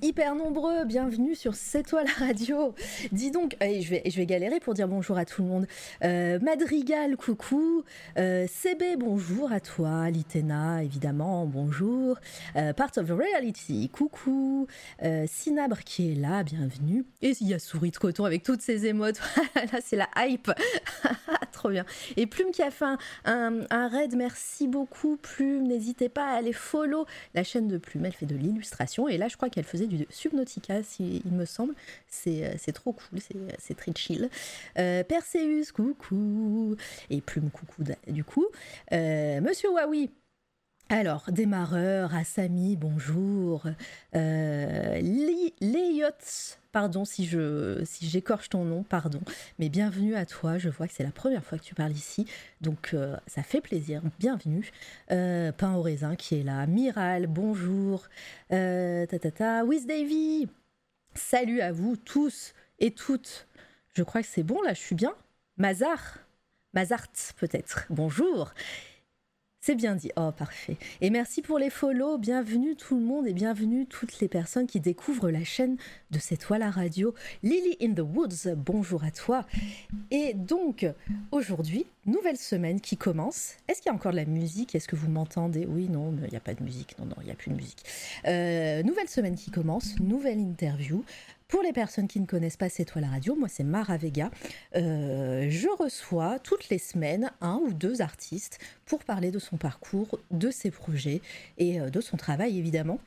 hyper nombreux, bienvenue sur C'est toi la radio. Dis donc, je, vais, je vais galérer pour dire bonjour à tout le monde. Euh, Madrigal, coucou. Euh, CB, bonjour à toi. Litena, évidemment, bonjour. Euh, Part of Reality, coucou. Euh, Sinabre qui est là, bienvenue. Et il y a Souris de coton avec toutes ses émotes. là, c'est la hype. Trop bien. Et Plume qui a fait un, un, un raid, merci beaucoup Plume. N'hésitez pas à aller follow la chaîne de Plume. Elle fait de l'illustration. Et là, je crois qu'elle faisait du Subnautica, si, il me semble. C'est euh, trop cool, c'est c'est très chill. Euh, Perseus, coucou. Et Plume, coucou du coup. Euh, Monsieur Wawi. Alors, démarreur, Asami, bonjour. Euh, Leyots, pardon si je si j'écorche ton nom, pardon. Mais bienvenue à toi. Je vois que c'est la première fois que tu parles ici, donc euh, ça fait plaisir. Bienvenue. Euh, Pain au raisin qui est là. Miral, bonjour. Euh, ta ta ta. Wiz Davy. Salut à vous tous et toutes. Je crois que c'est bon là. Je suis bien. Mazar. Mazart peut-être. Bonjour. C'est bien dit. Oh, parfait. Et merci pour les follow. Bienvenue tout le monde et bienvenue toutes les personnes qui découvrent la chaîne de cette toile à radio. Lily in the Woods, bonjour à toi. Et donc, aujourd'hui, nouvelle semaine qui commence. Est-ce qu'il y a encore de la musique? Est-ce que vous m'entendez? Oui, non, il n'y a pas de musique. Non, non, il n'y a plus de musique. Euh, nouvelle semaine qui commence, nouvelle interview. Pour les personnes qui ne connaissent pas C'est toi la radio, moi c'est Mara Vega. Euh, je reçois toutes les semaines un ou deux artistes pour parler de son parcours, de ses projets et euh, de son travail évidemment.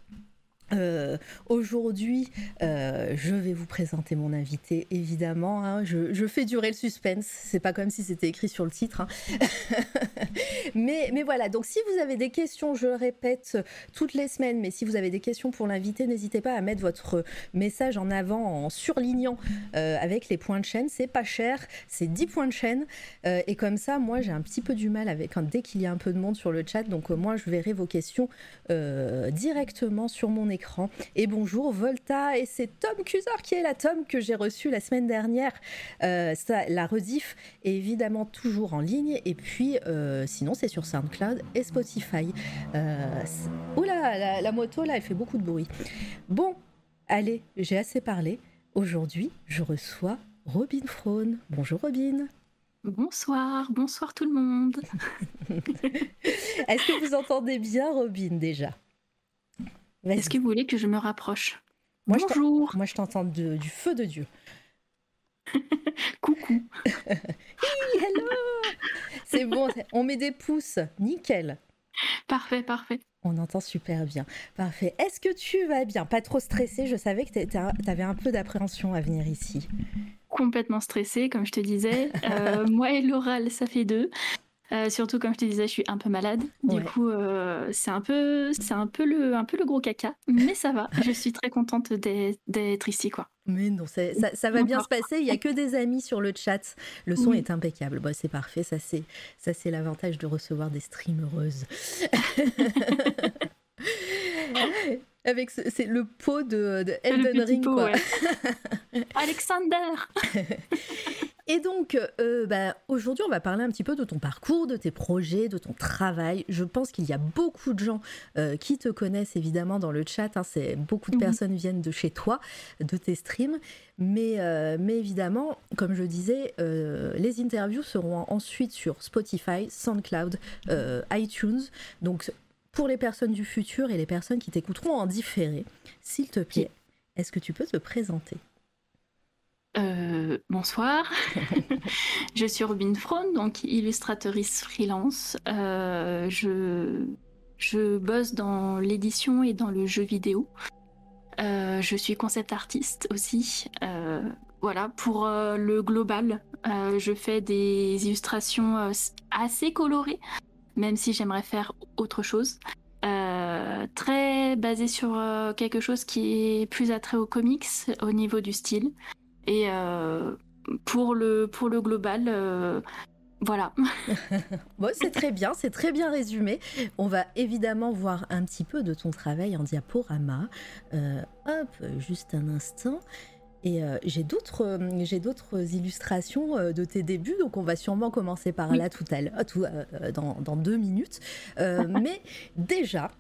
Euh, Aujourd'hui, euh, je vais vous présenter mon invité, évidemment. hein. je, fais durer le suspense. C'est pas comme si c'était écrit sur le titre. hein. mais, voilà. Donc, si vous avez des questions, je le répète toutes les semaines, mais si vous avez des questions pour l'invité, n'hésitez pas à mettre votre message en avant en surlignant euh, avec les points de chaîne. C'est pas cher, c'est 10 points de chaîne. Et comme ça, moi, j'ai un petit peu du mal avec hein, dès qu'il y a un peu de monde sur le chat. Donc, moi, je verrai vos questions directement sur mon écran. Et bonjour Volta, et c'est Tom Cuser qui est la Tom que j'ai reçu la semaine dernière. Euh, ça, la rediff est évidemment toujours en ligne, et puis euh, sinon c'est sur SoundCloud et Spotify. Euh, Oula, la, la moto là, elle fait beaucoup de bruit. Bon, allez, j'ai assez parlé. Aujourd'hui, je reçois Robin Frone. Bonjour Robin. Bonsoir, bonsoir tout le monde. Est-ce que vous entendez bien Robin déjà? Est-ce que vous voulez que je me rapproche? Moi, je Bonjour, Moi, je t'entends du feu de Dieu. coucou. Hello C'est bon, on met des pouces, nickel. Parfait, parfait. On entend super bien. Parfait. Est-ce que tu vas bien? Pas trop stressé Je savais que tu avais un peu d'appréhension à venir ici. Complètement stressée, comme je te disais. Euh, moi et l'oral, ça fait deux. Euh, surtout, comme je te disais, je suis un peu malade. Du Ouais. coup, euh, c'est un peu, c'est un peu le, un peu le gros caca. Mais ça va. Je suis très contente d'être ici, quoi. Mais non, ça, ça va bien se passer. Il y a que des amis sur le chat. Le son Oui. est impeccable. Bon, c'est parfait. Ça, c'est ça, c'est l'avantage de recevoir des streameuses. Avec ce- c'est le pot de, Elden Ring, pot, quoi. ouais. Alexander Et donc, euh, bah, aujourd'hui, on va parler un petit peu de ton parcours, de tes projets, de ton travail. Je pense qu'il y a beaucoup de gens euh, qui te connaissent évidemment dans le chat. hein. C'est beaucoup de personnes viennent de chez toi, de tes streams. Mais, euh, mais évidemment, comme je disais, les interviews seront ensuite sur Spotify, SoundCloud, iTunes. Donc, pour les personnes du futur et les personnes qui t'écouteront en différé, s'il te plaît, est-ce que tu peux te présenter? Euh, bonsoir, je suis Robin Frone, donc illustratrice freelance. Euh, je, bosse dans l'édition et dans le jeu vidéo. Euh, je suis concept artiste aussi. Voilà, pour le global, je fais des illustrations assez colorées, même si j'aimerais faire autre chose. Très basé sur quelque chose qui est plus attrait aux comics au niveau du style. Et euh, pour, le, pour le global, euh, Voilà. bon, c'est très bien, c'est très bien résumé. On va évidemment voir un petit peu de ton travail en diaporama. Euh, hop, juste un instant. Et euh, j'ai d'autres, euh, j'ai d'autres illustrations de tes débuts, donc on va sûrement commencer par là tout à l'heure, tout, dans, dans, deux minutes. mais déjà,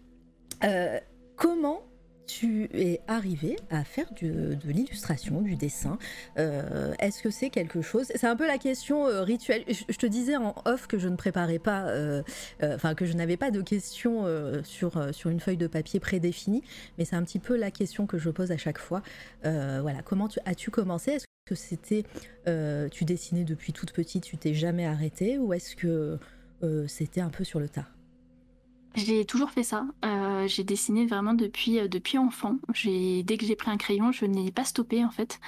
comment tu es arrivé à faire de l'illustration, du dessin. Euh, est-ce que c'est quelque chose C'est un peu la question euh, rituelle. Je, te disais en off que je ne préparais pas, euh, enfin que je n'avais pas de questions sur, sur une feuille de papier prédéfinie, mais c'est un petit peu la question que je pose à chaque fois. voilà, comment as-tu commencé? Est-ce que c'était, tu dessinais depuis toute petite, tu t'es jamais arrêté, ou est-ce que c'était un peu sur le tard j'ai toujours fait ça. Euh, j'ai dessiné vraiment depuis, euh, depuis enfant. Dès que j'ai pris un crayon, je n'ai pas stoppé en fait.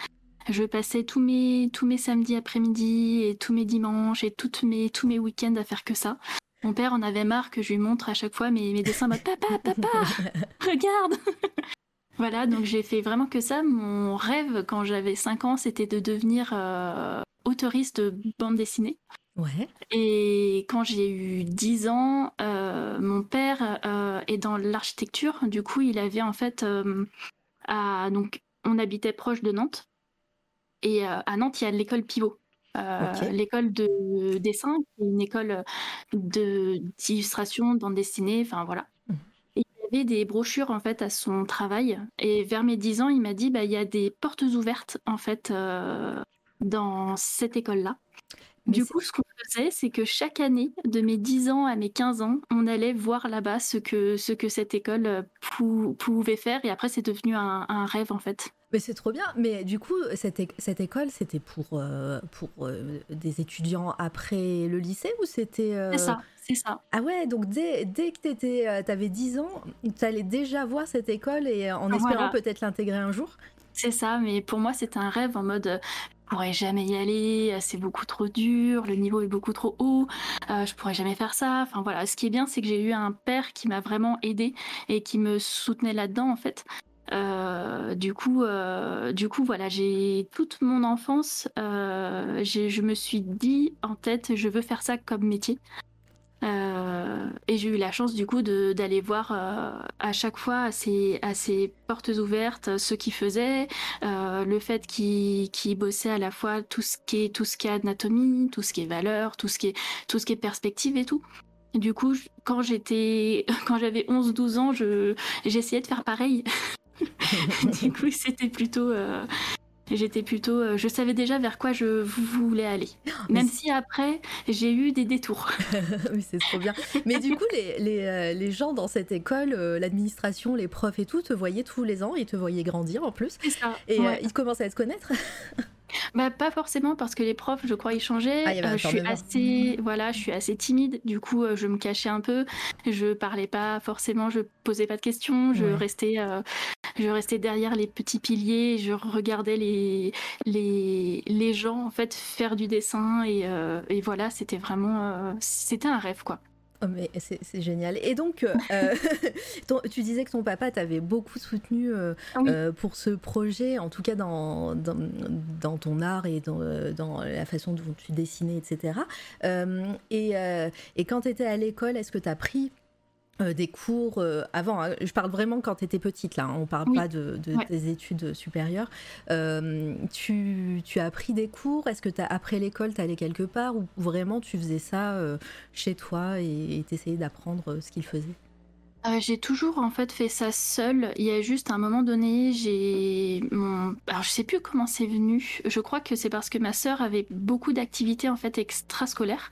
Je passais tous mes, tous mes samedis après-midi et tous mes dimanches et toutes mes, tous mes week-ends à faire que ça. Mon père en avait marre que je lui montre à chaque fois mes, mes dessins mode Papa, papa, regarde Voilà, donc j'ai fait vraiment que ça. Mon rêve quand j'avais 5 ans, c'était de devenir euh, autoriste de bande dessinée. Ouais. Et quand j'ai eu 10 ans, euh, mon père euh, est dans l'architecture. Du coup, il avait en fait. Euh, à, donc, on habitait proche de Nantes. Et à Nantes, il y a l'école Pivot. L'école de dessin, une école d'illustration, de, bande dessinée, enfin voilà. Mmh. il avait des brochures en fait à son travail. Et vers mes 10 ans, il m'a dit bah, il y a des portes ouvertes en fait dans cette école-là. Du coup, ce qu'on faisait, c'est que chaque année, de mes 10 ans à mes 15 ans, on allait voir là-bas ce que, ce que cette école euh, pouvait faire. Et après, c'est devenu un, rêve, en fait. Mais c'est trop bien. Mais du coup, cette, cette école, c'était pour, euh, pour euh, des étudiants après le lycée ou c'était... C'est ça, c'est ça. Ah ouais, donc dès, dès que tu avais 10 ans, tu allais déjà voir cette école et en espérant peut-être l'intégrer un jour? C'est ça, mais pour moi, c'est un rêve en mode pourrais jamais y aller, euh, c'est beaucoup trop dur, le niveau est beaucoup trop haut, euh, je pourrais jamais faire ça. Enfin voilà, ce qui est bien, c'est que j'ai eu un père qui m'a vraiment aidé et qui me soutenait là-dedans en fait. Euh, du coup, du coup, voilà, j'ai toute mon enfance, je me suis dit en tête, je veux faire ça comme métier. Euh, et j'ai eu la chance du coup d'aller voir euh, à chaque fois à ces, portes ouvertes ce qu'ils faisaient, euh, le fait qu'ils qu bossaient à la fois tout ce qui est tout ce qui est anatomie, tout ce qui est valeur, tout ce qui est tout ce qui est perspective et tout. du coup, quand j'étais quand j'avais 11-12 ans, je j'essayais de faire pareil. du coup, c'était plutôt J'étais plutôt, euh, je savais déjà vers quoi je voulais aller. Même si après, j'ai eu des détours. oui, c'est trop bien. Mais du coup, les, les, euh, les, gens dans cette école, euh, l'administration, les profs et tout, te voyaient tous les ans, ils te voyaient grandir en plus. C'est ça. Et ils commençaient à te connaître bah, pas forcément parce que les profs, je crois, ils changeaient. Ah, euh, je suis assez, voilà, je suis assez timide. Du coup, euh, je me cachais un peu. Je parlais pas forcément. Je posais pas de questions. Je restais, euh, je restais derrière les petits piliers. Je regardais les les les gens en fait faire du dessin et, et voilà, c'était vraiment, c'était un rêve quoi. Oh, mais c'est génial. Et donc, euh, euh, tu disais que ton papa t'avait beaucoup soutenu euh, ah pour ce projet, en tout cas dans, dans, ton art et dans, dans, la façon dont tu dessinais, etc. et, et quand tu étais à l'école, est-ce que tu as pris euh, des cours euh, avant. Hein. je parle vraiment quand tu étais petite, là. Hein. on parle pas de, des études supérieures. Euh, tu, tu, as pris des cours? Est-ce que as, après l'école, tu allais quelque part? Ou vraiment tu faisais ça chez toi et tu essayais d'apprendre ce qu'il faisait? Euh, j'ai toujours en fait fait ça seule. Il y a juste un moment donné, j'ai mon... alors je sais plus comment c'est venu. Je crois que c'est parce que ma sœur avait beaucoup d'activités en fait extrascolaires.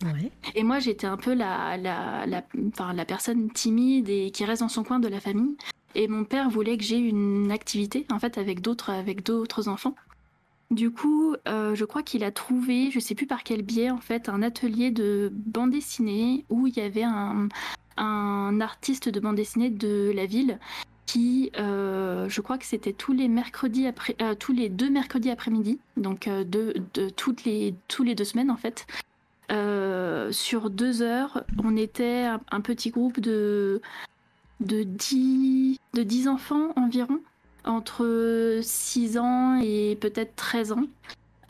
Et moi j'étais un peu la la la, enfin, la personne timide et qui reste dans son coin de la famille. Et mon père voulait que j'ai une activité en fait avec d'autres avec d'autres enfants. Du coup, euh, je crois qu'il a trouvé, je sais plus par quel biais, en fait, un atelier de bande dessinée où il y avait un, un artiste de bande dessinée de la ville qui, euh, je crois que c'était tous les mercredis après, euh, tous les deux mercredis après-midi, donc euh, toutes les tous les deux semaines en fait. sur deux heures, on était un, petit groupe de de 10, de 10 enfants environ, entre 6 ans et peut-être 13 ans.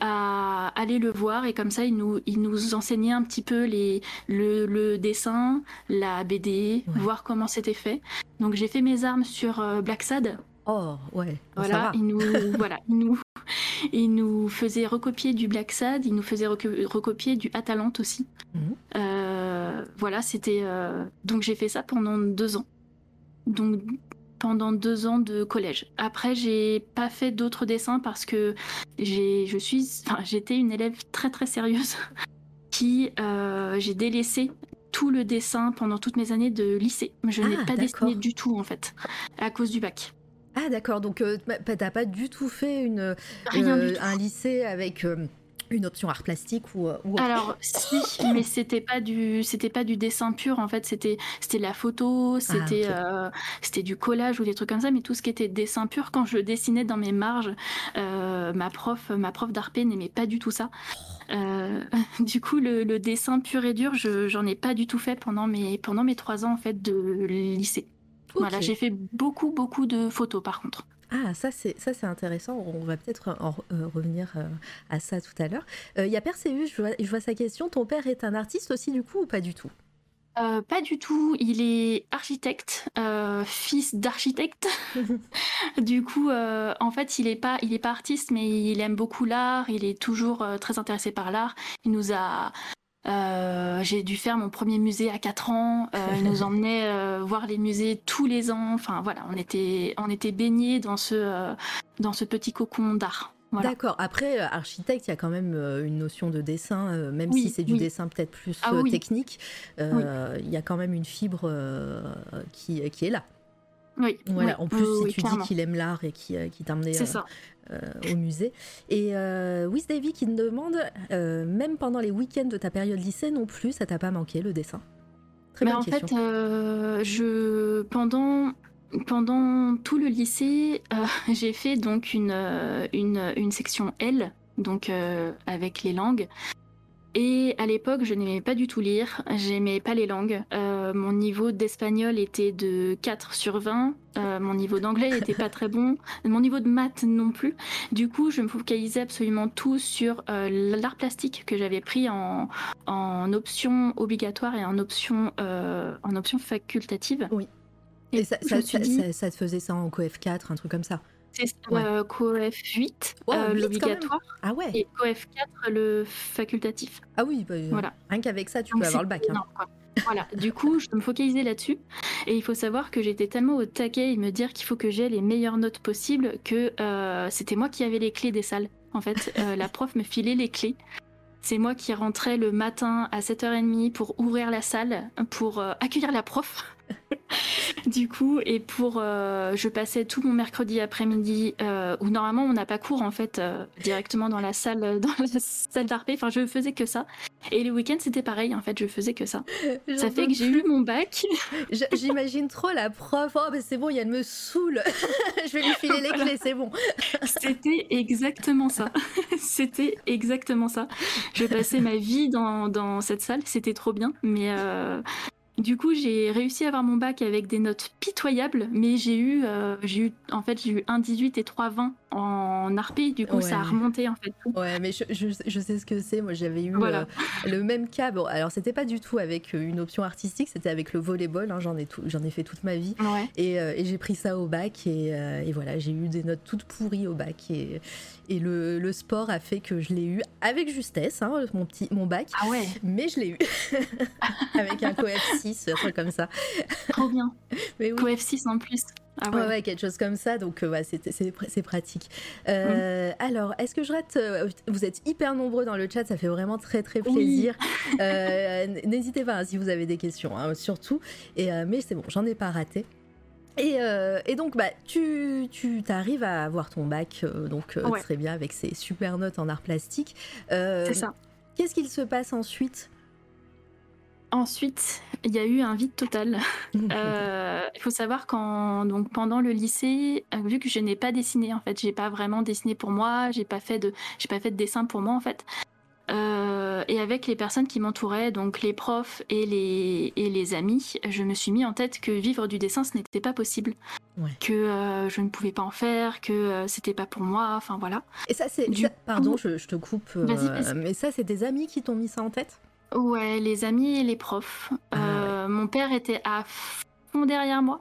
À aller le voir et comme ça il nous, il nous enseignait un petit peu les, le, dessin, la BD, voir comment c'était fait. Donc j'ai fait mes armes sur euh, Black Sad. Oh ouais. Voilà, il nous, voilà, il nous, il nous faisait recopier du Black Sad, il nous faisait recopier du Atalante aussi. Mhm. Euh, voilà, c'était euh, donc j'ai fait ça pendant deux ans. Donc pendant deux ans de collège. Après, j'ai pas fait d'autres dessins parce que j'ai, je suis, enfin, j'étais une élève très très sérieuse qui euh, j'ai délaissé tout le dessin pendant toutes mes années de lycée. Je n'ai ah, pas dessiné du tout en fait à cause du bac. Ah d'accord, donc euh, t'as pas du tout fait une, euh, un lycée avec une option art plastique ou, euh, alors si mais c'était pas du c'était pas du dessin pur en fait c'était c'était la photo c'était ah, euh, c'était du collage ou des trucs comme ça mais tout ce qui était dessin pur quand je dessinais dans mes marges euh, ma prof ma prof d'arpé n'aimait pas du tout ça. Du coup le, dessin pur et dur je j'en ai pas du tout fait pendant mes pendant mes trois ans en fait de lycée. Voilà j'ai fait beaucoup beaucoup de photos par contre ah, ça c'est ça c'est intéressant. On va peut-être en euh, revenir euh, à ça tout à l'heure. Euh, il y a Perséus, je vois, je vois, sa question. Ton père est un artiste aussi du coup ou pas du tout? Pas du tout. Il est architecte, fils d'architecte. du coup, en fait, il est pas il est pas artiste, mais il aime beaucoup l'art. Il est toujours très intéressé par l'art. Il nous a euh, j'ai dû faire mon premier musée à 4 ans. Euh, il nous emmenait euh, voir les musées tous les ans. Enfin voilà, on était, on était baignés dans ce, dans ce petit cocon d'art. D'accord. Après, architecte, il y a quand même une notion de dessin, même si c'est du dessin peut-être plus ah technique. Il y a quand même une fibre qui, qui est là. Oui. Voilà. En plus, si tu dis qu'il aime l'art et qui, qui t'a emmené euh, au musée. Et euh, Wiz Davy qui me demande, euh, même pendant les week-ends de ta période lycée non plus, ça t'a pas manqué le dessin? Très Mais en fait, je pendant pendant tout le lycée, j'ai fait donc une, une, une section L, donc avec les langues. Et à l'époque, je n'aimais pas du tout lire, j'aimais pas les langues. Euh, mon niveau d'espagnol était de 4 sur 20, euh, mon niveau d'anglais n'était pas très bon, mon niveau de maths non plus. Du coup, je me focalisais absolument tout sur euh, l'art plastique que j'avais pris en, en, option obligatoire et en option, en option facultative. Oui. Et, ça, ça, ça, te faisait ça en COF 4, un truc comme ça c'est euh, COEF 8, euh, l'obligatoire. Ah ouais. Et COEF 4, le facultatif. Ah oui, bah, voilà. rien qu'avec ça, tu peux avoir le bac. Hein. voilà, du coup, je me focalisais là-dessus. Et il faut savoir que j'étais tellement au taquet et me dire qu'il faut que j'ai les meilleures notes possibles que euh, c'était moi qui avais les clés des salles. En fait, la prof me filait les clés. C'est moi qui rentrais le matin à 7h30 pour ouvrir la salle, pour accueillir la prof. du coup, et pour, euh, je passais tout mon mercredi après-midi euh, où normalement on n'a pas cours en fait euh, directement dans la salle, dans la salle d'arpé. Enfin, je faisais que ça. Et les week-ends c'était pareil en fait, je faisais que ça. ça fait que j'ai eu mon bac. J'imagine trop la prof. Oh, mais c'est bon, il me saoule. je vais lui filer les clés, c'est bon. c'était exactement ça. c'était exactement ça. Je passais ma vie dans, dans cette salle, c'était trop bien, mais du coup, j'ai réussi à avoir mon bac avec des notes pitoyables, mais j'ai eu, euh, j'ai eu, en fait, j'ai eu 1,18 et 3,20 en arpé, du coup ça a remonté en fait. Ouais, mais je, je, sais ce que c'est. Moi j'avais eu euh, le même cas. Bon, alors c'était pas du tout avec euh, une option artistique, c'était avec le volleyball. Hein, j'en ai j'en ai fait toute ma vie. Et, et j'ai pris ça au bac et, et voilà, j'ai eu des notes toutes pourries au bac et, et le, le, sport a fait que je l'ai eu avec justesse, hein, mon petit mon bac. Ah ouais. Mais je l'ai eu avec un coef 6, un truc comme ça. Trop bien. Mais Coef 6 en plus. Ah ouais. quelque chose comme ça. Donc, euh, c'est pratique. Euh, alors, est-ce que je rate euh, Vous êtes hyper nombreux dans le chat, ça fait vraiment très très plaisir. N'hésitez pas hein, si vous avez des questions, hein, surtout. Et, mais c'est bon, j'en ai pas raté. Et, donc, bah, tu, tu arrives à avoir ton bac, donc très bien avec ces super notes en art plastique. c'est ça. Qu'est-ce qu'il se passe ensuite? Ensuite, il y a eu un vide total. Euh, il faut savoir qu'en donc pendant le lycée, euh, vu que je n'ai pas dessiné en fait, j'ai pas vraiment dessiné pour moi, j'ai pas fait de j'ai pas fait de dessin pour moi en fait. Euh, et avec les personnes qui m'entouraient, donc les profs et les, et les amis, je me suis mis en tête que vivre du dessin, ce n'était pas possible. Que euh, je ne pouvais pas en faire, que euh, c'était pas pour moi, enfin voilà. Et ça, c'est. Pardon, je, te coupe. Mais ça, c'est des amis qui t'ont mis ça en tête? Ouais, les amis et les profs. Ah mon père était à fond derrière moi.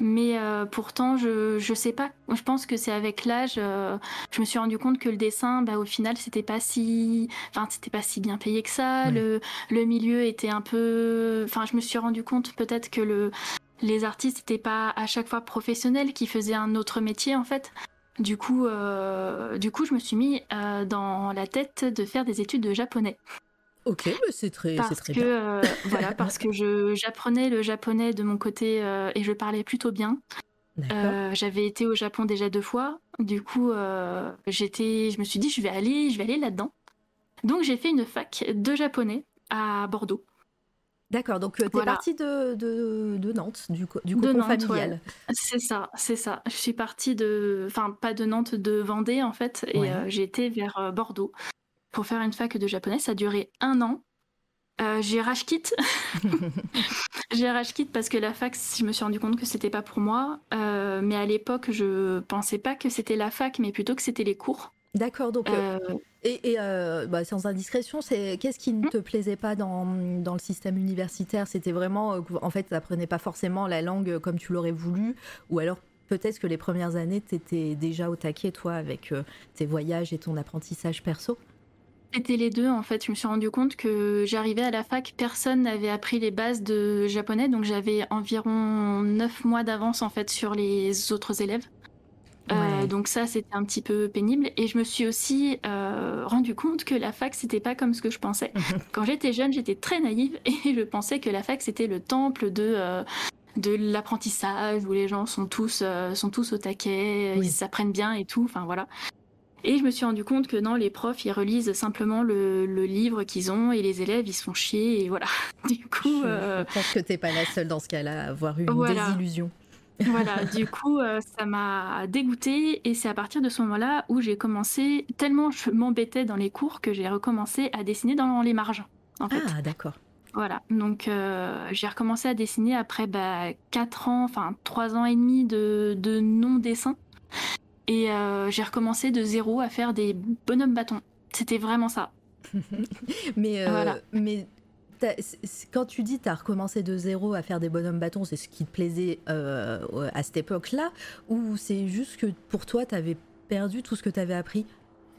Mais euh, pourtant, je, je sais pas, je pense que c'est avec l'âge, euh, je me suis rendu compte que le dessin, bah, au final, c'était pas si, enfin, c'était pas si bien payé que ça. Le, le milieu était un peu, enfin, je me suis rendu compte peut-être que le, les artistes n'étaient pas à chaque fois professionnels, qui faisaient un autre métier en fait. Du coup, euh, du coup, je me suis mis dans la tête de faire des études de japonais. Ok, c'est très, parce très que, bien. Euh, voilà, parce que j'apprenais le japonais de mon côté euh, et je parlais plutôt bien. Euh, J'avais été au Japon déjà deux fois. Du coup, euh, j'étais, je me suis dit, je vais aller, je vais aller là-dedans. Donc, j'ai fait une fac de japonais à Bordeaux. D'accord, donc tu es partie de, de, de, Nantes, du, du cocon familial. C'est ça, c'est ça. Je suis partie de, enfin pas de Nantes, de Vendée en fait, et été vers Bordeaux pour faire une fac de japonais. Ça a duré un an. Euh, j'ai rage kit. j'ai rage kit parce que la fac, je me suis rendu compte que c'était pas pour moi. Euh, mais à l'époque, je pensais pas que c'était la fac, mais plutôt que c'était les cours. D'accord, donc. Euh, et, bah, sans indiscrétion, c'est qu'est-ce qui ne hmm. te plaisait pas dans, dans le système universitaire? C'était vraiment, en fait, tu n'apprenais pas forcément la langue comme tu l'aurais voulu, ou alors peut-être que les premières années, tu étais déjà au taquet, toi, avec tes voyages et ton apprentissage perso? C'était les deux en fait. Je me suis rendu compte que j'arrivais à la fac, personne n'avait appris les bases de japonais, donc j'avais environ 9 mois d'avance en fait sur les autres élèves. Euh, donc ça c'était un petit peu pénible et je me suis aussi euh, rendu compte que la fac c'était pas comme ce que je pensais. Quand j'étais jeune j'étais très naïve et je pensais que la fac c'était le temple de euh, de l'apprentissage où les gens sont tous sont tous au taquet, ils s'apprennent bien et tout. Enfin voilà. Et je me suis rendu compte que non, les profs, ils relisent simplement le, livre qu'ils ont et les élèves, ils se font chier et voilà. Du coup, je, euh... pense que t'es pas la seule dans ce cas-là à avoir eu une désillusion. voilà, du coup, euh, ça m'a dégoûtée et c'est à partir de ce moment-là où j'ai commencé, tellement je m'embêtais dans les cours que j'ai recommencé à dessiner dans les marges. En fait. Ah, d'accord. Voilà, donc euh, j'ai recommencé à dessiner après bah, 4 ans, enfin 3 ans et demi de, de non-dessin. Et euh, j'ai recommencé de zéro à faire des bonhommes bâtons. C'était vraiment ça. mais euh, mais quand tu dis tu as recommencé de zéro à faire des bonhommes bâtons, c'est ce qui te plaisait euh, à cette époque-là Ou c'est juste que pour toi, tu avais perdu tout ce que tu avais appris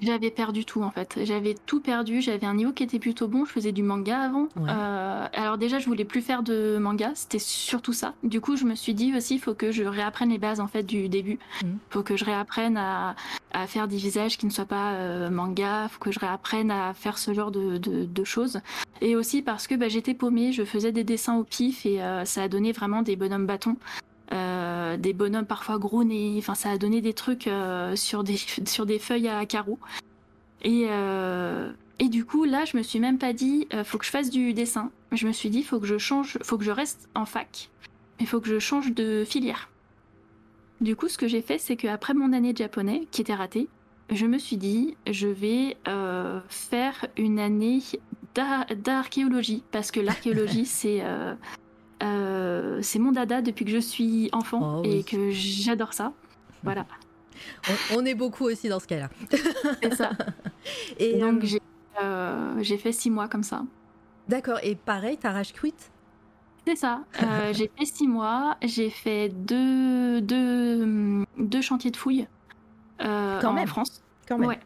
j'avais perdu tout en fait. J'avais tout perdu. J'avais un niveau qui était plutôt bon. Je faisais du manga avant. Euh, alors déjà, je voulais plus faire de manga. C'était surtout ça. Du coup, je me suis dit aussi, il faut que je réapprenne les bases en fait du début. Il mhm. faut que je réapprenne à, à, faire des visages qui ne soient pas euh, manga. Faut que je réapprenne à faire ce genre de, de, de choses. Et aussi parce que bah, j'étais paumée. Je faisais des dessins au pif et euh, ça a donné vraiment des bonhommes bâtons. Euh, des bonhommes parfois gros nez. Enfin, ça a donné des trucs euh, sur, des, sur des feuilles à carreaux. Et, euh, et du coup, là, je me suis même pas dit, faut que je fasse du dessin. Je me suis dit, faut que je change, faut que je reste en fac. Il faut que je change de filière. Du coup, ce que j'ai fait, c'est qu'après mon année de japonais, qui était ratée, je me suis dit, je vais faire une année d'archéologie, parce que l'archéologie, c'est euh, c'est mon dada depuis que je suis enfant oh et que j'adore ça. Voilà. On, est beaucoup aussi dans ce cas-là. c'est ça. Et donc euh, euh, j'ai fait six mois comme ça. D'accord. Et pareil, rage quit C'est ça. j'ai fait six mois. J'ai fait deux, deux, deux chantiers de fouilles Quand en même. France. Quand même. Ouais.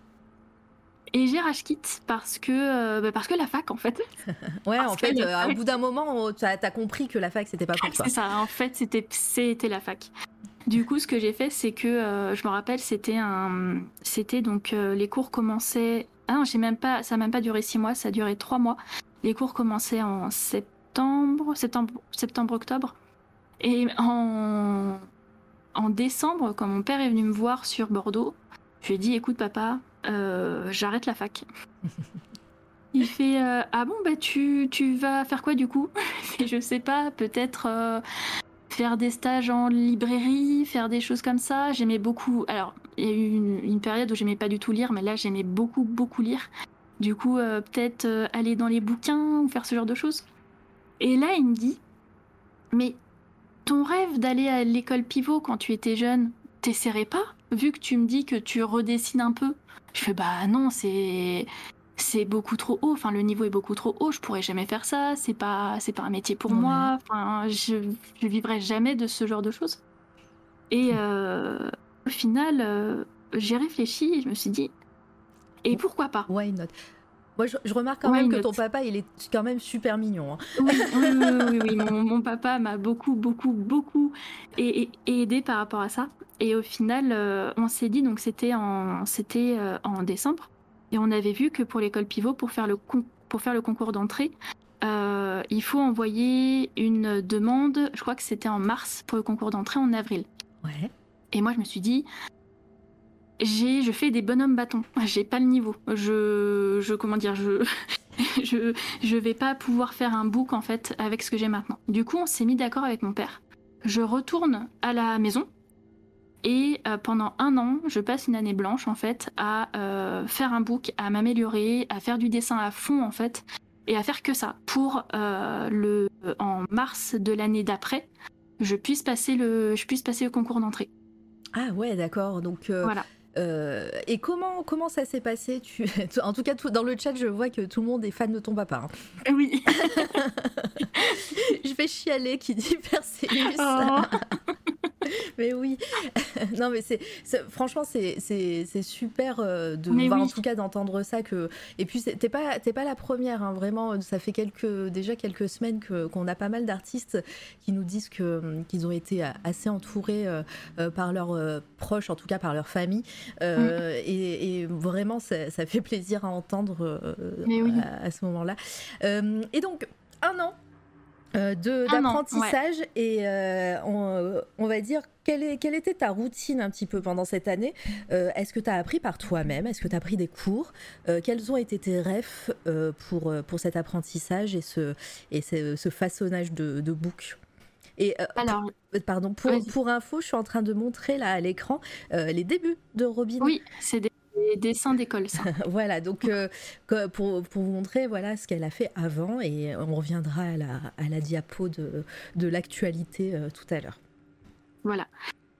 Et j'ai quitte parce que, euh, bah, parce que la fac, en fait. ouais, en fait, euh, au bout d'un moment, tu as, compris que la fac, c'était pas pour toi. C'est ça, en fait, c'était la fac. Du coup, ce que j'ai fait, c'est que, euh, je me rappelle, c'était un. C'était donc. les cours commençaient. Ah non, j'ai même pas. Ça n'a même pas duré six mois, ça a duré trois mois. Les cours commençaient en septembre, septembre, septembre, octobre. Et en, en décembre, quand mon père est venu me voir sur Bordeaux, je lui ai dit écoute, papa, euh, j'arrête la fac. Il fait euh, Ah bon, bah tu, tu vas faire quoi du coup? Je sais pas, peut-être euh, faire des stages en librairie, faire des choses comme ça. J'aimais beaucoup. Alors, il y a eu une, période où j'aimais pas du tout lire, mais là j'aimais beaucoup, beaucoup lire. Du coup, peut-être aller dans les bouquins ou faire ce genre de choses. Et là, il me dit, mais ton rêve d'aller à l'école pivot quand tu étais jeune, t'essaierais pas? Vu que tu me dis que tu redessines un peu. Je fais, bah non, c'est c'est beaucoup trop haut. Enfin, le niveau est beaucoup trop haut. Je pourrais jamais faire ça. C'est pas, c'est pas un métier pour moi. Enfin, je, je vivrai jamais de ce genre de choses. Et euh, au final, euh, j'ai réfléchi et je me suis dit, et pourquoi pas? Why not? Moi, je, je, remarque quand même que ton papa, il est quand même super mignon. hein. Oui, oui, oui. Mon, mon papa m'a beaucoup, beaucoup, beaucoup aidé par rapport à ça. Et au final, euh, on s'est dit, donc c'était en, c'était euh, en décembre, et on avait vu que pour l'école pivot, pour faire le, con- pour faire le concours d'entrée, euh, il faut envoyer une demande, je crois que c'était en mars, pour le concours d'entrée en avril. Ouais. Et moi, je me suis dit, j'ai, je fais des bonhommes bâtons. J'ai pas le niveau. Je, je comment dire, je, je, je vais pas pouvoir faire un book en fait avec ce que j'ai maintenant. Du coup, on s'est mis d'accord avec mon père. Je retourne à la maison et euh, pendant un an, je passe une année blanche en fait à euh, faire un book, à m'améliorer, à faire du dessin à fond en fait et à faire que ça pour euh, le en mars de l'année d'après, je puisse passer le, je puisse passer le concours d'entrée. Ah ouais, d'accord. Donc, Voilà. Euh, et comment comment ça s'est passé? Tu... En tout cas, tout- dans le chat, je vois que tout le monde est fan de ton papa. hein. Oui. je vais chialer qui dit Perséus. Oh. mais oui. non, mais c'est franchement, c'est super euh, de, Mais en oui. tout cas, d'entendre ça. Que et puis t'es pas t'es pas la première, hein, vraiment. Ça fait quelques déjà quelques semaines que qu'on a pas mal d'artistes qui nous disent que qu'ils ont été assez entourés euh, euh, par leurs euh, proches, en tout cas par leur famille. Mm. et, et vraiment, ça, ça fait plaisir à entendre oui. à, à ce moment-là. Et donc, un an euh, an, d'apprentissage et euh, on, on va dire quelle, est- quelle était ta routine un petit peu pendant cette année? Euh, Est-ce que tu as appris par toi-même? Est-ce que tu as pris des cours? Euh, Quels ont été tes rêves euh, pour, euh, pour cet apprentissage et ce, et ce, ce façonnage de, de book? Et euh, Alors, euh, pardon, pour, pour info, je suis en train de montrer là à l'écran euh, les débuts de Robin. oui, c'est des, des dessins d'école, ça. voilà, donc euh, pour, pour vous montrer voilà ce qu'elle a fait avant et on reviendra à la, à la diapo de, de l'actualité euh, tout à l'heure. Voilà.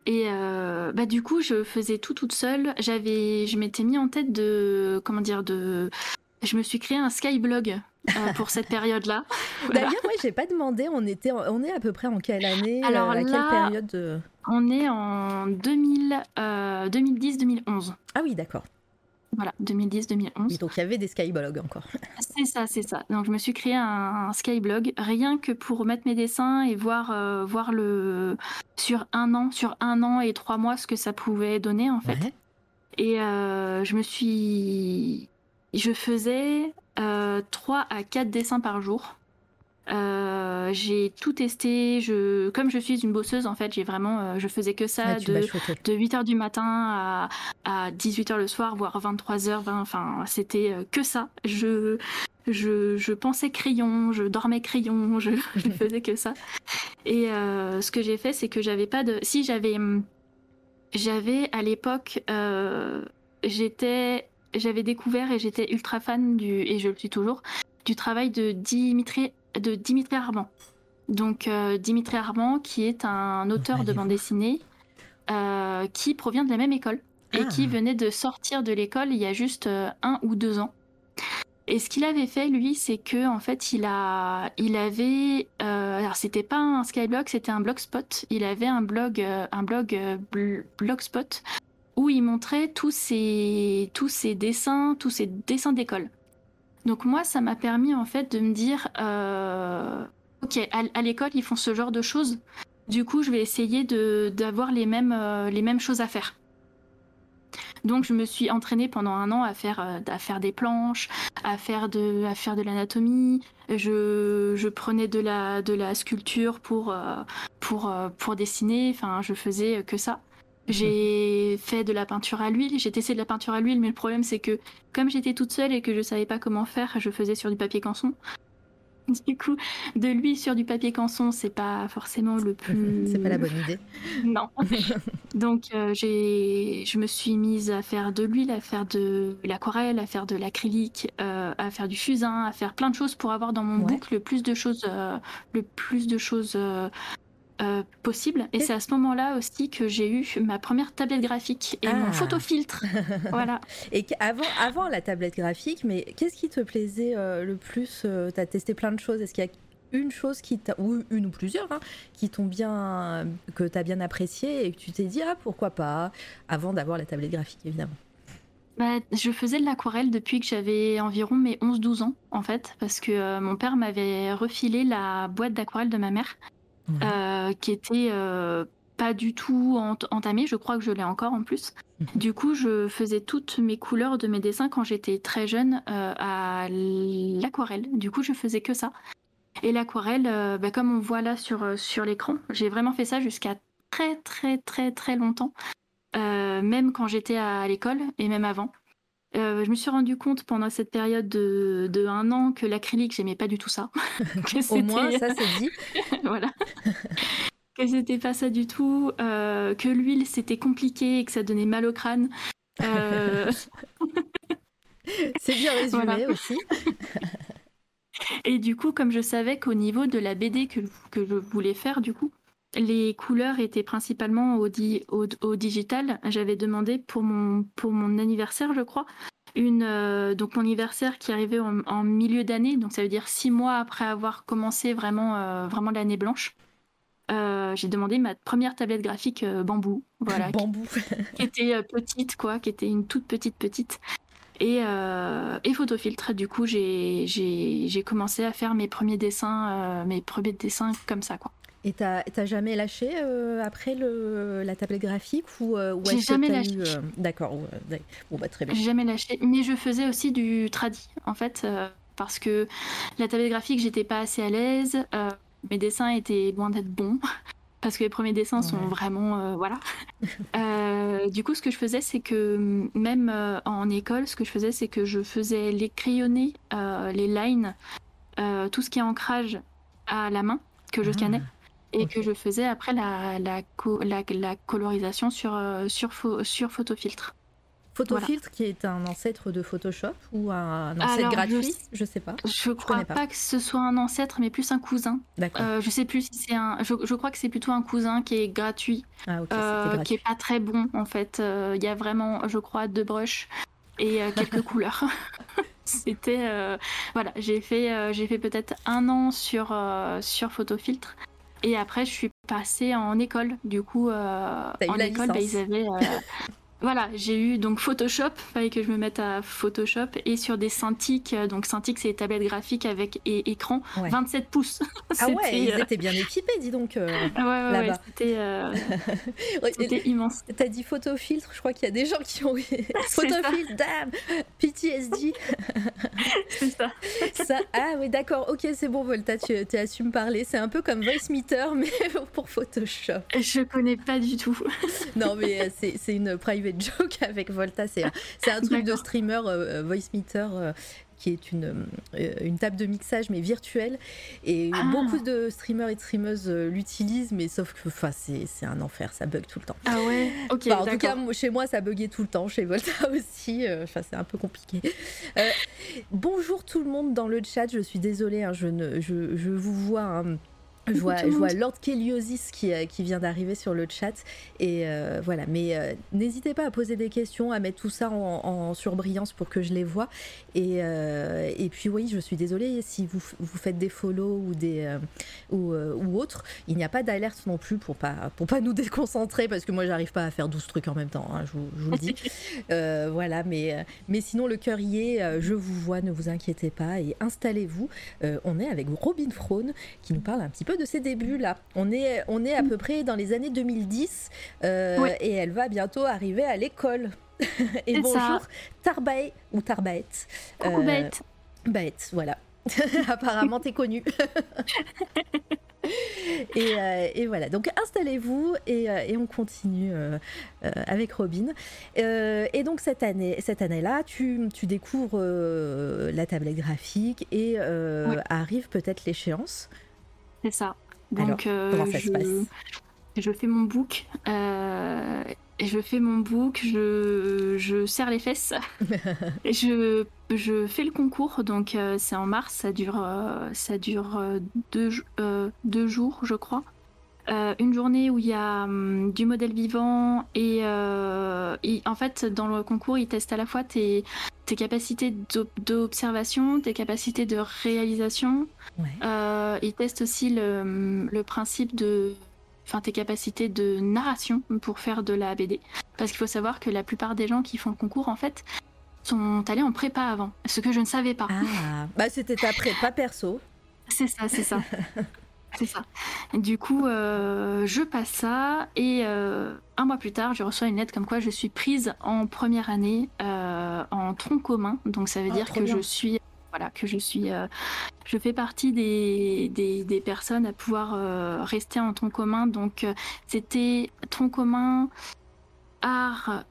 Et euh, bah du coup, je faisais tout toute seule. J'avais, je m'étais mis en tête de, comment dire, de, je me suis créé un Skyblog euh, pour cette période-là. Voilà. D'ailleurs, moi, j'ai pas demandé, on, était, en- on est à peu près en quelle année Alors euh, À là- quelle période de... On est en 2000, euh, 2010-2011. Ah oui, d'accord. Voilà, 2010-2011. Oui, donc il y avait des skyblogs encore. C'est ça, c'est ça. Donc je me suis créé un, un Skyblog rien que pour mettre mes dessins et voir, euh, voir le sur un an, sur un an et trois mois ce que ça pouvait donner en fait. Ouais. Et euh, je me suis, je faisais euh, 3 à 4 dessins par jour. Euh, j'ai tout testé. Je, comme je suis une bosseuse en fait, j'ai vraiment, euh, je faisais que ça de de 8h du matin à, à 18h le soir, voire 23h, 20, enfin, c'était euh, que ça. Je, je, je pensais crayon, je dormais crayon, je, je faisais que ça. Et euh, ce que j'ai fait, c'est que j'avais pas de. Si j'avais. J'avais à l'époque. euh, j'étais. J'avais découvert et j'étais ultra fan du. Et je le suis toujours. Du travail de Dimitri, de Dimitri Armand. Donc, euh, Dimitri Armand, qui est un auteur de bande dessinée euh, qui provient de la même école et Ah. qui venait de sortir de l'école il y a juste euh, un ou deux ans. Et ce qu'il avait fait, lui, c'est que en fait, il a, il avait, alors c'était pas un Skyblog, c'était un blogspot. Il avait un blog, un blog bl- blogspot où il montrait tous ses, dessins, tous ses dessins d'école. Donc moi, ça m'a permis en fait de me dire, euh, ok, à, l'école ils font ce genre de choses. Du coup, je vais essayer d'avoir les mêmes, euh, les mêmes choses à faire. Donc je me suis entraînée pendant un an à faire, euh, à faire des planches, à faire de, de l'anatomie. Je, je prenais de la, de la sculpture pour, pour, pour dessiner. Enfin, je faisais que ça. J'ai fait de la peinture à l'huile. J'ai testé de la peinture à l'huile, mais le problème c'est que comme j'étais toute seule et que je savais pas comment faire, je faisais sur du papier canson. du coup, de l'huile sur du papier canson, c'est pas forcément le plus. c'est pas la bonne idée. non. Donc, euh, j'ai, je me suis mise à faire de l'huile, à faire de l'aquarelle, à faire de l'acrylique, euh, à faire du fusain, à faire plein de choses pour avoir dans mon book le plus de choses, euh, le plus de choses possible. Et c'est à ce moment-là aussi que j'ai eu ma première tablette graphique et mon ah. photofiltre. voilà. Et avant, avant la tablette graphique, mais qu'est-ce qui te plaisait le plus Tu as testé plein de choses? Est-ce qu'il y a une chose qui t'a, ou une ou plusieurs, hein, qui t'ont bien, que tu as bien apprécié et que tu t'es dit, ah pourquoi pas, avant d'avoir la tablette graphique évidemment? Bah, je faisais de l'aquarelle depuis que j'avais environ mes 11-12 ans, en fait, parce que euh, mon père m'avait refilé la boîte d'aquarelle de ma mère, euh, qui était euh, pas du tout entamée. Je crois que je l'ai encore en plus. Mhm. Du coup, je faisais toutes mes couleurs de mes dessins quand j'étais très jeune à l'aquarelle. Du coup, je faisais que ça. Et l'aquarelle, euh, bah, comme on voit là sur, euh, sur l'écran, j'ai vraiment fait ça jusqu'à très très très très longtemps, euh, même quand j'étais à, l'école et même avant. Je me suis rendu compte pendant cette période de, de un an que l'acrylique, j'aimais pas du tout ça. Au moins, ça c'est dit. voilà. que c'était pas ça du tout, que l'huile c'était compliqué et que ça donnait mal au crâne. c'est bien résumé aussi. Et du coup, comme je savais qu'au niveau de la BD que, que je voulais faire, du coup, les couleurs étaient principalement au, au, digital. J'avais demandé pour mon, pour mon anniversaire, je crois, une, euh, donc mon anniversaire qui arrivait en, milieu d'année, donc ça veut dire six mois après avoir commencé vraiment, euh, vraiment l'année blanche. Euh, j'ai demandé ma première tablette graphique bambou, voilà, bambou. qui, était petite, quoi, qui était une toute petite petite, et, et photofiltre. Du coup, j'ai commencé à faire mes premiers dessins, mes premiers dessins comme ça, quoi. Et t'as jamais lâché euh, après le, la tablette graphique ou, ou J'ai jamais lâché. D'accord. bon bah très bien. J'ai jamais lâché, mais je faisais aussi du tradi en fait parce que la tablette graphique j'étais pas assez à l'aise. mes dessins étaient loin d'être bons parce que les premiers dessins sont vraiment euh, voilà. Euh, du coup, ce que je faisais, c'est que mm, même euh, en école, ce que je faisais, c'est que je faisais les crayonnés, les lines, tout ce qui est ancrage à la main que je ah, et que je faisais après la, la, la colorisation sur, sur, sur photofiltre. Photofiltre qui est un ancêtre de Photoshop ou un, ancêtre gratuit? Je, ne sais pas. Je, crois pas. que ce soit un ancêtre, mais plus un cousin. D'accord. Euh, je sais plus si c'est un. Je, crois que c'est plutôt un cousin qui est gratuit, ah, euh, qui est pas très bon en fait. Euh, il y a vraiment, je crois, deux brushes et euh, quelques couleurs. C'était voilà, j'ai fait j'ai fait peut-être un an sur sur Photofiltre et après je suis passée en école. Du coup, en école, bah, ils avaient Voilà, j'ai eu donc Photoshop, fallait que je me mette à Photoshop et sur des Cintiq, euh, donc Cintiq c'est des tablettes graphiques avec écran 27 pouces. ah ouais, ils euh, étaient bien équipés, dis donc. Euh, ouais, ouais, c'était euh... immense. T'as dit photofiltre, je crois qu'il y a des gens qui ont photofiltre, damn, PTSD. c'est ça. ça. Ah oui, d'accord, ok, c'est bon, Volta, tu, tu as su me parler. C'est un peu comme Voice Meter, mais pour Photoshop. Je connais pas du tout. non, mais c'est une private joke avec Volta. C'est un truc de streamer euh, voice meter euh, qui est une, euh, une table de mixage mais virtuelle. Et ah. beaucoup de streamers et de streameuses l'utilisent mais sauf que c'est un enfer ça bug tout le temps. Ah ouais? Ok en tout cas chez moi ça buguait tout le temps chez Volta aussi enfin c'est un peu compliqué. Bonjour tout le monde dans le chat je suis désolée hein, je, ne, je, je vous vois hein, je vois, je vois, Lord Keliosis qui, euh, qui vient d'arriver sur le chat. Et euh, voilà, mais euh, n'hésitez pas à poser des questions, à mettre tout ça en, surbrillance pour que je les vois. Et, et, puis oui, je suis désolée si vous, vous faites des follow ou, des, ou, ou autres. Il n'y a pas d'alerte non plus pour pas, pour pas nous déconcentrer parce que moi, j'arrive pas à faire 12 trucs en même temps, hein, je, vous, je, vous, le dis. voilà, mais, mais sinon, le cœur y est. Je vous vois, ne vous inquiétez pas. Et installez-vous. on est avec Robin Frone qui nous parle un petit peu de ses débuts là. On est, on est à peu près dans les années 2010 euh, et elle va bientôt arriver à l'école. et bonjour Tarbae ou Tarbaet. Coucou euh, Baet, voilà. Apparemment, t'es connu. Euh, et, voilà, donc installez-vous et, euh, on continue euh, avec Robin. et donc cette année, cette année-là, tu, découvres la tablette graphique et arrive peut-être l'échéance. C'est ça. Donc comment ça se passe? je fais mon book je fais mon book, je, je serre les fesses, je, je fais le concours, donc euh, c'est en mars, ça dure, euh, ça dure euh, deux, deux, jours, je crois. Une journée où il y a hum, du modèle vivant et, en fait dans le concours ils testent à la fois tes, tes capacités d'observation, tes capacités de réalisation. ils testent aussi le, le principe de enfin tes capacités de narration pour faire de la BD. Parce qu'il faut savoir que la plupart des gens qui font le concours, en fait, sont allés en prépa avant, ce que je ne savais pas. Ah, bah c'était ta prépa perso. C'est ça, c'est ça. c'est ça. Du coup, euh, je passe ça et euh, un mois plus tard, je reçois une lettre comme quoi je suis prise en première année euh, en tronc commun. Donc ça veut ah, dire que je suis voilà, que je suis, je fais partie des, des, personnes à pouvoir rester en tronc commun. Donc, c'était tronc commun, art,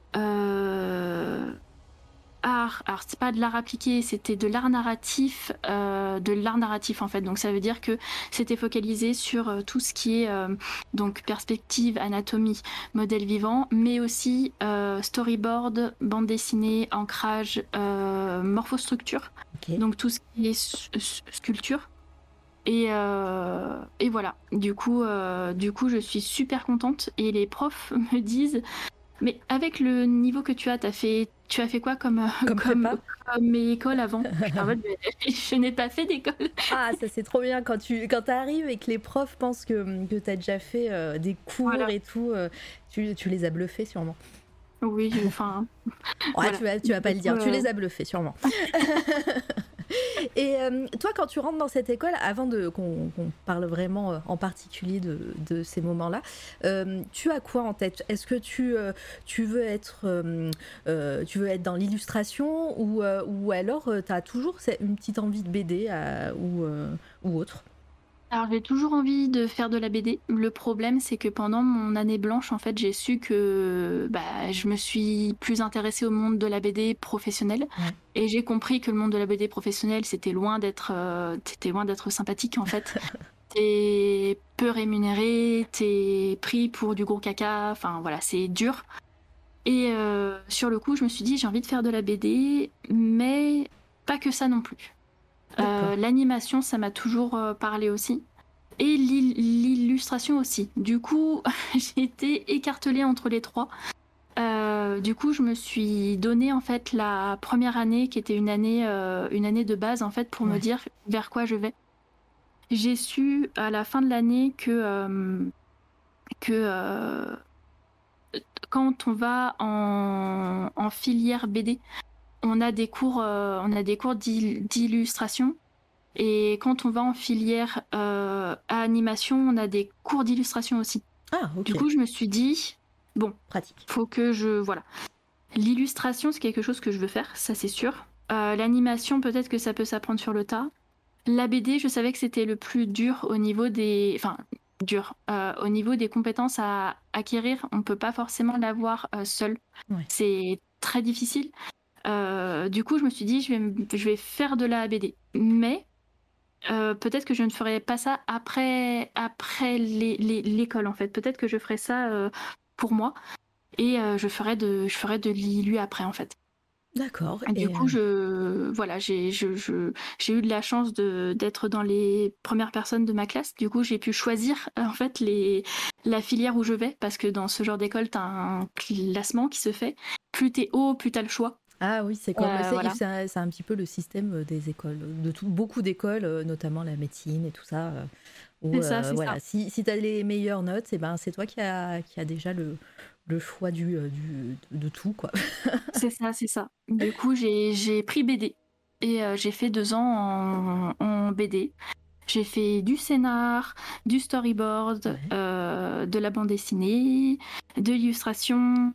art, alors c'est pas de l'art appliqué, c'était de l'art narratif, euh, de l'art narratif en fait. Donc ça veut dire que c'était focalisé sur euh, tout ce qui est euh, donc perspective, anatomie, modèle vivant, mais aussi storyboard, bande dessinée, ancrage, morphostructure. Donc tout ce qui est sculpture. Et, et, voilà. Du coup, du coup, je suis super contente et les profs me disent mais avec le niveau que tu as, as fait, tu as fait quoi comme, euh, comme, comme, mes écoles avant? Je n'ai pas fait d'école. ah, ça c'est trop bien quand tu quand arrives et que les profs pensent que, que tu as déjà fait euh, des cours et tout. Euh, tu, tu, les as bluffés sûrement. Oui, enfin. ouais, tu, vas, tu vas pas le dire, tu les as bluffés sûrement. Et euh, toi, quand tu rentres dans cette école, avant de qu'on parle vraiment euh, en particulier de, ces moments-là, euh, tu as quoi en tête? Est-ce que tu, veux être tu veux être dans l'illustration ou, ou alors tu as toujours une petite envie de BD ou, ou autre? Alors j'ai toujours envie de faire de la BD. Le problème c'est que pendant mon année blanche en fait j'ai su que bah, je me suis plus intéressée au monde de la BD professionnelle et j'ai compris que le monde de la BD professionnelle c'était loin d'être euh, loin d'être sympathique en fait. t'es peu rémunéré, t'es pris pour du gros caca, enfin voilà c'est dur. Et euh, sur le coup je me suis dit j'ai envie de faire de la BD mais pas que ça non plus. Euh, l'animation, ça m'a toujours euh, parlé aussi. Et l'illustration aussi. Du coup, j'ai été écartelée entre les trois. Euh, du coup, je me suis donné en fait la première année qui était une année, une année de base en fait pour me dire vers quoi je vais. J'ai su à la fin de l'année que que quand on va en, en, filière BD, on a des cours, euh, on a des cours d'illustration. Et quand on va en filière euh, à animation, on a des cours d'illustration aussi. Ah, Du coup, je me suis dit, bon, pratique. Faut que je, voilà. L'illustration, c'est quelque chose que je veux faire, ça c'est sûr. Euh, l'animation, peut-être que ça peut s'apprendre sur le tas. La BD, je savais que c'était le plus dur au niveau des, enfin, dur. au niveau des compétences à acquérir, on peut pas forcément l'avoir seul. C'est très difficile. Euh, du coup, je me suis dit, je vais, je vais faire de la BD. Mais euh, peut-être que je ne ferai pas ça après, après l'école, en fait. Peut-être que je ferai ça euh, pour moi et je ferai de, je ferai de l'ILU après, en fait. D'accord. Et du coup, je, voilà, j'ai, je, eu de la chance d'être dans les premières personnes de ma classe. Du coup, j'ai pu choisir en fait les, la filière où je vais parce que dans ce genre d'école, tu as un classement qui se fait. Plus t'es haut, plus tu as le choix. Ah oui, c'est comme euh, c'est un, petit peu le système euh, des écoles, de beaucoup d'écoles, euh, notamment la médecine et tout ça. Où, ça, voilà, si, si tu as les meilleures notes, c'est eh ben, c'est toi qui as qui a déjà le, le choix du, du, de tout. quoi. c'est ça, c'est ça. Du coup, j'ai pris BD et j'ai fait deux ans en, en BD. J'ai fait du scénar, du storyboard, de la bande dessinée, de l'illustration.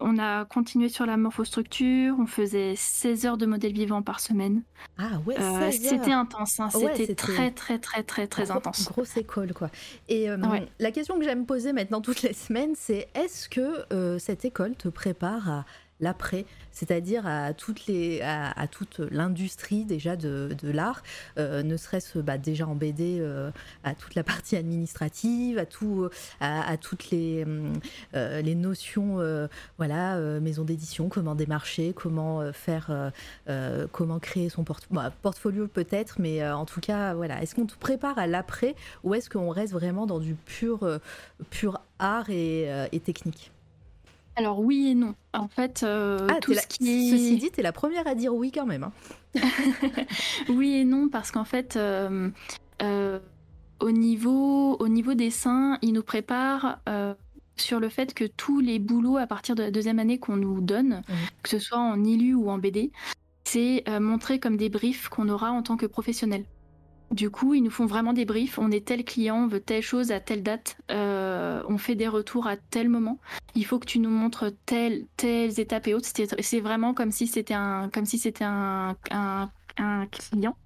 On a continué sur la morphostructure, on faisait 16 heures de modèle vivant par semaine. Ah ouais, Euh, 16 c'était intense, hein, Ouais, c'était c'était- très très très très très Gros- intense. Grosse école, quoi. Et euh, Ouais. la question que j'aime poser maintenant toutes les semaines, c'est est-ce que euh, cette école te prépare à l'après, c'est-à-dire à toute l'industrie déjà de, l'art, euh, ne serait-ce bah, déjà en euh, à toute la partie administrative, à euh, toutes les, notions, voilà, maison d'édition, comment démarcher, comment faire, comment créer son bah, portfolio peut-être, mais en tout cas, est-ce qu'on te prépare à l'après ou est-ce qu'on reste vraiment dans du pur, art et technique? Alors oui et non. En fait, euh, Ah, tout la- ce qui est... Ceci dit, t'es la première à dire oui quand même. hein. Oui et non, parce qu'en fait, euh, euh, au, niveau, au niveau dessin, il nous prépare euh, sur le fait que tous les boulots à partir de la deuxième année qu'on nous donne, Mhm. que ce soit en ILU ou en BD, c'est montré comme des briefs qu'on aura en tant que professionnel. Du coup, ils nous font vraiment des briefs. On est tel client, on veut telle chose à telle date, euh, on fait des retours à tel moment. Il faut que tu nous montres telle, telles étapes et autres. C'est vraiment comme si c'était un, comme si c'était un, un, un client.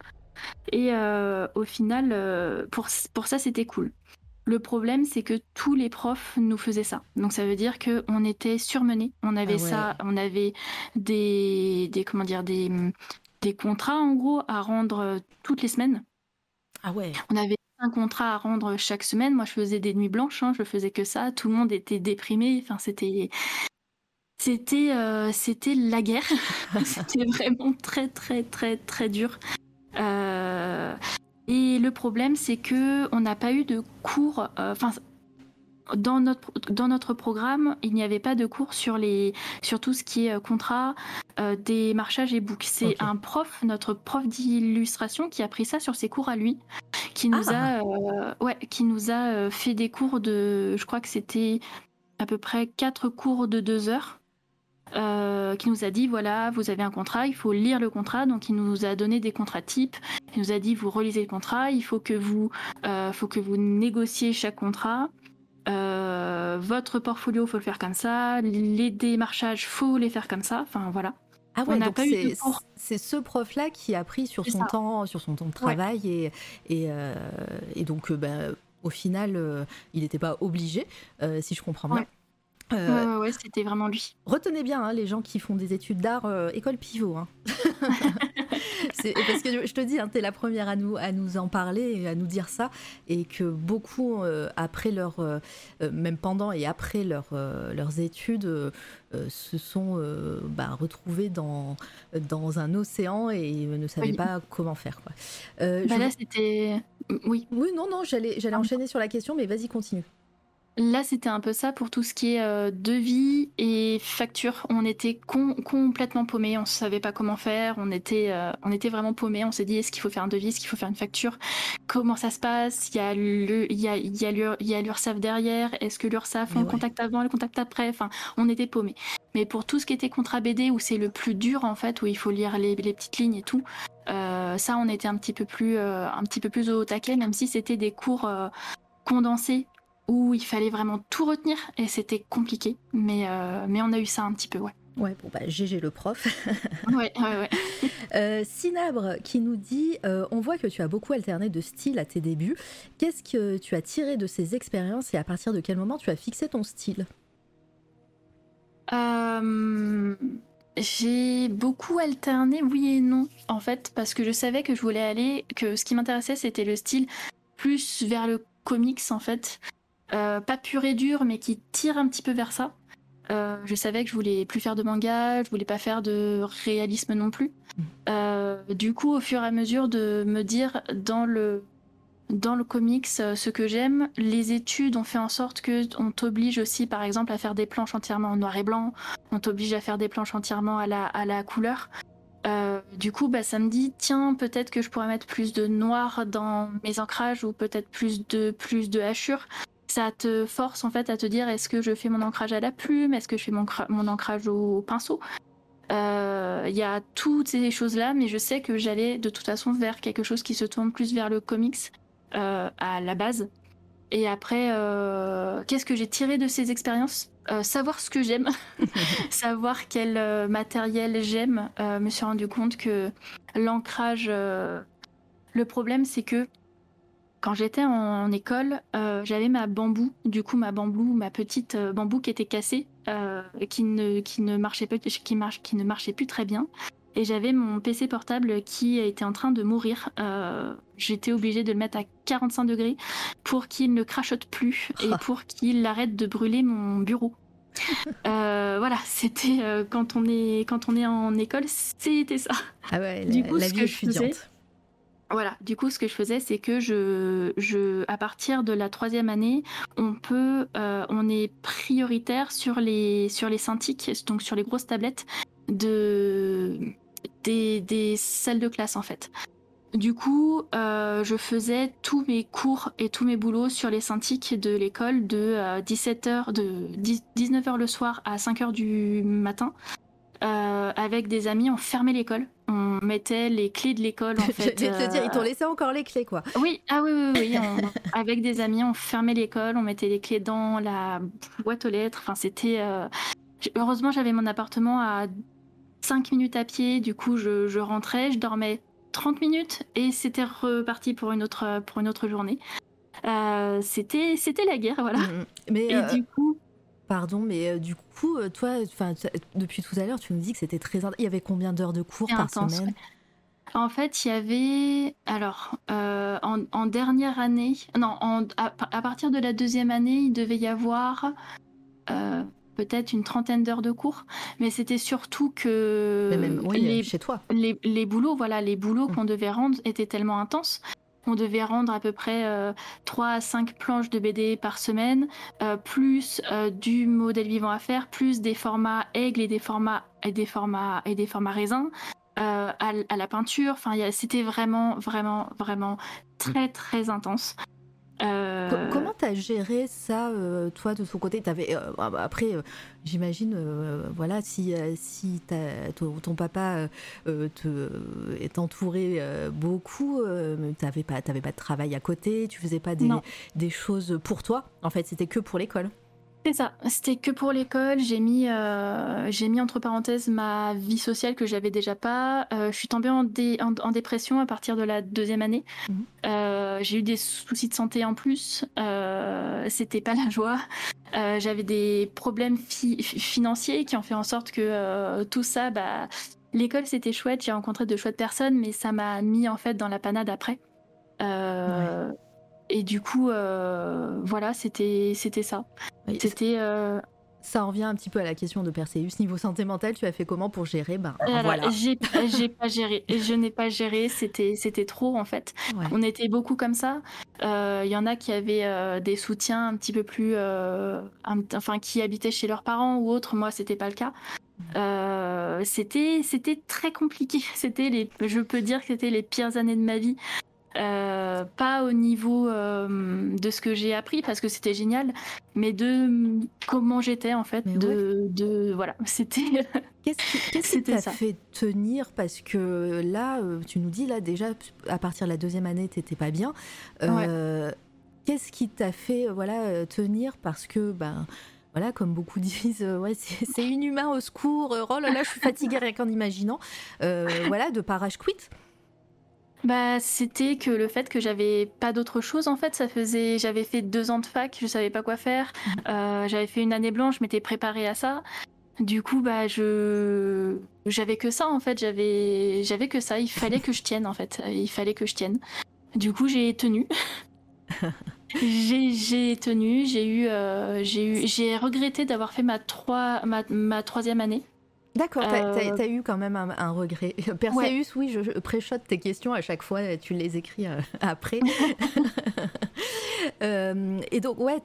Et euh, au final, euh, pour, pour ça, c'était cool. Le problème, c'est que tous les profs nous faisaient ça. Donc ça veut dire que on était surmenés. On avait Ah ouais. ça, on avait des, des comment dire, des, des contrats en gros à rendre toutes les semaines. Ah ouais. On avait un contrat à rendre chaque semaine. Moi, je faisais des nuits blanches. hein, je faisais que ça. Tout le monde était déprimé. Enfin, c'était, c'était, euh, c'était la guerre. c'était vraiment très, très, très, très dur. Euh, et le problème, c'est que on n'a pas eu de cours. euh, Enfin. Dans notre, dans notre programme, il n'y avait pas de cours sur, les, sur tout ce qui est euh, contrat, euh, démarchage et book. C'est un prof, notre prof d'illustration, qui a pris ça sur ses cours à lui, qui nous Ah. a, euh, ouais, qui nous a euh, fait des cours de, je crois que c'était à peu près quatre cours de deux heures. euh, qui nous a dit voilà vous avez un contrat il faut lire le contrat donc il nous a donné des contrats types il nous a dit vous relisez le contrat il faut que vous euh, faut que vous négociez chaque contrat euh, votre portfolio faut le faire comme ça les démarchages faut les faire comme ça enfin voilà Ah ouais, donc c'est ce prof-là qui a pris sur son ça. temps, sur son temps de travail et et, euh, et donc euh, ben, au final, euh, il n'était pas obligé, si je comprends bien. Ouais. Euh, ouais, ouais, ouais, c'était vraiment lui Retenez bien hein, les gens qui font des études d'art, euh, école pivot. hein. Parce que je- te dis, hein, tu es la première à nous, à nous en parler et à nous dire ça, et que beaucoup, euh, après leur, euh, euh, même pendant et après leur, euh, leurs études, se sont bah, retrouvés dans, dans un océan et ne savaient Oui. pas comment faire. Quoi. Bah je- là c'était oui Oui, non, non, j'allais j'allais enchaîner sur la question, mais vas-y, continue. Là, c'était un peu ça pour tout ce qui est euh, devis et facture. On était com- complètement paumés, on ne savait pas comment faire, on était, euh, on était vraiment paumés. On s'est dit, est-ce qu'il faut faire un devis, est-ce qu'il faut faire une facture? Comment ça se passe? Il y a le- il y a, il y a l'Ur- il y a l'URSSAF derrière, est-ce que l'URSSAF, Mais on ouais. contacte avant, le contacte après? Enfin, on était paumés. Mais pour tout ce qui était contrat BD, où c'est le plus dur en fait, où il faut lire les, les petites lignes et tout, euh, ça, on était un petit peu plus, un petit peu plus au taquet, même si c'était des cours condensés où il fallait vraiment tout retenir et c'était compliqué. Mais, euh, mais on a eu ça un petit peu, ouais. Ouais, bon, bah, GG le prof. Ouais, ouais, ouais. Euh, Sinabre qui nous dit euh, On voit que tu as beaucoup alterné de style à tes débuts. Qu'est-ce que tu as tiré de ces expériences et à partir de quel moment tu as fixé ton style? Euh, j'ai beaucoup alterné, oui et non, en fait, parce que je savais que je voulais aller, que ce qui m'intéressait, c'était le style plus vers le comics, en fait. Euh, pas pur et dur, mais qui tire un petit peu vers ça. Euh, je savais que je voulais plus faire de manga, je voulais pas faire de réalisme non plus. Euh, du coup, au fur et à mesure de me dire dans le dans le comics ce que j'aime, les études ont fait en sorte que on t'oblige aussi, par exemple, à faire des planches entièrement en noir et blanc. On t'oblige à faire des planches entièrement à la à la couleur. Du coup, bah, ça me dit tiens peut-être que je pourrais mettre plus de noir dans mes ancrages ou peut-être plus de plus de hachures ça te force en fait à te dire est-ce que je fais mon ancrage à la plume, est-ce que je fais mon, mon ancrage au, pinceau? Euh, Il y a toutes ces choses-là, mais je sais que j'allais de toute façon vers quelque chose qui se tourne plus vers le comics euh, à la base. Et après, qu'est-ce que j'ai tiré de ces expériences? Savoir ce que j'aime, savoir quel matériel j'aime. me suis rendu compte que l'ancrage, le problème c'est que quand j'étais en, école, euh, j'avais ma bambou, du coup ma bambou, ma petite euh, bambou qui était cassée, euh, qui ne qui ne marchait pas, qui marche, qui ne marchait plus très bien. Et j'avais mon PC portable qui était en train de mourir. J'étais obligée de le mettre à 45 degrés pour qu'il ne crachote plus et pour qu'il arrête de brûler mon bureau. voilà, c'était quand on est quand on est en école, c'était ça. Ah ouais, du coup, la vie étudiante. Voilà, du coup, ce que je faisais, c'est que je, je, à partir de la troisième année, on peut, euh, on est prioritaire sur les, sur les donc sur les grosses tablettes de, des, des salles de classe en fait. Du coup, euh, je faisais tous mes cours et tous mes boulots sur les synthiques de l'école de 17h, euh, de 19h le soir à 5h du matin. Avec des amis, on fermait l'école on mettait les clés de l'école. En fait, Je vais te dire, ils t'ont euh, laissé encore les clés, quoi. Oui, ah oui, oui, oui. avec des amis, on fermait l'école, on mettait les clés dans la boîte aux lettres. Enfin, c'était. Euh, heureusement, j'avais mon appartement à 5 minutes à pied. Du coup, je, rentrais, je dormais 30 minutes et c'était reparti pour une autre, pour une autre journée. Euh, c'était, c'était la guerre, voilà. Mm, mm. Mais et du coup. Pardon, mais euh, du coup, euh, toi, depuis tout à l'heure, tu me dis que c'était très. Il y avait combien d'heures de cours par semaine En fait, il y avait. Alors, euh, en, dernière année. Non, à, partir de la deuxième année, il devait y avoir. peut-être une trentaine d'heures de cours, mais c'était surtout que même, les, chez toi. Les, boulots, voilà, les boulots mmh. qu'on devait rendre étaient tellement intenses on devait rendre à peu près 3 euh, à 5 planches de BD par semaine, euh, plus euh, du modèle vivant à faire, plus des formats aigle et des formats et des formats et des formats raisins. À, la peinture, enfin, c'était vraiment, vraiment, vraiment très, très intense. Euh, comment tu as géré ça, euh, toi, de ton côté? Avais, euh, ah, bah, Après, j'imagine, voilà, si, si ton, papa te, est entouré beaucoup, tu n'avais pas, pas de travail à côté, tu faisais pas des, des choses pour toi? En fait, c'était que pour l'école. C'est ça, c'était que pour l'école. J'ai mis, euh, j'ai mis entre parenthèses ma vie sociale que j'avais déjà pas. Euh, je suis tombée en, en, dépression à partir de la deuxième année. Mhm. Euh, j'ai eu des soucis de santé en plus. c'était pas la joie. j'avais des problèmes financiers qui ont fait en sorte que tout ça, bah, l'école c'était chouette. J'ai rencontré de chouettes personnes, mais ça m'a mis en fait dans la panade après. Et du coup, voilà, c'était c'était ça. C'était. Euh, ça en revient un petit peu à la question de Perseus. Niveau santé mentale, tu as fait comment pour gérer? Ben, voilà. J'ai pas géré. Je n'ai pas géré. C'était c'était trop en fait. On était beaucoup comme ça. Il euh, y en a qui avaient euh, des soutiens un petit peu plus, enfin qui habitaient chez leurs parents ou autres. Moi, c'était pas le cas. c'était c'était très compliqué. C'était les, je peux dire que c'était les pires années de ma vie. Euh, pas au niveau euh, de ce que j'ai appris parce que c'était génial, mais de comment j'étais en fait. De, de, voilà, c'était. Qu'est-ce qui t'a fait tenir? Parce que là, euh, tu nous dis là déjà à partir de la deuxième année, t'étais pas bien. Qu'est-ce qui t'a fait voilà tenir? Parce que ben voilà, comme beaucoup disent, ouais, c'est inhumain au secours, oh là là, je suis fatiguée rien qu'en imaginant. voilà, de parage quit. Bah, c'était que le fait que j'avais pas d'autre chose en fait, ça faisait, j'avais fait deux ans de fac, je savais pas quoi faire, mhm. euh, j'avais fait une année blanche, je m'étais préparée à ça. Du coup, bah, je, j'avais que ça en fait, j'avais, j'avais que ça. Il fallait que je tienne en fait, il fallait que je tienne. Du coup, j'ai tenu. j'ai, tenu, j'ai eu, euh, j'ai eu, j'ai regretté d'avoir fait ma, trois, ma troisième année. D'accord, tu as, euh, eu quand même un, regret. Perseus, oui, je, préchote tes questions à chaque fois, tu les écris euh, après. Euh, et donc, ouais,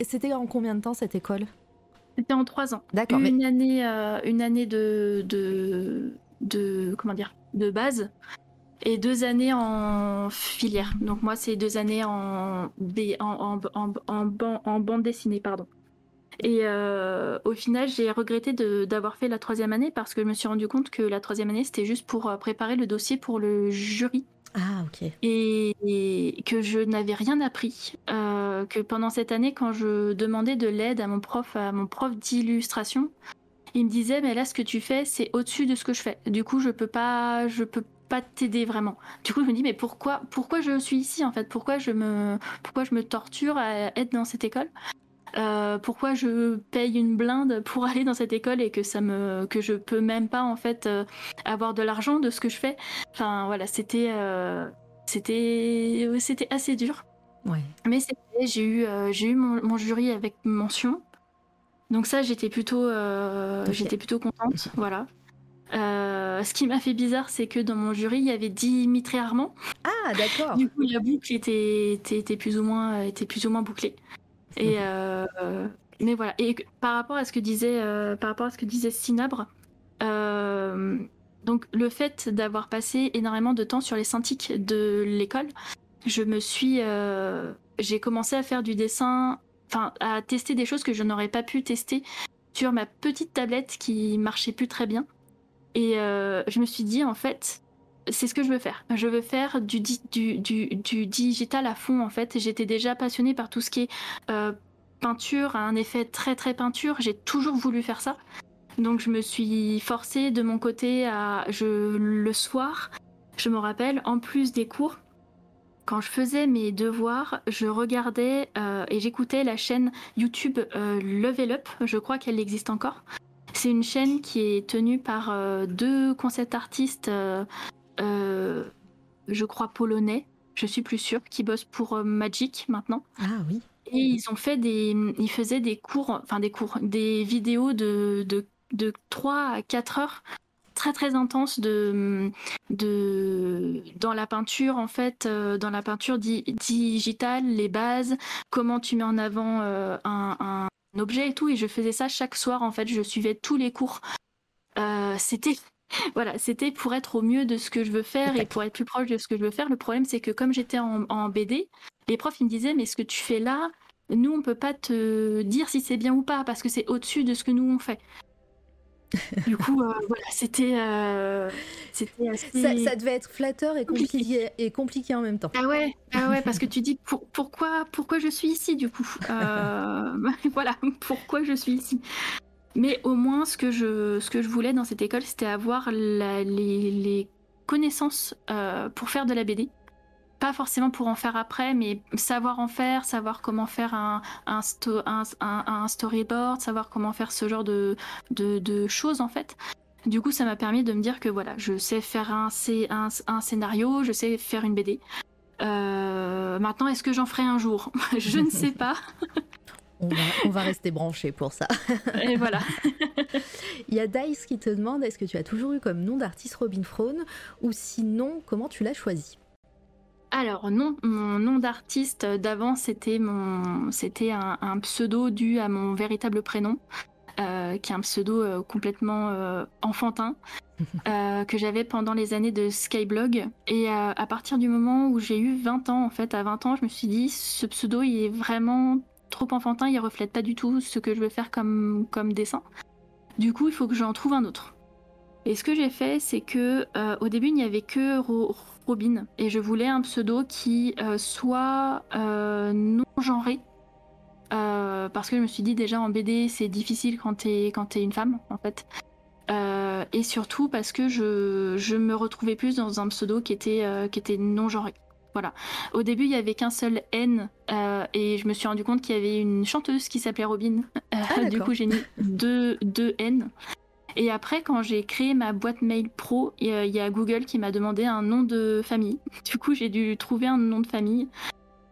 c'était en combien de temps cette école? C'était en trois ans. D'accord. Une, année, une année de, de, de, comment dire, de base et deux années en filière. Donc moi, c'est deux années en, en, en, en, en bande dessinée, pardon. Et euh, au final, j'ai regretté d'avoir fait la troisième année parce que je me suis rendu compte que la troisième année, c'était juste pour euh, préparer le dossier pour le jury. Ah, ok. Et, que je n'avais rien appris. que pendant cette année, quand je demandais de l'aide à mon prof, à mon prof d'illustration, il me disait mais là ce que tu fais c'est au-dessus de ce que je fais. Du coup je peux pas je peux pas t'aider vraiment. Du coup je me dis mais pourquoi pourquoi je suis ici en fait? Pourquoi je me pourquoi je me torture à être dans cette école? Euh, pourquoi je paye une blinde pour aller dans cette école et que ça me que je peux même pas en fait euh, avoir de l'argent de ce que je fais? Enfin voilà c'était euh, c'était c'était assez dur ouais. mais j'ai eu j'ai eu mon, mon, jury avec mention donc ça, j'étais plutôt, j'étais plutôt contente, voilà. Euh, ce qui m'a fait bizarre, c'est que dans mon jury, il y avait Dimitri Armand. Ah, d'accord. Du coup, la boucle était, était, plus ou moins, était plus ou moins bouclée. Et euh, par rapport à ce que disait, par rapport Sinabre, donc le fait d'avoir passé énormément de temps sur les synthiques de l'école, je me suis, j'ai commencé à faire du dessin enfin, à tester des choses que je n'aurais pas pu tester sur ma petite tablette qui marchait plus très bien. Et euh, je me suis dit, en fait, c'est ce que je veux faire. Je veux faire du, digital à fond, en fait. J'étais déjà passionnée par tout ce qui est euh, peinture, un effet très très peinture. J'ai toujours voulu faire ça. Donc je me suis forcée de mon côté à... Je, le soir, je me rappelle, en plus des cours, quand je faisais mes devoirs, je regardais euh, et j'écoutais la chaîne YouTube euh, Level Up. Je crois qu'elle existe encore. C'est une chaîne qui est tenue par deux concept artistes, je crois polonais, je suis plus sûre, qui bossent pour Magic maintenant. Ah oui. Et ils ont fait des, ils faisaient des cours, enfin des cours, des vidéos de, de, de 3 à 4 heures très très intense de, de dans la peinture en fait, euh, dans la peinture digitale, les bases, comment tu mets en avant euh, un, objet et tout. Et je faisais ça chaque soir en fait. Je suivais tous les cours. Euh, c'était voilà, c'était pour être au mieux de ce que je veux faire et pour être plus proche de ce que je veux faire. Le problème, c'est que comme j'étais en, en, BD, les profs ils me disaient mais ce que tu fais là, nous on peut pas te dire si c'est bien ou pas parce que c'est au-dessus de ce que nous on fait du coup, euh, voilà, c'était, euh, assez... ça, devait être flatteur et compliqué, et compliqué en même temps. Ah ouais, ah ouais parce que tu dis pourquoi, pourquoi je suis ici du coup? Euh, voilà, pourquoi je suis ici? Mais au moins, ce que je, ce que je voulais dans cette école, c'était avoir les, connaissances pour faire de la BD pas forcément pour en faire après, mais savoir en faire, savoir comment faire un, un, storyboard, savoir comment faire ce genre de, de, choses en fait. Du coup, ça m'a permis de me dire que voilà, je sais faire un, un, scénario, je sais faire une BD. Euh, maintenant, est-ce que j'en ferai un jour? Je ne sais pas. On va, on va, rester branché pour ça. Et voilà. Il y a Dice qui te demande est-ce que tu as toujours eu comme nom d'artiste Robin Frone ou sinon comment tu l'as choisi? Alors non, mon nom d'artiste d'avant c'était mon, c'était un, pseudo dû à mon véritable prénom, euh, qui est un pseudo euh, complètement euh, enfantin que j'avais pendant les années de Skyblog. Et à partir du moment où j'ai eu 20 ans, en fait, à 20 ans, je me suis dit ce pseudo il est vraiment trop enfantin, il reflète pas du tout ce que je veux faire comme comme dessin. Du coup, il faut que j'en trouve un autre. Et ce que j'ai fait, c'est que au début, il n'y avait que Robin et je voulais un pseudo qui euh, soit euh, non genré euh, parce que je me suis dit déjà en BD c'est difficile quand t'es quand es une femme en fait et surtout parce que je, je, me retrouvais plus dans un pseudo qui était qui était non genré voilà. Au début, il y avait qu'un seul N et je me suis rendu compte qu'il y avait une chanteuse qui s'appelait Robin. Ah, du coup, j'ai mis deux, deux N. Et après, quand j'ai créé ma boîte mail pro, il y a Google qui m'a demandé un nom de famille. Du coup, j'ai dû trouver un nom de famille.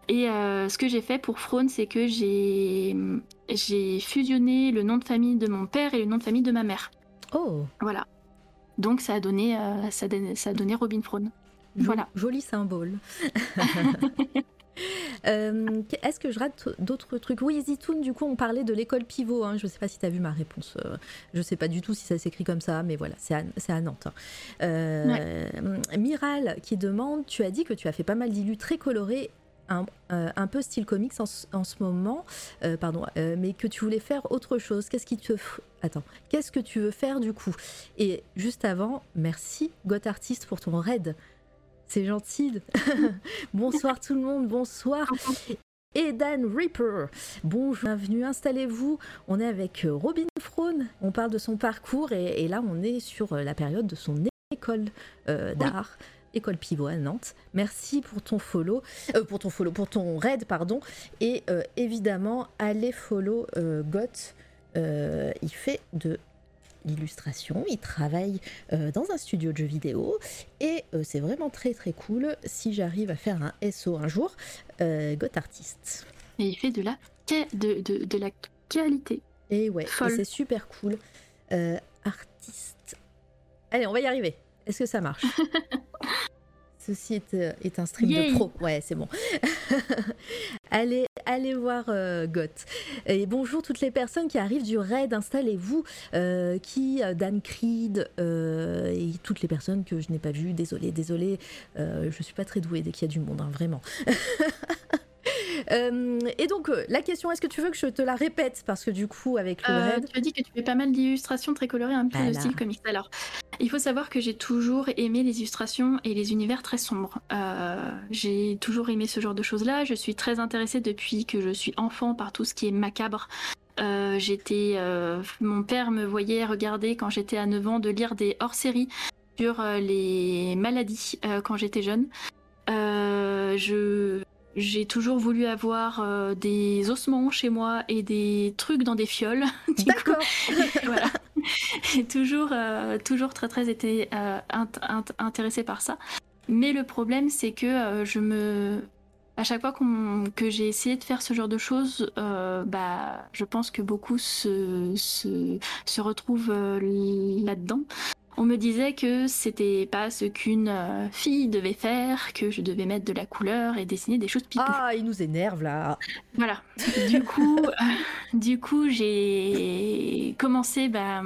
Et euh, ce que j'ai fait pour Frone, c'est que j'ai j'ai fusionné le nom de famille de mon père et le nom de famille de ma mère. Oh. Voilà. Donc ça a donné euh, ça, ça, a donné Robin Frone. Voilà. Joli symbole. Euh, est-ce que je rate d'autres trucs? Oui, Zitoun, du coup, on parlait de l'école pivot. Hein. Je ne sais pas si tu as vu ma réponse. Euh, je ne sais pas du tout si ça s'écrit comme ça, mais voilà, c'est à, Nantes. Hein. Euh, Miral qui demande Tu as dit que tu as fait pas mal d'illus très colorés un, peu style comics en, ce moment, pardon, mais que tu voulais faire autre chose. Qu'est-ce qui te attends Qu'est-ce que tu veux faire du coup? Et juste avant, merci Got Artist pour ton raid. C'est gentil. bonsoir tout le monde, bonsoir. Et Dan Reaper. Bonjour, bienvenue, installez-vous. On est avec euh, Robin Frone. On parle de son parcours et, là, on est sur euh, la période de son école euh, d'art. École Pivot à Nantes. Merci pour ton follow, pour ton follow, pour ton raid, pardon. Et évidemment, allez follow Got. il fait de l'illustration, il travaille euh, dans un studio de jeux vidéo et euh, c'est vraiment très très cool si j'arrive à faire un SO un jour, euh, Got Artist. Et il fait de la, de, de, de la qualité. Et ouais, c'est super cool. artiste. Allez, on va y arriver. Est-ce que ça marche Ceci est, euh, est un stream de pro. Ouais, c'est bon. allez, allez voir euh, Goth. Et bonjour toutes les personnes qui arrivent du raid. Installez-vous. Euh, qui, Dan Creed et toutes les personnes que je n'ai pas vues. Désolé, désolé. je suis pas très douée dès qu'il y a du monde, hein, vraiment. Euh, et donc, euh, la question, est-ce que tu veux que je te la répète Parce que du coup, avec le euh, Tu as dit que tu fais pas mal d'illustrations très colorées, un peu de style comics. Alors, il faut savoir que j'ai toujours aimé les illustrations et les univers très sombres. j'ai toujours aimé ce genre de choses-là. Je suis très intéressée depuis que je suis enfant par tout ce qui est macabre. j'étais, mon père me voyait regarder quand j'étais à 9 ans de lire des hors-séries sur les maladies quand j'étais jeune. je j'ai toujours voulu avoir euh, des ossements chez moi et des trucs dans des fioles. D'accord. voilà. J'ai toujours, euh, toujours très très été euh, intéressée par ça. Mais le problème, c'est que je me, à chaque fois que j'ai essayé de faire ce genre de choses, bah, je pense que beaucoup se, se, se retrouvent là-dedans. On me disait que c'était pas ce qu'une euh, fille devait faire, que je devais mettre de la couleur et dessiner des choses pipou. Ah, il nous énerve là. Voilà. Du coup, euh, du coup, j'ai commencé bah,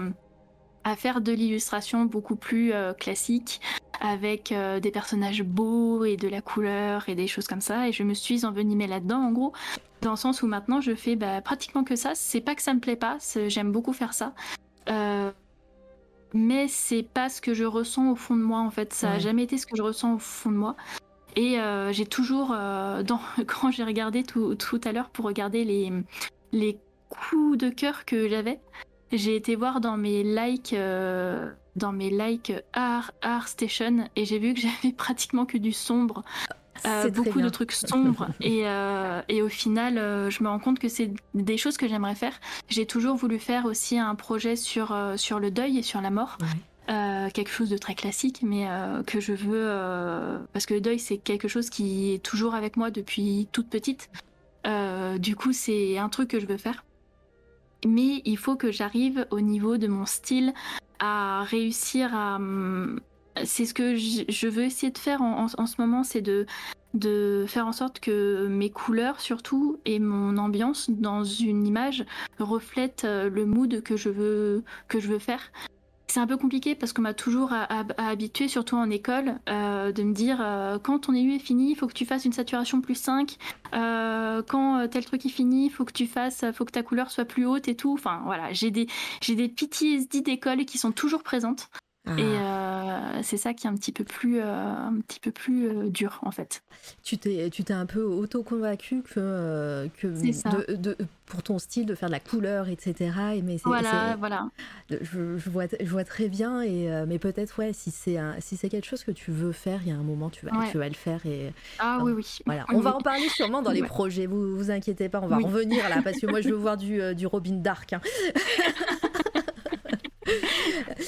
à faire de l'illustration beaucoup plus euh, classique, avec des personnages beaux et de la couleur et des choses comme ça. Et je me suis envenimée là-dedans, en gros, dans le sens où maintenant je fais bah, pratiquement que ça. C'est pas que ça me plaît pas, j'aime beaucoup faire ça mais c'est pas ce que je ressens au fond de moi en fait. Ça a jamais été ce que je ressens au fond de moi. Et euh, j'ai toujours, euh, dans, quand j'ai regardé tout, tout à l'heure pour regarder les, les coups de cœur que j'avais, j'ai été voir dans mes likes, euh, dans mes likes Art, Art Station et j'ai vu que j'avais pratiquement que du sombre. Euh, beaucoup de trucs sombres et, euh, et au final euh, je me rends compte que c'est des choses que j'aimerais faire j'ai toujours voulu faire aussi un projet sur sur le deuil et sur la mort quelque chose de très classique, mais que je veux parce que le deuil c'est quelque chose qui est toujours avec moi depuis toute petite. du coup, c'est un truc que je veux faire. Mais il faut que j'arrive au niveau de mon style à réussir à, hum, c'est ce que je veux essayer de faire en, ce moment, c'est de, faire en sorte que mes couleurs surtout et mon ambiance dans une image reflètent euh, le mood que je veux, que je veux faire. C'est un peu compliqué parce qu'on m'a toujours habitué, surtout en école, euh, de me dire euh, quand ton élu est fini, il faut que tu fasses une saturation plus 5. quand tel truc est fini, il faut que tu fasses, faut que ta couleur soit plus haute et tout. Enfin voilà, j'ai des, j'ai des d'école qui sont toujours présentes. Et ah. euh, c'est ça qui est un petit peu plus, euh, un petit peu plus euh, dur en fait. Tu t'es, tu t'es un peu auto-convaincu que, que de, de, pour ton style de faire de la couleur, etc. Mais voilà, voilà. Je, je, vois, je vois très bien, et, mais peut-être ouais, si c'est, si c'est quelque chose que tu veux faire, il y a un moment tu vas, tu vas le faire. Et, ah oui, oui. Voilà. On va en parler sûrement dans les projets, vous vous inquiétez pas, on va revenir là, parce que moi je veux voir du, du Robin Dark. Hein.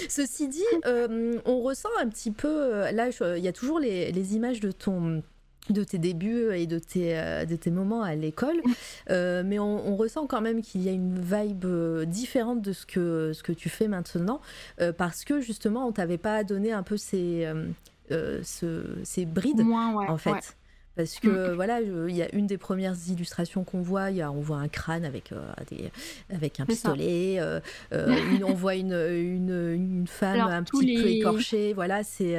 Ceci dit, euh, on ressent un petit peu, euh, là, il y a toujours les, images de ton de tes débuts et de tes, euh, de tes moments à l'école, mais on, ressent quand même qu'il y a une vibe différente de ce que, ce que tu fais maintenant, parce que justement, on t'avait pas donné un peu ces, ces brides, en fait. Parce que mm. voilà, il y a une des premières illustrations qu'on voit, y a, on voit un crâne avec, euh, des, avec un pistolet, euh, euh, on voit une, une, une femme un petit peu écorchée, voilà, c'est...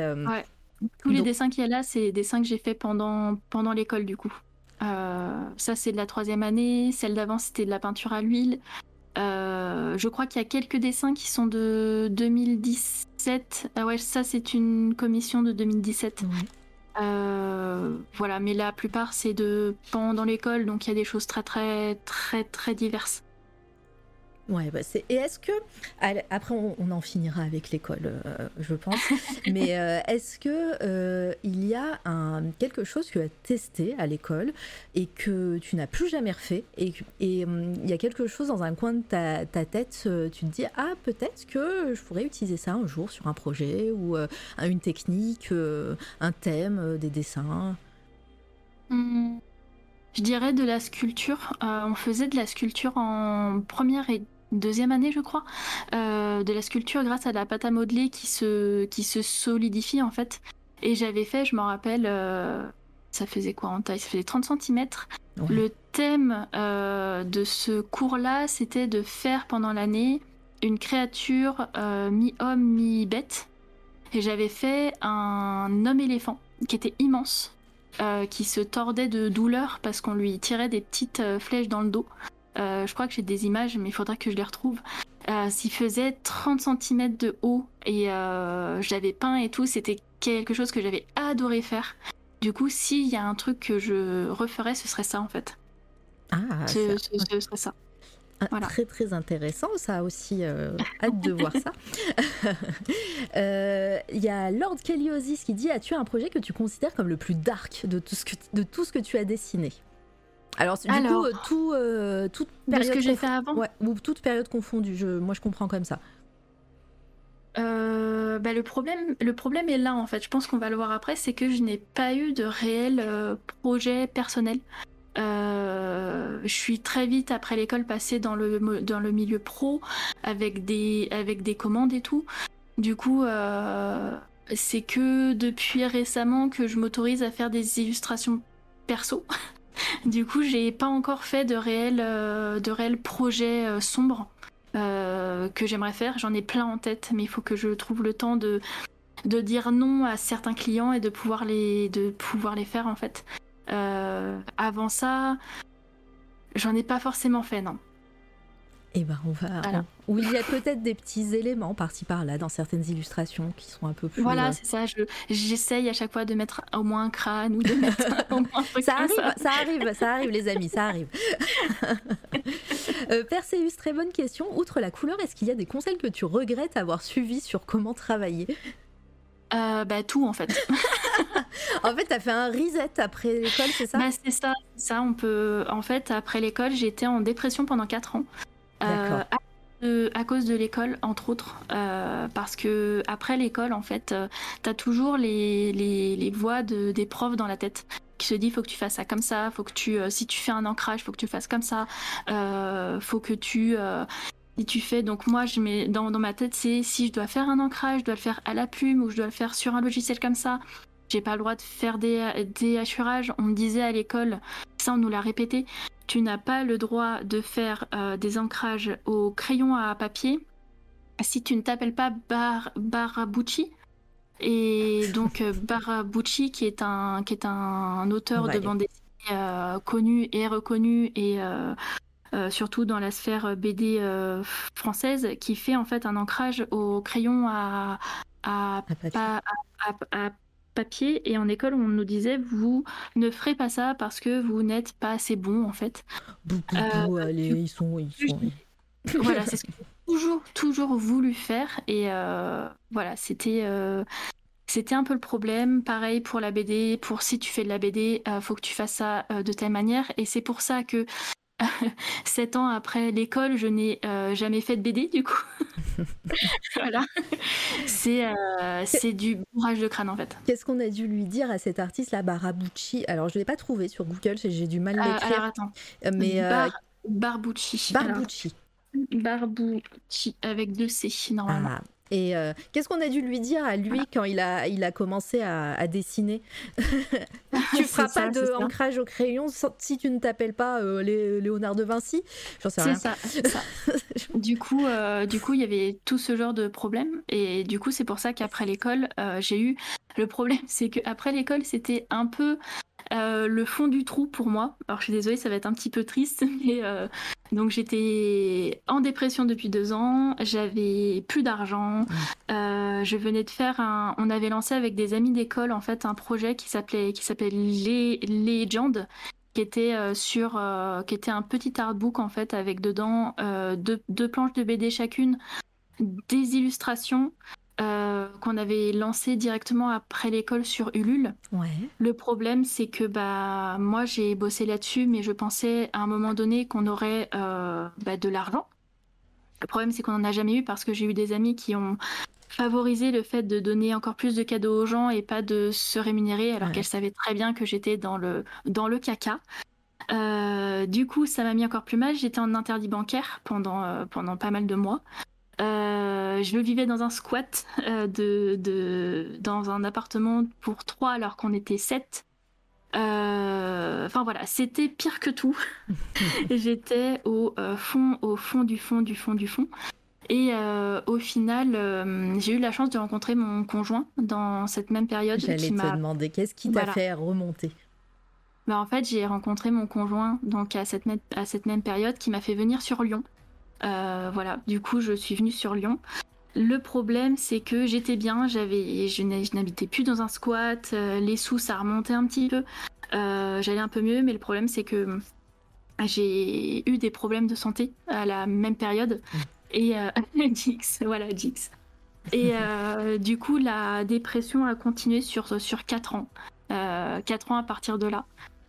Tous les dessins qu'il y a là, c'est des dessins que j'ai fait pendant, pendant l'école du coup. ça, c'est de la troisième année, celle d'avant, c'était de la peinture à l'huile. je crois qu'il y a quelques dessins qui sont de 2017. Ah ouais, ça, c'est une commission de 2017. Voilà, mais la plupart c'est de pendant l'école, donc il y a des choses très très très très diverses. Ouais, bah c'est... Et est-ce que. Après, on, en finira avec l'école, euh, je pense. Mais euh, est-ce que euh, il y a un, quelque chose que tu as testé à l'école et que tu n'as plus jamais refait Et il y a quelque chose dans un coin de ta, ta, tête, tu te dis Ah, peut-être que je pourrais utiliser ça un jour sur un projet ou une technique, un thème, des dessins? Mmh. Je dirais de la sculpture. on faisait de la sculpture en première et deuxième année, je crois, euh, de la sculpture grâce à la pâte à modeler qui se, qui se solidifie en fait. Et j'avais fait, je m'en rappelle, euh, ça faisait quoi en taille? Ça faisait 30 cm. Le thème euh, de ce cours-là, c'était de faire pendant l'année une créature mi-homme, mi-bête. Et j'avais fait un homme éléphant qui était immense, qui se tordait de douleur parce qu'on lui tirait des petites flèches dans le dos. Euh, je crois que j'ai des images, mais il faudra que je les retrouve. Euh, S'il faisait 30 cm de haut et euh, j'avais peint et tout, c'était quelque chose que j'avais adoré faire. Du coup, s'il y a un truc que je referais, ce serait ça en fait. Ah, ce, serait ça. Ah, voilà. Très très intéressant, ça aussi, euh, hâte de voir ça. Il y a Lord Keliosis qui dit As-tu un projet que tu considères comme le plus dark de tout ce que, de tout ce que tu as dessiné? Alors, du coup, euh, tout, euh, toute période. que j'ai fait avant? Ou toute période confondue. Je, moi, je comprends comme ça. Euh, bah, le, problème, le problème est là, en fait. Je pense qu'on va le voir après. C'est que je n'ai pas eu de réel projet personnel. Je suis très vite, après l'école, passée dans le, dans le milieu pro avec des, avec des commandes et tout. Du coup, c'est que depuis récemment que je m'autorise à faire des illustrations perso. Du coup, j'ai pas encore fait de réels, euh, de projets euh, sombres euh, que j'aimerais faire. J'en ai plein en tête, mais il faut que je trouve le temps de, de dire non à certains clients et de pouvoir les, de pouvoir les faire en fait. Avant ça, j'en ai pas forcément fait, non. Eh ben, on va. Où il y a peut-être des petits éléments par-ci par-là dans certaines illustrations qui sont un peu plus. Voilà, euh, c'est ça. J'essaye à chaque fois de mettre au moins un crâne ou de mettre au moins un truc ça, arrive, ça. arrive, ça arrive, les amis, ça arrive. euh, Perseus, très bonne question. Outre la couleur, est-ce qu'il y a des conseils que tu regrettes avoir suivis sur comment travailler? Euh, bah tout en fait. en fait, t'as fait un reset après l'école, c'est ça? Bah, c'est ça, ça. On peut. En fait, après l'école, j'étais en dépression pendant 4 ans. Euh, à, cause de l'école, entre autres, euh, parce que après l'école, en fait, euh, t'as toujours les, les, voix de, des profs dans la tête qui se dit faut que tu fasses ça comme ça, faut que tu, si tu fais un ancrage, faut que tu le fasses comme ça, faut que tu si tu fais donc moi je mets dans, dans ma tête c'est si je dois faire un ancrage je dois le faire à la plume ou je dois le faire sur un logiciel comme ça j'ai pas le droit de faire des, des hachurages on me disait à l'école ça on nous l'a répété tu n'as pas le droit de faire euh, des ancrages au crayon à papier si tu ne t'appelles pas Bar Barabucci. Et donc euh, Barabucci, qui est un, qui est un, auteur de bande dessinée euh, connu et reconnu et surtout dans la sphère BD française, qui fait en fait un ancrage au crayon à, à, à papier et en école on nous disait vous ne ferez pas ça parce que vous n'êtes pas assez bon en fait. Euh, allez, ils sont, ils sont... voilà, c'est ce que j'ai toujours toujours voulu faire et euh, voilà c'était euh, c'était un peu le problème. Pareil pour la BD, pour si tu fais de la BD, faut que tu fasses ça de telle manière et c'est pour ça que Sept ans après l'école, je n'ai euh, jamais fait de BD du coup. voilà. C'est euh, c'est du bourrage de crâne en fait. Qu'est-ce qu'on a dû lui dire à cet artiste là, Barabucci? Alors je l'ai pas trouvé sur Google, j'ai du mal à euh, l'écrire. alors attends. Mais Barbucci. Barbucci. Barbucci avec deux C normalement. Ah. Et euh, qu'est-ce qu'on a dû lui dire à lui quand il a, il a commencé à, dessiner Tu feras pas de ancrage au crayon si tu ne t'appelles pas euh, Léonard de Vinci J'en sais rien. C'est ça. du coup, euh, du coup, il y avait tout ce genre de problèmes. Et du coup, c'est pour ça qu'après l'école, j'ai eu le problème, c'est qu'après l'école, c'était un peu le fond du trou pour moi. Alors je suis désolée, ça va être un petit peu triste, mais donc j'étais en dépression depuis deux ans, j'avais plus d'argent, mmh. je venais de faire un, on avait lancé avec des amis d'école en fait un projet qui s'appelait qui les Legend qui était euh, sur euh, qui était un petit artbook en fait avec dedans euh, deux, planches de BD chacune des illustrations qu'on avait lancées directement après l'école sur Ulule. Ouais. Le problème c'est que bah moi j'ai bossé là-dessus mais je pensais à un moment donné qu'on aurait bah, de l'argent. Le problème c'est qu'on n'en a jamais eu parce que j'ai eu des amis qui ont favoriser le fait de donner encore plus de cadeaux aux gens et pas de se rémunérer alors qu'elle savait très bien que j'étais dans le, dans le caca. Euh, du coup, ça m'a mis encore plus mal. J'étais en interdit bancaire pendant, euh, pendant pas mal de mois. Euh, je vivais dans un squat de, de, dans un appartement pour trois alors qu'on était sept. Enfin voilà, c'était pire que tout. J'étais au fond, au fond du fond du fond du fond. Et euh, au final, euh, j'ai eu la chance de rencontrer mon conjoint dans cette même période. J'allais te demander, qu'est-ce qui t'a fait remonter? Bah, En fait, j'ai rencontré mon conjoint donc à cette, à cette même période qui m'a fait venir sur Lyon. Euh, voilà, du coup, je suis venue sur Lyon. Le problème, c'est que j'étais bien, j'avais, je n'habitais plus dans un squat, les sous, ça remontait un petit peu. J'allais un peu mieux, mais le problème, c'est que j'ai eu des problèmes de santé à la même période. Mmh. Et euh, Jix, voilà Jix. Et euh, du coup, la dépression a continué sur, sur 4 ans. Euh, 4 ans à partir de là.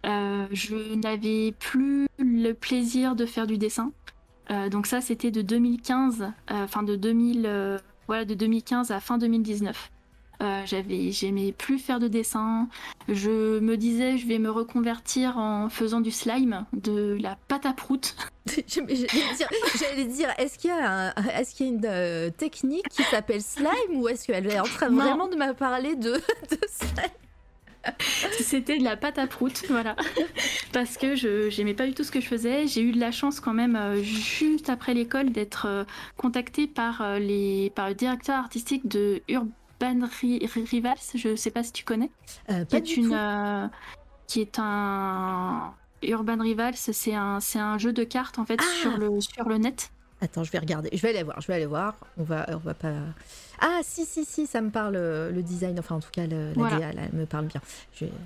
Euh, je n'avais plus le plaisir de faire du dessin. Donc ça, c'était de 2015, enfin de 2000, voilà, de 2015 à fin 2019. Euh, j'avais, j'aimais plus faire de dessin. Je me disais, je vais me reconvertir en faisant du slime, de la pâte à prout. J'allais dire, est-ce qu'il y a, est-ce qu'il y a une euh, technique qui s'appelle slime ou est-ce qu'elle est en train vraiment de me parler de, de slime? C'était de la pâte à prout, voilà. Parce que je j'aimais pas du tout ce que je faisais. J'ai eu de la chance quand même, euh, juste après l'école, d'être contactée par, les, par le directeur artistique de Urban Rivals, je ne sais pas si tu connais. Euh, qui est une, euh, qui est un Urban Rivals, c'est un, c'est un jeu de cartes en fait ah sur le sur le net. Attends, je vais regarder. Je vais aller voir. Je vais aller voir. On va, on va pas. Ah si si si, ça me parle le design. Enfin en tout cas, le, la elle me parle bien.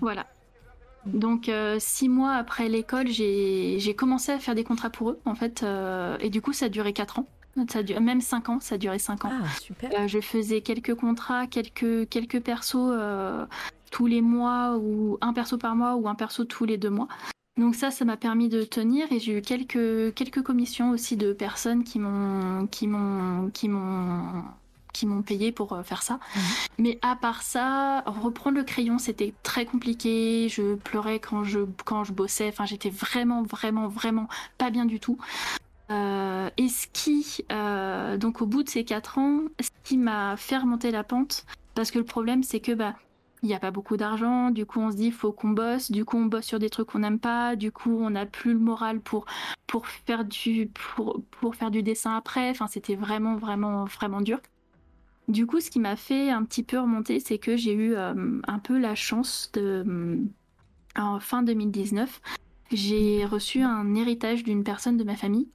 Voilà. Donc six mois après l'école, j'ai, commencé à faire des contrats pour eux en fait, euh, et du coup ça a duré quatre ans. Ça même 5 ans, ça a duré 5 ans. Ah, super. Euh, je faisais quelques contrats, quelques, quelques persos euh, tous les mois, ou un perso par mois, ou un perso tous les deux mois. Donc ça, ça m'a permis de tenir et j'ai eu quelques, quelques commissions aussi de personnes qui m'ont qui m'ont qui m'ont qui m'ont payé pour euh, faire ça. Mhm. Mais à part ça, reprendre le crayon, c'était très compliqué. Je pleurais quand je quand je bossais. Enfin, j'étais vraiment vraiment vraiment pas bien du tout. Euh, et ce qui, euh, donc au bout de ces quatre ans, ce qui m'a fait remonter la pente, parce que le problème c'est que bah il n'y a pas beaucoup d'argent, du coup on se dit faut qu'on bosse, du coup on bosse sur des trucs qu'on n'aime pas, du coup on n'a plus le moral pour pour faire du pour, pour faire du dessin après, enfin c'était vraiment vraiment vraiment dur. Du coup ce qui m'a fait un petit peu remonter, c'est que j'ai eu euh, un peu la chance de en fin 2019 j'ai reçu un héritage d'une personne de ma famille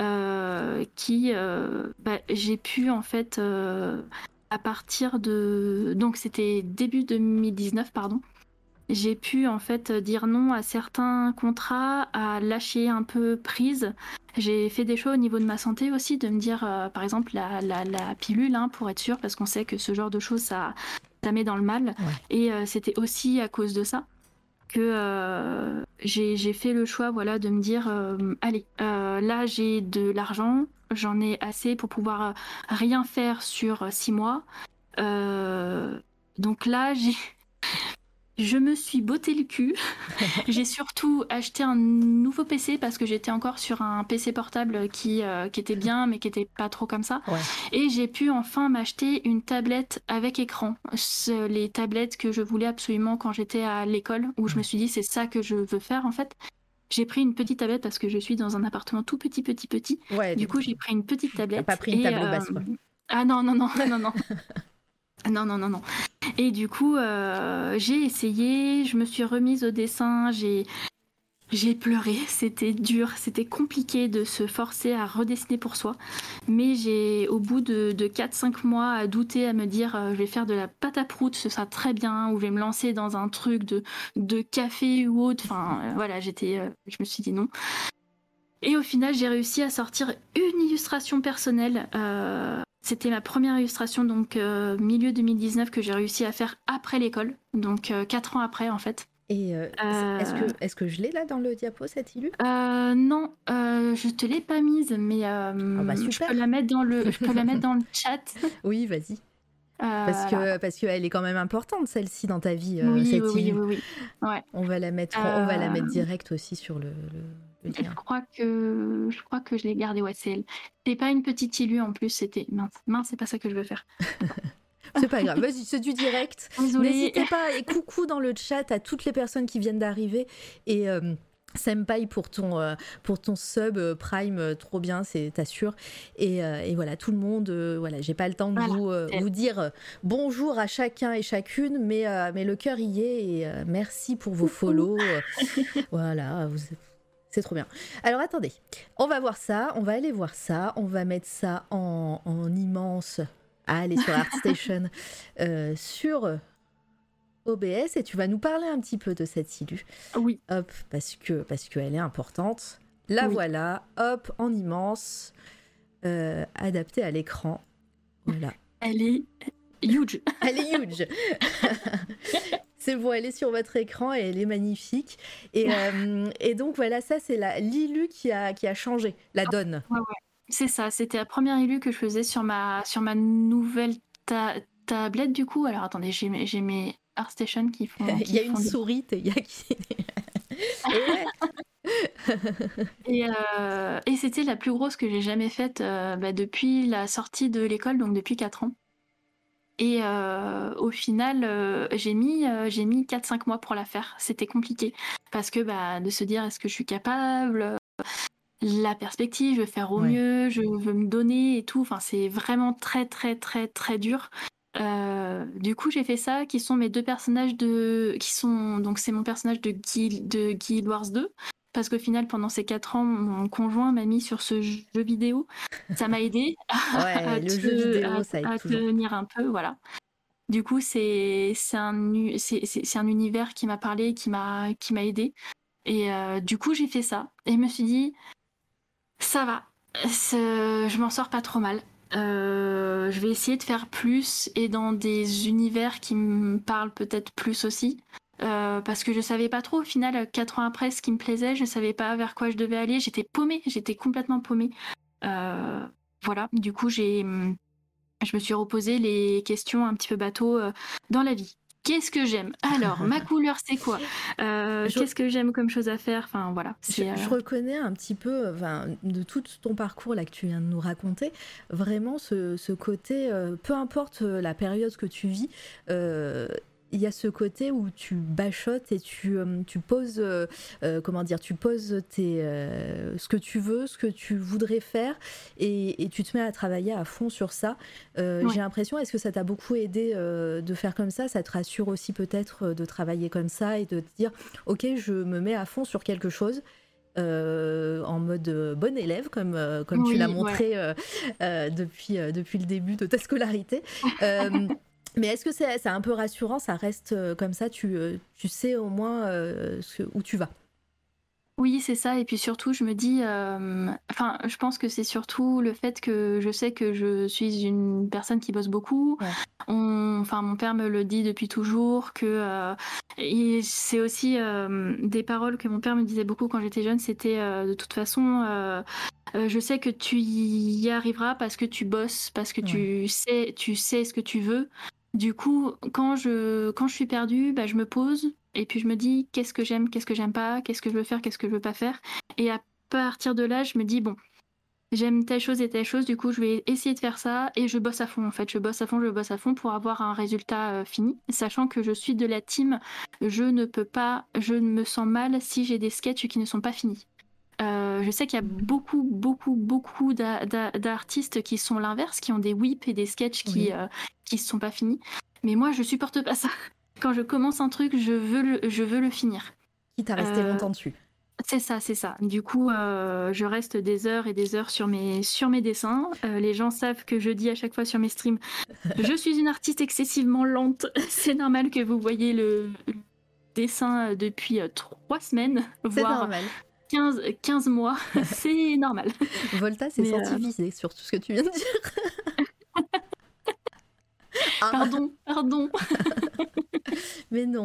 euh, qui euh, bah, j'ai pu en fait euh, à partir de donc c'était début 2019 pardon j'ai pu en fait dire non à certains contrats à lâcher un peu prise. J'ai fait des choix au niveau de ma santé aussi de me dire par exemple la, la, la pilule hein, pour être sûr parce qu'on sait que ce genre de choses ça ça met dans le mal. Et c'était aussi à cause de ça que euh, j'ai fait le choix voilà, de me dire euh, allez, euh, là j'ai de l'argent, j'en ai assez pour pouvoir rien faire sur six mois. donc là, j'ai je me suis botté le cul. j'ai surtout acheté un nouveau PC parce que j'étais encore sur un PC portable qui, euh, qui était bien mais qui était pas trop comme ça. Et j'ai pu enfin m'acheter une tablette avec écran. Les tablettes que je voulais absolument quand j'étais à l'école où je me suis dit c'est ça que je veux faire en fait. J'ai pris une petite tablette parce que je suis dans un appartement tout petit, petit, petit. du coup, j'ai pris une petite tablette. pas pris une table basse, quoi. Ah non, non, non, non, non. non, non, non, non. Et du coup, j'ai essayé, je me suis remise au dessin, j'ai pleuré, c'était dur, c'était compliqué de se forcer à redessiner pour soi. Mais j'ai, au bout de, 4-5 mois, à douter, à me dire euh, je vais faire de la pâte à prout, ce sera très bien, ou je vais me lancer dans un truc de, de café ou autre. Enfin, euh, voilà, j'étais, euh, je me suis dit non. Et au final, j'ai réussi à sortir une illustration personnelle. C'était ma première illustration, donc milieu 2019, que j'ai réussi à faire après l'école, donc 4 ans après en fait. Et euh, est-ce que, est que je l'ai là dans le diapo, cette illu? Euh, Non, euh, je te l'ai pas mise, mais ah bah, je, peux la mettre dans le, je peux la mettre dans le chat. Oui, vas-y. Parce que parce qu'elle est quand même importante celle-ci dans ta vie oui, cette oui, oui, oui, Ouais. On va la mettre on va la mettre direct aussi sur le. Je crois que je crois que je l'ai gardée ouais c'est elle. C'était pas une petite illu en plus c'était mince mince c'est pas ça que je veux faire. C'est pas grave, vas-y, c'est du direct. N'hésitez pas et coucou dans le chat à toutes les personnes qui viennent d'arriver et euh, Senpai pour ton, euh, pour ton sub euh, Prime, trop bien, c'est t'assure. Et, et, voilà, tout le monde, voilà, j'ai pas le temps de vous, vous, dire bonjour à chacun et chacune, mais, mais le cœur y est et merci pour vos follow. voilà, vous, c'est trop bien. Alors attendez, on va voir ça, on va aller voir ça, on va mettre ça en, en immense à aller sur ArtStation euh, sur OBS et tu vas nous parler un petit peu de cette illu. Oui. Hop, parce que parce qu'elle est importante. La voilà, hop, en immense, euh, adaptée à l'écran. Voilà. Elle est huge. Elle est huge. c'est bon, elle est sur votre écran et elle est magnifique. Et, euh, et donc voilà, ça c'est l'illu qui a, qui a changé la donne. Ouais, ouais. C'est ça, c'était la première élue que je faisais sur ma, sur ma nouvelle tablette du coup. Alors attendez, j'ai mes, ArtStation qui font. Il y a une souris, il y a qui. et, euh, et c'était la plus grosse que j'ai jamais faite euh, bah, depuis la sortie de l'école, donc depuis 4 ans. Et euh, au final, j'ai mis, j'ai mis 4-5 mois pour la faire. C'était compliqué parce que bah, de se dire est-ce que je suis capable la perspective, je veux faire au mieux, je veux me donner et tout. Enfin, c'est vraiment très, très, très, très dur. Euh, du coup, j'ai fait ça, qui sont mes deux personnages de, qui sont donc c'est mon personnage de Guy de Guy Wars 2, parce qu'au final, pendant ces quatre ans, mon conjoint m'a mis sur ce jeu vidéo. Ça m'a aidé à, le jeu vidéo, ça à tenir un peu, voilà. Du coup, c'est un, un univers qui m'a parlé, qui m'a aidé. Et euh, du coup, j'ai fait ça. Et je me suis dit, ça va. Je m'en sors pas trop mal. Euh, je vais essayer de faire plus et dans des univers qui me parlent peut-être plus aussi. Euh, parce que je savais pas trop au final, quatre ans après, ce qui me plaisait, je savais pas vers quoi je devais aller. J'étais paumée, j'étais complètement paumée. Euh, voilà, du coup, j'ai, je me suis reposé les questions un petit peu bateau dans la vie. Qu'est-ce que j'aime? Alors, ma couleur, c'est quoi? Euh, Qu'est-ce que j'aime comme chose à faire? Enfin, voilà. Je, euh, reconnais un petit peu, enfin, de tout ton parcours là que tu viens de nous raconter, vraiment ce, côté, euh, peu importe la période que tu vis, il y a ce côté où tu bachotes et tu, euh, tu poses, euh, euh, comment dire, tu poses tes, ce que tu veux, ce que tu voudrais faire et, et tu te mets à travailler à fond sur ça. J'ai l'impression, est-ce que ça t'a beaucoup aidé de faire comme ça? Ça te rassure aussi peut-être de travailler comme ça et de te dire, ok, je me mets à fond sur quelque chose. en mode bon élève, comme, comme tu l'as montré depuis, depuis le début de ta scolarité. Mais est-ce que c'est un peu rassurant Ça reste euh, comme ça, tu, euh, tu sais au moins euh, où tu vas? Oui, c'est ça. Et puis surtout, je me dis, enfin, je pense que c'est surtout le fait que je sais que je suis une personne qui bosse beaucoup. enfin, mon père me le dit depuis toujours que c'est aussi des paroles que mon père me disait beaucoup quand j'étais jeune. C'était de toute façon, je sais que tu y arriveras parce que tu bosses, parce que tu sais, tu sais ce que tu veux. Du coup, quand je, quand je suis perdue, bah, je me pose et puis je me dis qu'est-ce que j'aime, qu'est-ce que j'aime pas, qu'est-ce que je veux faire, qu'est-ce que je veux pas faire. Et à partir de là, je me dis bon, j'aime telle chose et telle chose, du coup je vais essayer de faire ça et je bosse à fond en fait, je bosse à fond, je bosse à fond pour avoir un résultat euh, fini, sachant que je suis de la team, je ne peux pas, je me sens mal si j'ai des sketchs qui ne sont pas finis. Euh, je sais qu'il y a beaucoup, beaucoup, beaucoup d'artistes qui sont l'inverse, qui ont des whips et des sketchs qui ne euh, qui sont pas finis. Mais moi, je supporte pas ça. Quand je commence un truc, je veux le, je veux le finir. Quitte à rester Euh, longtemps dessus. C'est ça, c'est ça. Du coup, euh, je reste des heures et des heures sur mes, sur mes dessins. Euh, les gens savent que je dis à chaque fois sur mes streams, je suis une artiste excessivement lente. C'est normal que vous voyez le dessin depuis euh, trois semaines, C'est voire normal. 15, 15 mois. C'est normal. Volta s'est euh, senti visé sur tout ce que tu viens de dire. Ah, Pardon, pardon. mais non,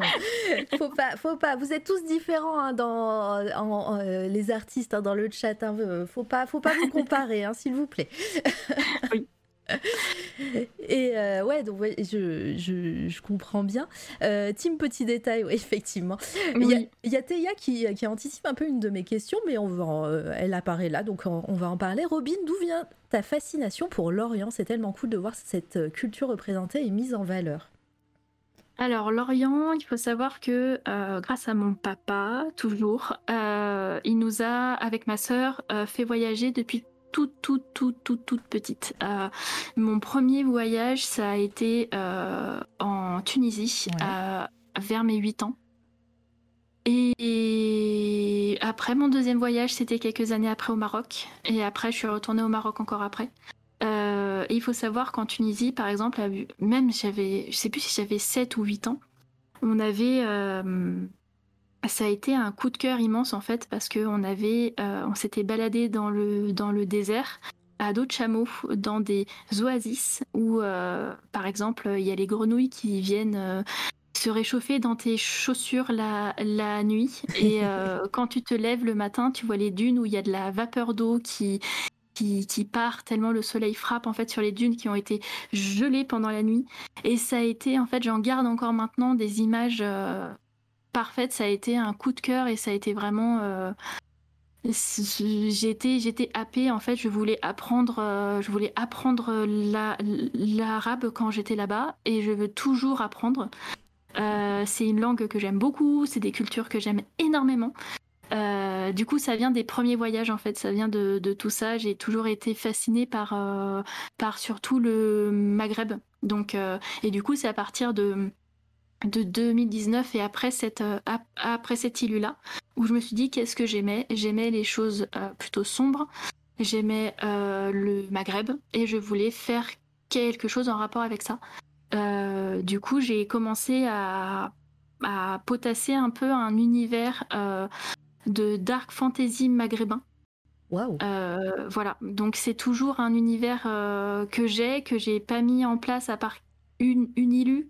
faut pas, faut pas. Vous êtes tous différents hein, dans en- en- euh, les artistes hein, dans le chat. hein. Faut pas, faut pas vous comparer, hein, s'il vous plaît. Oui. Et euh, ouais, donc ouais, je, je, je comprends bien. Euh, team petit détail, oui, effectivement. Il y a- Oui. il y, a Théa qui, qui anticipe un peu une de mes questions, mais on va en- euh, elle apparaît là, donc on, on va en parler. Robin, d'où vient ta fascination pour l'Orient? C'est tellement cool de voir cette euh, culture représentée et mise en valeur. Alors, Lorient, il faut savoir que euh, grâce à mon papa, toujours, euh, il nous a, avec ma sœur, euh, fait voyager depuis toute, toute, toute, toute, toute petite. Euh, mon premier voyage, ça a été euh, en Tunisie, Ouais. euh, vers mes 8 ans. Et après, mon deuxième voyage, c'était quelques années après au Maroc. Et après, je suis retournée au Maroc encore après. Et il faut savoir qu'en Tunisie, par exemple, même j'avais, je sais plus si j'avais 7 ou 8 ans, on avait, ça a été un coup de cœur immense en fait parce que on avait, euh, on s'était baladé dans le dans le désert à dos de chameau dans des oasis où, euh, par exemple, il y a les grenouilles qui viennent. euh, se réchauffer dans tes chaussures la, la nuit et euh, quand tu te lèves le matin tu vois les dunes où il y a de la vapeur d'eau qui, qui, qui part tellement le soleil frappe en fait sur les dunes qui ont été gelées pendant la nuit. Et ça a été, en fait, j'en garde encore maintenant des images euh, parfaites. Ça a été un coup de cœur et ça a été vraiment. euh, J'étais, j'étais happée en fait. Je voulais apprendre, euh, je voulais apprendre la- l'arabe quand j'étais là-bas et je veux toujours apprendre. Euh, c'est une langue que j'aime beaucoup. C'est des cultures que j'aime énormément. Du coup, ça vient des premiers voyages en fait, ça vient de, de tout ça. J'ai toujours été fascinée par, par surtout le Maghreb. Donc, et du coup, c'est à partir de, de 2019 et après cette, euh, ap- après cette île-là où je me suis dit qu'est-ce que j'aimais? J'aimais les choses euh, plutôt sombres, j'aimais euh, le Maghreb et je voulais faire quelque chose en rapport avec ça. Du coup, j'ai commencé à, à potasser un peu un univers de dark fantasy maghrébin. Euh, voilà, donc c'est toujours un univers que j'ai, que j'ai pas mis en place à part une, une illu.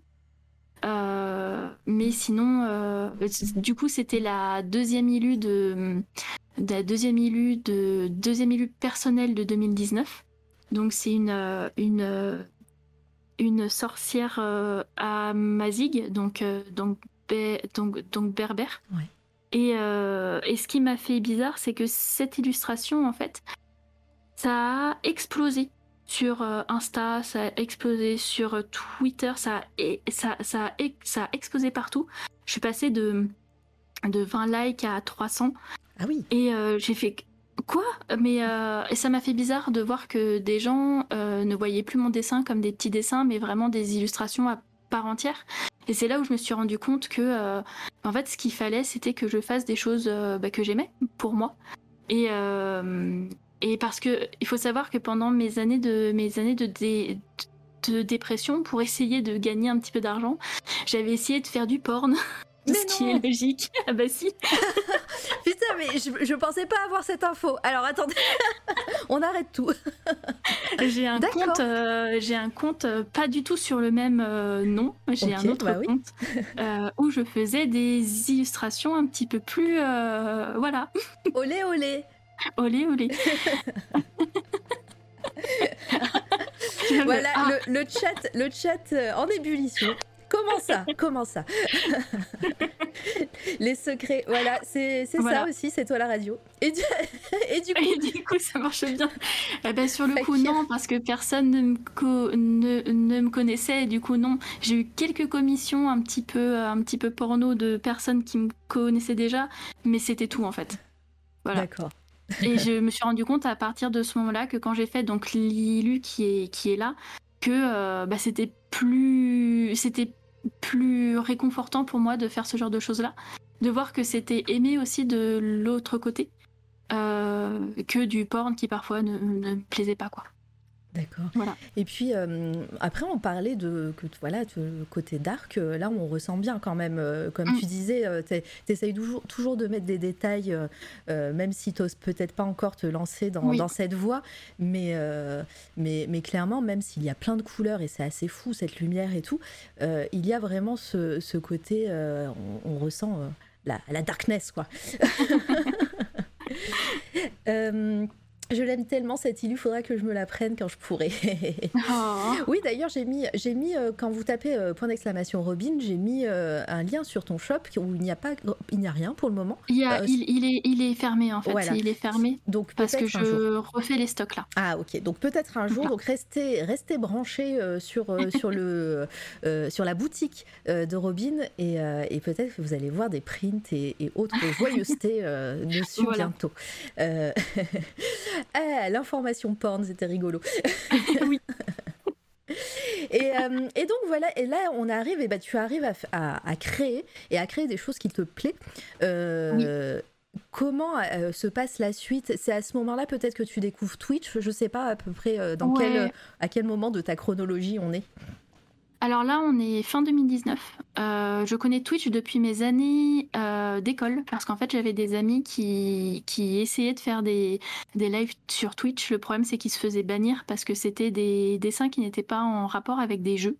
Euh, mais sinon, euh, du coup, c'était la deuxième illu de, de la deuxième illu de deuxième illu personnel de 2019. Donc c'est une euh, une une sorcière à Mazig, donc donc donc donc berbère. Ouais. Et, euh, et ce qui m'a fait bizarre, c'est que cette illustration, en fait, ça a explosé sur euh, Insta, ça a explosé sur euh, Twitter, ça a, ça, ça, a, ça a explosé partout. Je suis passée de, de 20 likes à 300 Ah oui. et euh, j'ai fait quoi? Mais euh, et ça m'a fait bizarre de voir que des gens euh, ne voyaient plus mon dessin comme des petits dessins, mais vraiment des illustrations à part entière. Et c'est là où je me suis rendu compte que, en fait, ce qu'il fallait, c'était que je fasse des choses bah, que j'aimais pour moi. Et et parce que il faut savoir que pendant mes années de mes années de dé- de dépression, pour essayer de gagner un petit peu d'argent, j'avais essayé de faire du porn. Mais ce qui est logique. Ah bah si. Putain, mais je, je pensais pas avoir cette info. Alors attendez, on arrête tout. J'ai un compte, euh, j'ai un compte euh, pas du tout sur le même euh, nom. J'ai un autre bah compte euh, où je faisais des illustrations un petit peu plus, euh, voilà, Olé, olé. Olé olé. Voilà, Ah, le, le chat, le chat euh, en ébullition. Comment ça? Comment ça? Les secrets, voilà, c'est c'est ça aussi, c'est toi la radio. Et du, et du coup, Et du coup, ça marche bien. Eh ben, sur le coup, non, parce que personne ne me, co- ne, ne me connaissait. Et du coup, non. J'ai eu quelques commissions un petit peu, un petit peu porno de personnes qui me connaissaient déjà, mais c'était tout en fait. Voilà. d'accord. Et je me suis rendu compte à partir de ce moment-là que quand j'ai fait donc l'ILU qui est, qui est là, que bah, c'était plus, c'était plus réconfortant pour moi de faire ce genre de choses-là, de voir que c'était aimé aussi de l'autre côté, que du porn qui parfois ne, ne me plaisait pas quoi. D'accord. Voilà. Et puis euh, après, on parlait de que voilà, de côté dark. Euh, là, on ressent bien quand même. Euh, comme mm. tu disais, tu essayes toujours, toujours de mettre des détails, même si tu n'oses peut-être pas encore te lancer dans, dans cette voie. Mais, mais, mais clairement, même s'il y a plein de couleurs et c'est assez fou cette lumière et tout, il y a vraiment ce, ce côté. On, on, ressent la, la darkness, quoi. Je l'aime tellement cette il faudra que je me la prenne quand je pourrai. Oh. Oui, d'ailleurs, j'ai mis, j'ai mis euh, quand vous tapez euh, point d'exclamation Robin, j'ai mis euh, un lien sur ton shop où il n'y a pas, il n'y a rien pour le moment. Il, y a, il, est, il est fermé en fait. Il est fermé. Donc parce que je refais les stocks là. Ah ok. Donc peut-être un jour. Donc restez, restez branchés sur sur le sur la boutique de Robin et, et peut-être que vous allez voir des prints et, autres joyeusetés dessus bientôt. Ah, l'information porn, c'était rigolo. oui. Et, euh, et, donc voilà, et là on arrive, et bah tu arrives à, à, créer et à créer des choses qui te plaisent. Euh, comment euh, se passe la suite? C'est à ce moment-là peut-être que tu découvres Twitch? Je sais pas à peu près dans quel, à quel moment de ta chronologie on est? Alors là, on est fin 2019. Euh, je connais Twitch depuis mes années euh, d'école parce qu'en fait, j'avais des amis qui, qui essayaient de faire des, des lives sur Twitch. Le problème, c'est qu'ils se faisaient bannir parce que c'était des dessins qui n'étaient pas en rapport avec des jeux.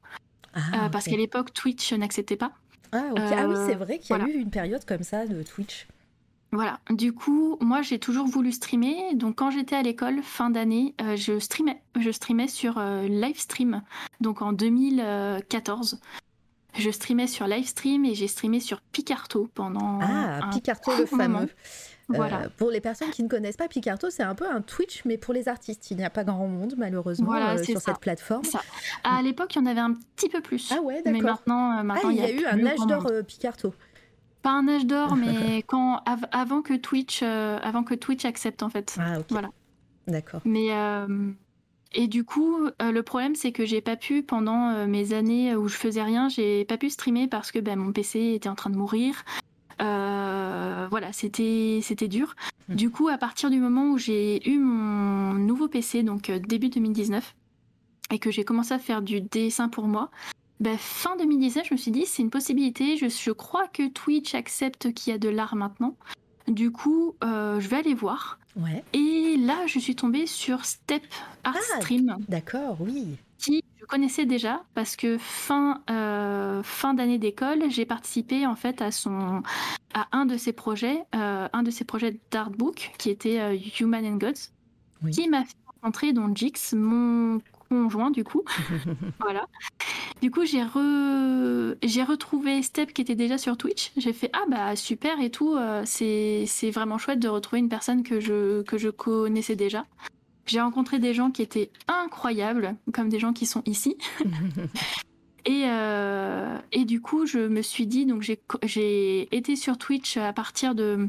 Ah, euh, parce qu'à l'époque, Twitch n'acceptait pas. Ah, ah oui, c'est vrai qu'il y a eu une période comme ça de Twitch. Voilà, du coup, moi j'ai toujours voulu streamer. Donc quand j'étais à l'école, fin d'année, euh, je streamais. Je streamais sur euh, Livestream, donc en 2014. Je streamais sur Livestream et j'ai streamé sur Picarto pendant. Ah, Picarto le fameux. Voilà. Euh, pour les personnes qui ne connaissent pas Picarto, c'est un peu un Twitch, mais pour les artistes. Il n'y a pas grand monde, malheureusement, sur cette plateforme. Ça. À l'époque, il y en avait un petit peu plus. Ah ouais, d'accord. Mais maintenant, maintenant ah, il y a, eu un âge d'or Picarto pas un âge d'or, mais quand avant que Twitch, euh, avant que Twitch accepte en fait. Ah ok. Voilà. D'accord. Mais euh, et du coup, euh, le problème c'est que j'ai pas pu pendant mes années où je faisais rien, j'ai pas pu streamer parce que ben, mon PC était en train de mourir. voilà, c'était c'était dur. Hmm. Du coup, à partir du moment où j'ai eu mon nouveau PC, donc début 2019, et que j'ai commencé à faire du dessin pour moi, bah, fin 2017, je me suis dit, c'est une possibilité. Je, crois que Twitch accepte qu'il y a de l'art maintenant. Du coup, euh, je vais aller voir. Ouais. Et là, je suis tombée sur Step Art ah, Stream. D'accord, oui. Qui je connaissais déjà parce que fin, euh, fin d'année d'école, j'ai participé en fait à, son, à un de ses projets, euh, un de ses projets d'artbook qui était Human and Gods, qui m'a fait rencontrer dans Jix, mon conjoint du coup. voilà. Du coup, j'ai j'ai retrouvé Step qui était déjà sur Twitch. J'ai fait ah bah super et tout. Euh, c'est vraiment chouette de retrouver une personne que je que je connaissais déjà. J'ai rencontré des gens qui étaient incroyables, comme des gens qui sont ici. et, euh, et du coup, je me suis dit, donc j'ai été sur Twitch à partir de,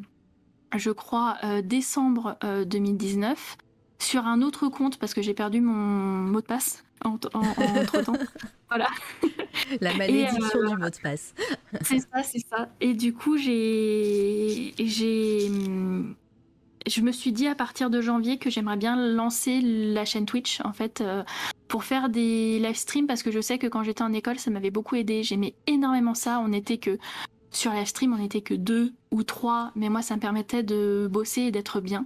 je crois, euh, décembre 2019 sur un autre compte parce que j'ai perdu mon mot de passe entre temps. voilà. La malédiction euh, du mot de passe. c'est ça, c'est ça. Et du coup, j'ai, j'ai, je me suis dit à partir de janvier que j'aimerais bien lancer la chaîne Twitch en fait euh, pour faire des live streams parce que je sais que quand j'étais en école, ça m'avait beaucoup aidé. J'aimais énormément ça. On était que sur live stream, on était que deux ou trois, mais moi, ça me permettait de bosser et d'être bien.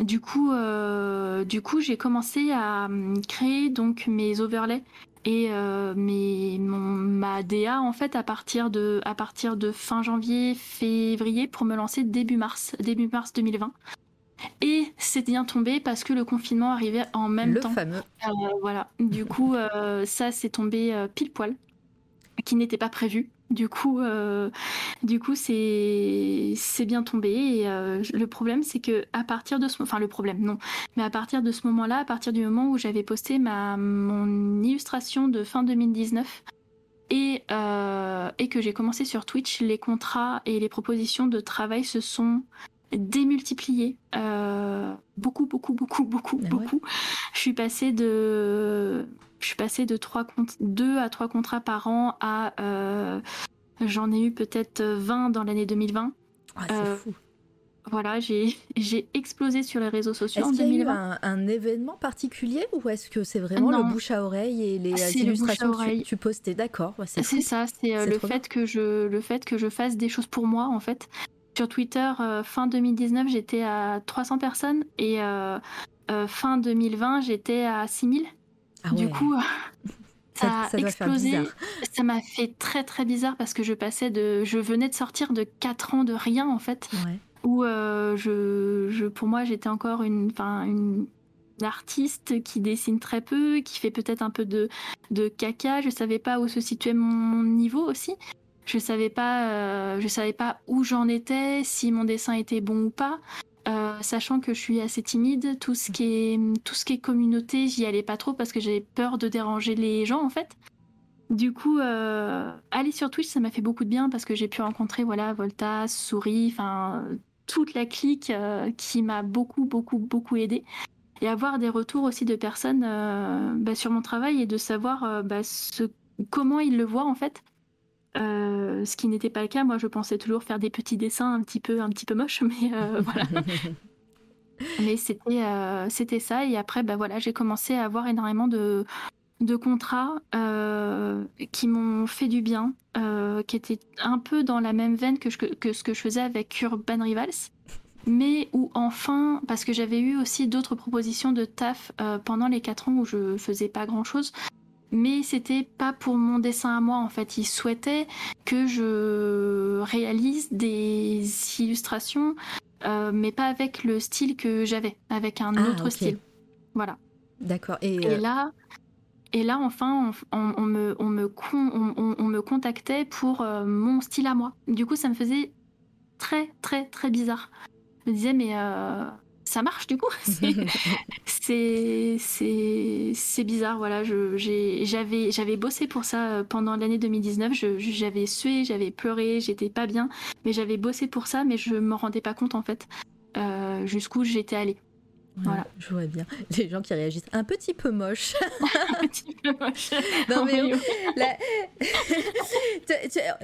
Du coup, euh, du coup, j'ai commencé à hum, créer donc mes overlays et euh, mes, ma DA en fait à partir de à partir de fin janvier, février pour me lancer début mars, début mars 2020. Et c'est bien tombé parce que le confinement arrivait en même temps. Le fameux. Euh, voilà. Du coup, ça c'est tombé pile poil, qui n'était pas prévu. Du coup, euh, du coup, c'est bien tombé. Euh, le problème, c'est que à partir de ce, enfin le problème, non, mais à partir de ce moment-là, à partir du moment où j'avais posté mon illustration de fin 2019 et euh, et que j'ai commencé sur Twitch, les contrats et les propositions de travail se sont démultiplié. beaucoup, beaucoup, beaucoup, beaucoup, ah beaucoup. Je suis passée de, je suis passée de 3 2 à 3 contrats par an à, j'en ai eu peut-être 20 dans l'année 2020. Ah, c'est fou. Voilà, j'ai explosé sur les réseaux sociaux en 2020. Est-ce qu'il y a eu un, événement particulier ou est-ce que c'est vraiment le bouche à oreille et les euh, illustrations que tu, postais? D'accord, c'est ça, c'est euh, le fait que je le fait que je fasse des choses pour moi en fait. Sur Twitter, euh, fin 2019, j'étais à 300 personnes et fin 2020, j'étais à 6000. Ah du coup, ça, a explosé. Ça m'a fait très très bizarre parce que je passais de, je venais de sortir de 4 ans de rien en fait. Ouais où euh, je, pour moi j'étais encore une, une artiste qui dessine très peu, qui fait peut-être un peu de, de caca. Je savais pas où se situait mon niveau aussi. Je savais pas, euh, savais pas où j'en étais, si mon dessin était bon ou pas. Euh, sachant que je suis assez timide, tout ce qui est communauté, j'y allais pas trop parce que j'avais peur de déranger les gens en fait. Du coup, aller sur Twitch, ça m'a fait beaucoup de bien parce que j'ai pu rencontrer voilà Volta, Souris, enfin toute la clique euh, qui m'a beaucoup, beaucoup, beaucoup aidé. Et avoir des retours aussi de personnes euh, bah, sur mon travail et de savoir euh, bah, comment ils le voient en fait. Ce qui n'était pas le cas. Moi, je pensais toujours faire des petits dessins un petit peu, un petit peu moches, mais voilà. mais c'était, c'était ça. Et après, bah, voilà, j'ai commencé à avoir énormément de, de contrats euh, qui m'ont fait du bien, euh, qui étaient un peu dans la même veine que, que, ce que je faisais avec Urban Rivals, mais où enfin, parce que j'avais eu aussi d'autres propositions de taf euh, pendant les 4 ans où je faisais pas grand chose, mais c'était pas pour mon dessin à moi en fait. Ils souhaitaient que je réalise des illustrations, mais pas avec le style que j'avais, avec un ah, autre style. Voilà. D'accord. Et, Et là, et là, enfin, on, me, on, me, on, me contactait pour euh, mon style à moi. Du coup, ça me faisait très, très, très bizarre. Je me disais, mais euh, ça marche du coup C'est bizarre, voilà. J'avais bossé pour ça euh, pendant l'année 2019. J'avais sué, j'avais pleuré, j'étais pas bien. Mais j'avais bossé pour ça, mais je me rendais pas compte en fait jusqu'où j'étais allée. Voilà. Je vois bien. Les gens qui réagissent un petit peu moche. un petit peu moche. non, mais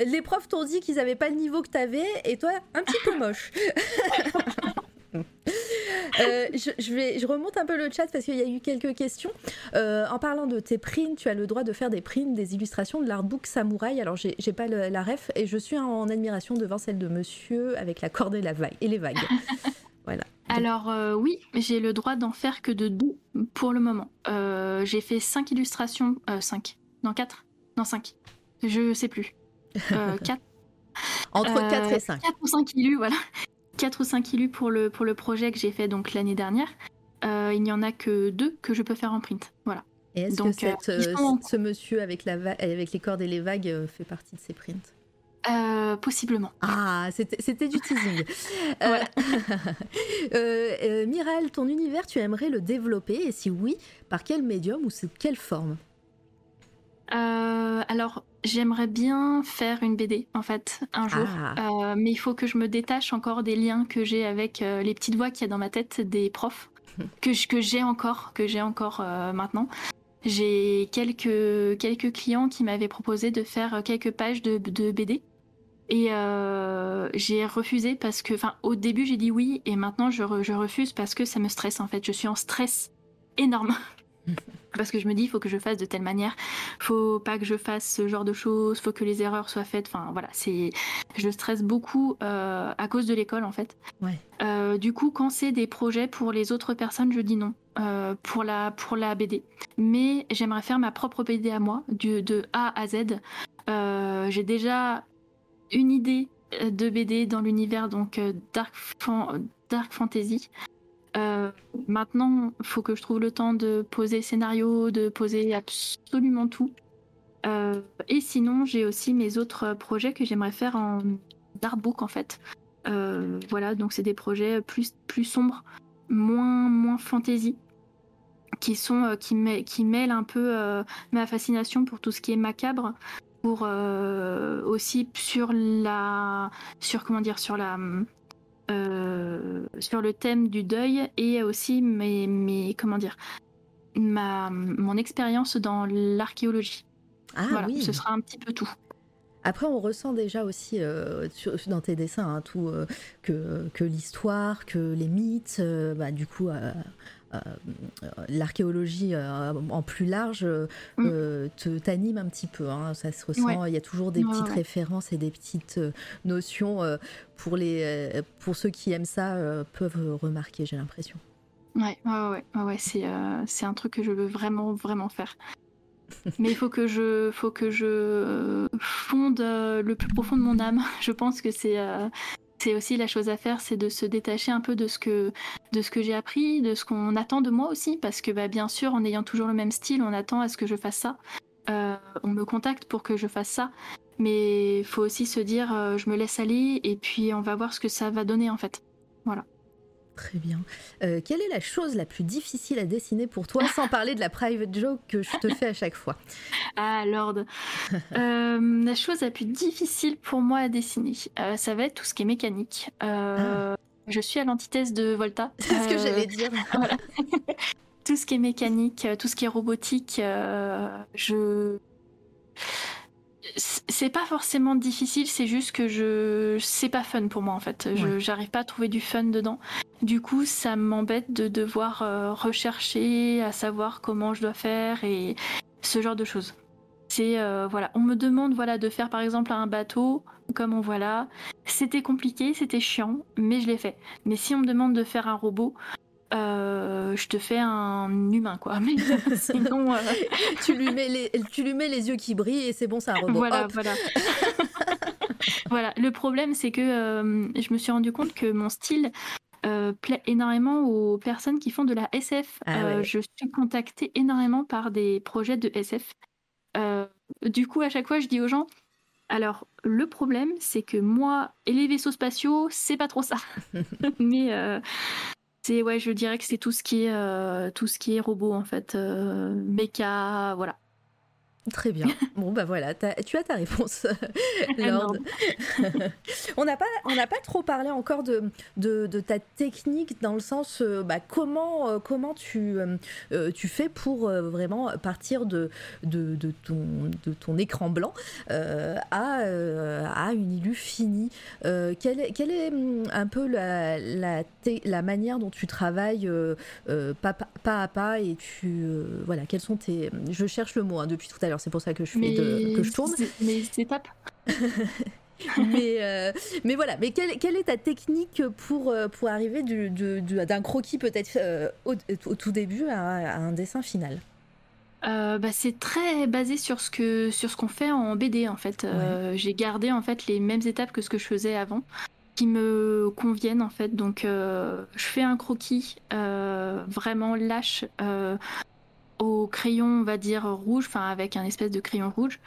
les profs t'ont dit qu'ils n'avaient pas le niveau que tu avais et toi, un petit peu moche. Euh, je, vais, je remonte un peu le chat parce qu'il y a eu quelques questions. Euh, en parlant de tes prints, tu as le droit de faire des prints, des illustrations de l'artbook samouraï. Alors, j'ai pas la ref et je suis en, admiration devant celle de monsieur avec la corde et, la vague, et les vagues. voilà. Alors euh, oui, j'ai le droit d'en faire que de deux pour le moment. J'ai fait cinq illustrations, cinq, non quatre, non cinq, je sais plus. quatre. Entre 4 et 5. 4 ou 5 illus, voilà. 4 ou 5 illus pour le, pour le projet que j'ai fait donc l'année dernière. il n'y en a que deux que je peux faire en print. Voilà. Et est-ce que ce monsieur avec, la avec les cordes et les vagues fait partie de ces prints? Euh, possiblement. Ah, c'était du teasing. euh, euh, euh, Miral, ton univers, tu aimerais le développer? Et si oui, par quel médium ou sous quelle forme? Alors, j'aimerais bien faire une BD, en fait, un jour. Ah. mais il faut que je me détache encore des liens que j'ai avec les petites voix qu'il y a dans ma tête des profs, que, que j'ai encore, que j'ai encore maintenant. J'ai quelques, quelques clients qui m'avaient proposé de faire quelques pages de, de BD. Et euh, j'ai refusé parce que, enfin, au début j'ai dit oui et maintenant je, je, refuse parce que ça me stresse en fait. Je suis en stress énorme. parce que je me dis, il faut que je fasse de telle manière, faut pas que je fasse ce genre de choses, faut que les erreurs soient faites. Enfin voilà, c'est, je stresse beaucoup euh, à cause de l'école en fait. Ouais. Euh, du coup, quand c'est des projets pour les autres personnes, je dis non euh, pour la pour la BD. Mais j'aimerais faire ma propre BD à moi, du, de A à Z. J'ai déjà une idée de BD dans l'univers donc dark fantasy. Euh, maintenant, il faut que je trouve le temps de poser scénario, de poser absolument tout. et sinon, j'ai aussi mes autres projets que j'aimerais faire en artbook en fait. voilà, donc c'est des projets plus plus sombres, moins moins fantasy, qui sont qui, qui mêlent un peu ma fascination pour tout ce qui est macabre pour euh, aussi sur la sur comment dire sur la sur le thème du deuil et aussi mes, mes comment dire ma mon expérience dans l'archéologie. Ah oui. Ce sera un petit peu tout. Après, on ressent déjà aussi euh, dans tes dessins hein, tout, euh, que, que l'histoire, que les mythes, euh, bah, du coup, l'archéologie en plus large mm. te t'anime un petit peu. Hein, ça se ressent. Il y a toujours des petites références et des petites notions pour, les, pour ceux qui aiment ça peuvent remarquer, j'ai l'impression. Ouais, ouais, ouais, ouais, c'est c'est un truc que je veux vraiment, vraiment faire. Mais il faut que je, faut que je fonde euh, le plus profond de mon âme. Je pense que c'est, euh, c'est aussi la chose à faire, c'est de se détacher un peu de ce que, de ce que j'ai appris, de ce qu'on attend de moi aussi, parce que bah, bien sûr, en ayant toujours le même style, on attend à ce que je fasse ça. Euh, on me contacte pour que je fasse ça, mais faut aussi se dire, je me laisse aller et puis on va voir ce que ça va donner en fait. Voilà. Très bien. Euh, quelle est la chose la plus difficile à dessiner pour toi, sans parler de la private joke que je te fais à chaque fois? Ah, Lord. Euh, la chose la plus difficile pour moi à dessiner, euh, ça va être tout ce qui est mécanique. Ah. Je suis à l'antithèse de Volta. C'est ce que j'allais dire. tout ce qui est mécanique, tout ce qui est robotique, je c'est pas forcément difficile, c'est juste que je c'est pas fun pour moi en fait. Je j'arrive pas à trouver du fun dedans. Du coup, ça m'embête de devoir euh, rechercher à savoir comment je dois faire et ce genre de choses. C'est euh, voilà, on me demande voilà de faire par exemple un bateau comme on voit là. C'était compliqué, c'était chiant, mais je l'ai fait. Mais si on me demande de faire un robot, euh, je te fais un humain quoi. Mais sinon, euh, tu lui mets les, tu lui mets les yeux qui brillent et c'est bon, c'est un robot. Voilà, voilà. voilà. Le problème, c'est que euh, je me suis rendu compte que mon style plaît énormément aux personnes qui font de la SF. Ah je suis contactée énormément par des projets de SF. du coup, à chaque fois, je dis aux gens. Alors, le problème, c'est que moi et les vaisseaux spatiaux, c'est pas trop ça. Mais c'est ouais, je dirais que c'est tout ce qui est euh, tout ce qui est robot en fait, euh, méca, voilà. Très bien. Bon, bah voilà, tu as ta réponse, Lord. on n'a pas, on pas trop parlé encore de, de, ta technique dans le sens, euh, bah, comment, euh, comment tu, euh, tu fais pour vraiment partir de, de, de, ton, de ton écran blanc à, à une illu finie. quelle, est, quelle est hum, un peu la, la, la manière dont tu travailles pas, pas, à pas et tu, voilà, quels sont tes. Je cherche le mot hein, depuis tout à l'heure c'est pour ça que je fais que je tourne. Mais mais, euh, mais voilà, mais quelle, quelle, est ta technique pour, euh, pour arriver d'un croquis peut-être euh, au, tout début à, un dessin final? Bah, c'est très basé sur ce que sur ce qu'on fait en BD en fait. J'ai gardé en fait les mêmes étapes que ce que je faisais avant, qui me conviennent en fait. Donc je fais un croquis vraiment lâche au crayon, on va dire rouge, enfin avec un espèce de crayon rouge.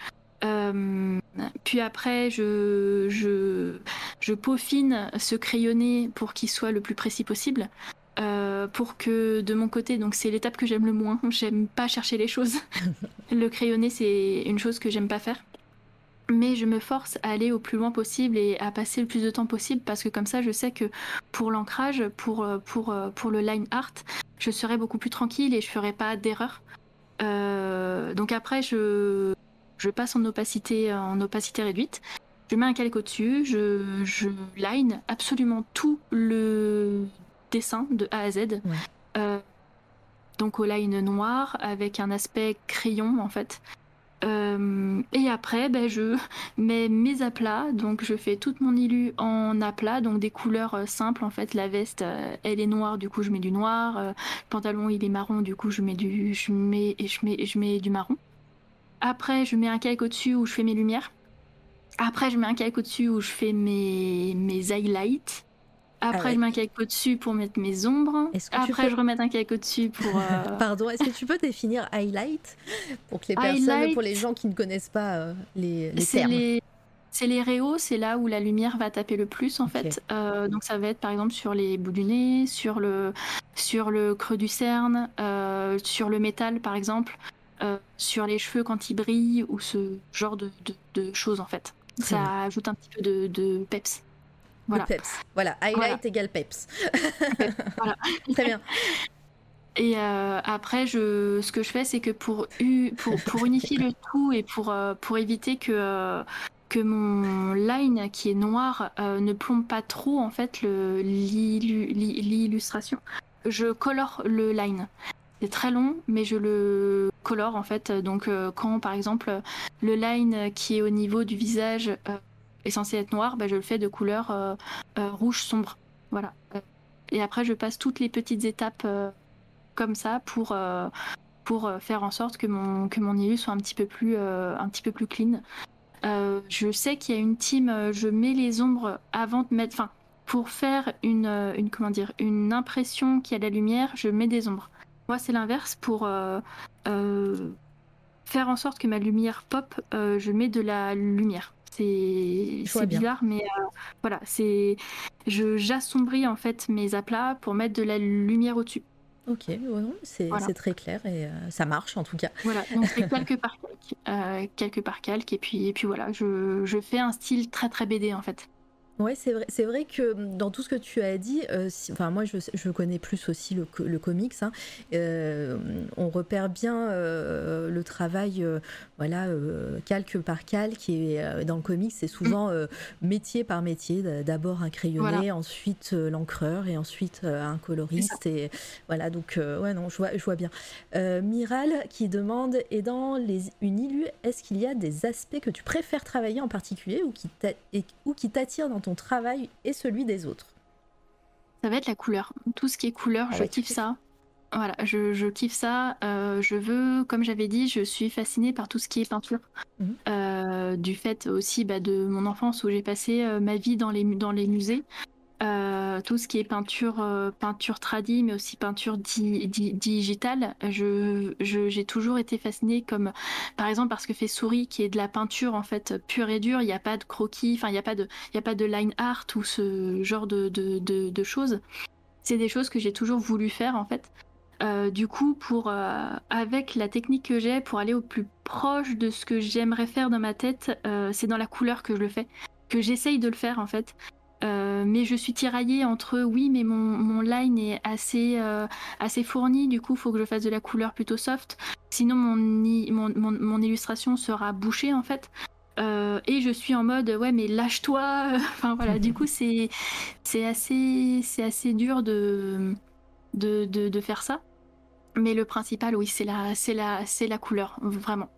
Euh, puis après, je, je, je, peaufine ce crayonné pour qu'il soit le plus précis possible. Euh, pour que de mon côté, donc c'est l'étape que j'aime le moins. J'aime pas chercher les choses. le crayonné, c'est une chose que j'aime pas faire. Mais je me force à aller au plus loin possible et à passer le plus de temps possible parce que comme ça, je sais que pour l'ancrage, pour, pour, pour le line art, je serai beaucoup plus tranquille et je ferai pas d'erreur. Euh, donc après, je, je passe en opacité, en opacité réduite. Je mets un calque au-dessus, je, je line absolument tout le dessin de A à Z. Euh, donc au line noir avec un aspect crayon en fait. Euh, et après, ben, je mets mes aplats. Donc, je fais toute mon illu en aplat, donc des couleurs euh, simples. En fait, la veste, euh, elle est noire, du coup, je mets du noir. le pantalon, il est marron, du coup, je mets du, je mets, et je mets, je mets du marron. Après, je mets un calque au-dessus où je fais mes lumières. Après, je mets un calque au-dessus où je fais mes, mes highlights. Après, ah je mets un calque au-dessus pour mettre mes ombres. Après, je remets un calque au-dessus pour. Euh, Pardon, est-ce que tu peux définir highlight pour que les personnes, pour les gens qui ne connaissent pas euh, les, les termes C'est les réaux, c'est là où la lumière va taper le plus en fait. Euh, donc ça va être par exemple sur les bouts du nez, sur le, sur le creux du cerne, sur le métal par exemple, sur les cheveux quand ils brillent ou ce genre de, de, choses en fait. Ça ajoute un petit peu de, de peps. Voilà. peps. Voilà, highlight égale peps. voilà. Très bien. Et euh, après, je, ce que je fais, c'est que pour, pour, pour, unifier le tout et pour, euh, pour éviter que, euh, que mon line qui est noir ne plombe pas trop en fait l'illustration, je colore le line. C'est très long, mais je le colore en fait. Donc quand par exemple le line qui est au niveau du visage est censé être noir, bah, je le fais de couleur rouge sombre. Voilà. Et après, je passe toutes les petites étapes comme ça pour, euh, pour euh, faire en sorte que mon, que mon soit un petit peu plus, euh, un petit peu plus clean. je sais qu'il y a une team, je mets les ombres avant de mettre. Enfin, pour faire une, une, comment dire, une impression qui a la lumière, je mets des ombres. Moi, c'est l'inverse. Pour faire en sorte que ma lumière pop, je mets de la lumière. C'est bizarre, mais voilà, c'est je j'assombris en fait mes aplats pour mettre de la lumière au-dessus. Ok, c'est très clair et euh, ça marche en tout cas. Voilà, donc c'est quelques par calque, euh, quelques par calque et puis, et puis voilà, je, je fais un style très très BD en fait. Ouais, c'est vrai, c'est vrai que hum, dans tout ce que tu as dit, euh, enfin moi je, je, connais plus aussi le, le comics, hein, euh, on repère bien euh, le travail, voilà, calque par calque, qui est dans le comics, c'est souvent mm. métier par métier, d'abord un crayonné, ensuite l'encreur et ensuite un coloriste, et voilà, donc ouais non, je vois, je vois bien. Miral qui demande, et dans les, une illu, est-ce qu'il y a des aspects que tu préfères travailler en particulier ou qui t'attirent dans ton travail et celui des autres Ça va être la couleur. Tout ce qui est couleur, ah je kiffe ça. Voilà, je, kiffe ça. Euh, je veux, comme j'avais dit, je suis fascinée par tout ce qui est peinture. Mhm. Euh, du fait aussi bah, de mon enfance où j'ai passé euh, ma vie dans les, dans les musées. Euh, tout ce qui est peinture, euh, peinture tradie, mais aussi peinture digitale. Je, j'ai toujours été fascinée comme, par exemple, parce que fait souris, qui est de la peinture en fait pure et dure. Il n'y a pas de croquis, enfin il n'y a pas de, il y a pas de line art ou ce genre de, de, de, choses. C'est des choses que j'ai toujours voulu faire en fait. Euh, du coup, pour avec la technique que j'ai, pour aller au plus proche de ce que j'aimerais faire dans ma tête, c'est dans la couleur que je le fais, que j'essaye de le faire en fait. Euh, mais je suis tiraillée entre oui, mais mon, mon line est assez, euh, assez fourni, du coup, il faut que je fasse de la couleur plutôt soft. Sinon, mon, mon, mon, illustration sera bouchée en fait. Euh, et je suis en mode ouais, mais lâche-toi. enfin voilà, du coup, c'est assez, assez dur de, de, de, de, faire ça. Mais le principal, oui, c'est la, la, la couleur, vraiment.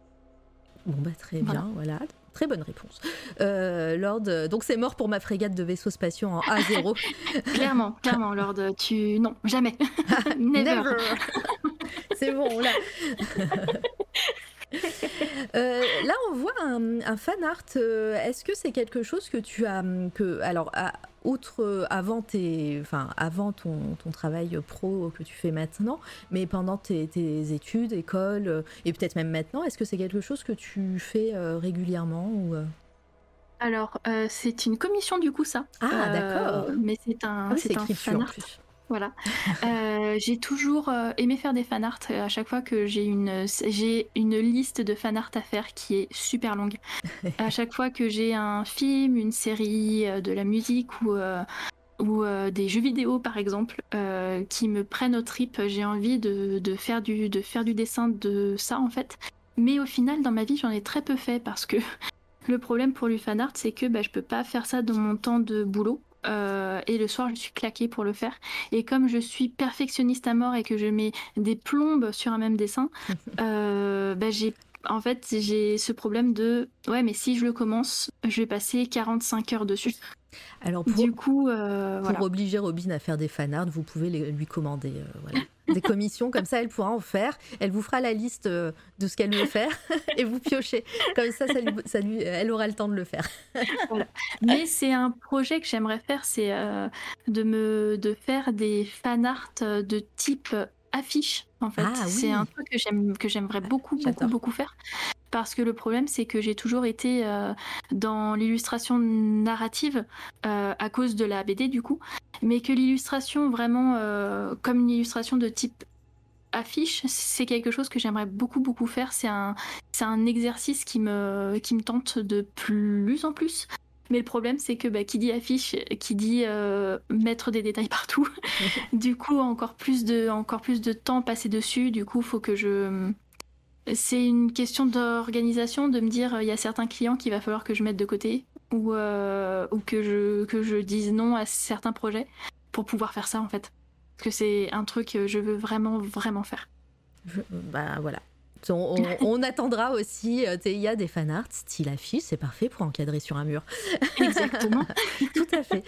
Bon, bah très bien, voilà. Très bonne réponse. Euh, Lord, donc c'est mort pour ma frégate de vaisseaux spatiaux en A0. clairement, clairement, Lord, tu. Non, jamais. Never. c'est bon, là. Euh, là, on voit un, fan art. Euh, est-ce que c'est quelque chose que tu as que alors outre euh, avant tes, enfin avant ton, ton, travail pro que tu fais maintenant, mais pendant tes, études, école et peut-être même maintenant, est-ce que c'est quelque chose que tu fais régulièrement ou Alors, c'est une commission du coup ça. Ah d'accord. Mais c'est un, ah c'est un fan art. Voilà. Euh, j'ai toujours euh, aimé faire des fanarts euh, à chaque fois que j'ai une, j'ai une liste de fanarts à faire qui est super longue. à chaque fois que j'ai un film, une série, de la musique ou, ou des jeux vidéo par exemple qui me prennent au trip, j'ai envie de, de, faire du, de faire du dessin de ça en fait. Mais au final, dans ma vie, j'en ai très peu fait parce que le problème pour le fanart, c'est que bah, je peux pas faire ça dans mon temps de boulot. Euh, et le soir je suis claquée pour le faire. Et comme je suis perfectionniste à mort et que je mets des plombes sur un même dessin, euh, bah, j'ai en fait j'ai ce problème de ouais mais si je le commence, je vais passer 45 heures dessus. Alors pour, du coup, euh, pour obliger Robin à faire des fanarts, vous pouvez lui commander voilà des commissions, comme ça elle pourra en faire. Elle vous fera la liste euh, de ce qu'elle veut faire et vous piochez. Comme ça, ça lui, elle aura le temps de le faire. Mais c'est un projet que j'aimerais faire, c'est euh, de, me, de faire des fan art de type affiche. En fait, ah c'est un truc que j'aime que j'aimerais beaucoup beaucoup beaucoup faire parce que le problème c'est que j'ai toujours été euh, dans l'illustration narrative euh, à cause de la BD du coup, mais que l'illustration vraiment euh, comme une illustration de type affiche, c'est quelque chose que j'aimerais beaucoup beaucoup faire. C'est un c'est un exercice qui me qui me tente de plus en plus. Mais le problème, c'est que bah, qui dit affiche, qui dit euh, mettre des détails partout. du coup, encore plus de, encore plus de temps passé dessus. Du coup, faut que je. C'est une question d'organisation, de me dire il y a certains clients qu'il va falloir que je mette de côté ou, euh, ou que je que je dise non à certains projets pour pouvoir faire ça en fait. Parce que c'est un truc que je veux vraiment vraiment faire. bah voilà, on, attendra aussi. Euh, il y a des fan arts style affiche, c'est parfait pour encadrer sur un mur. Exactement. Tout à fait.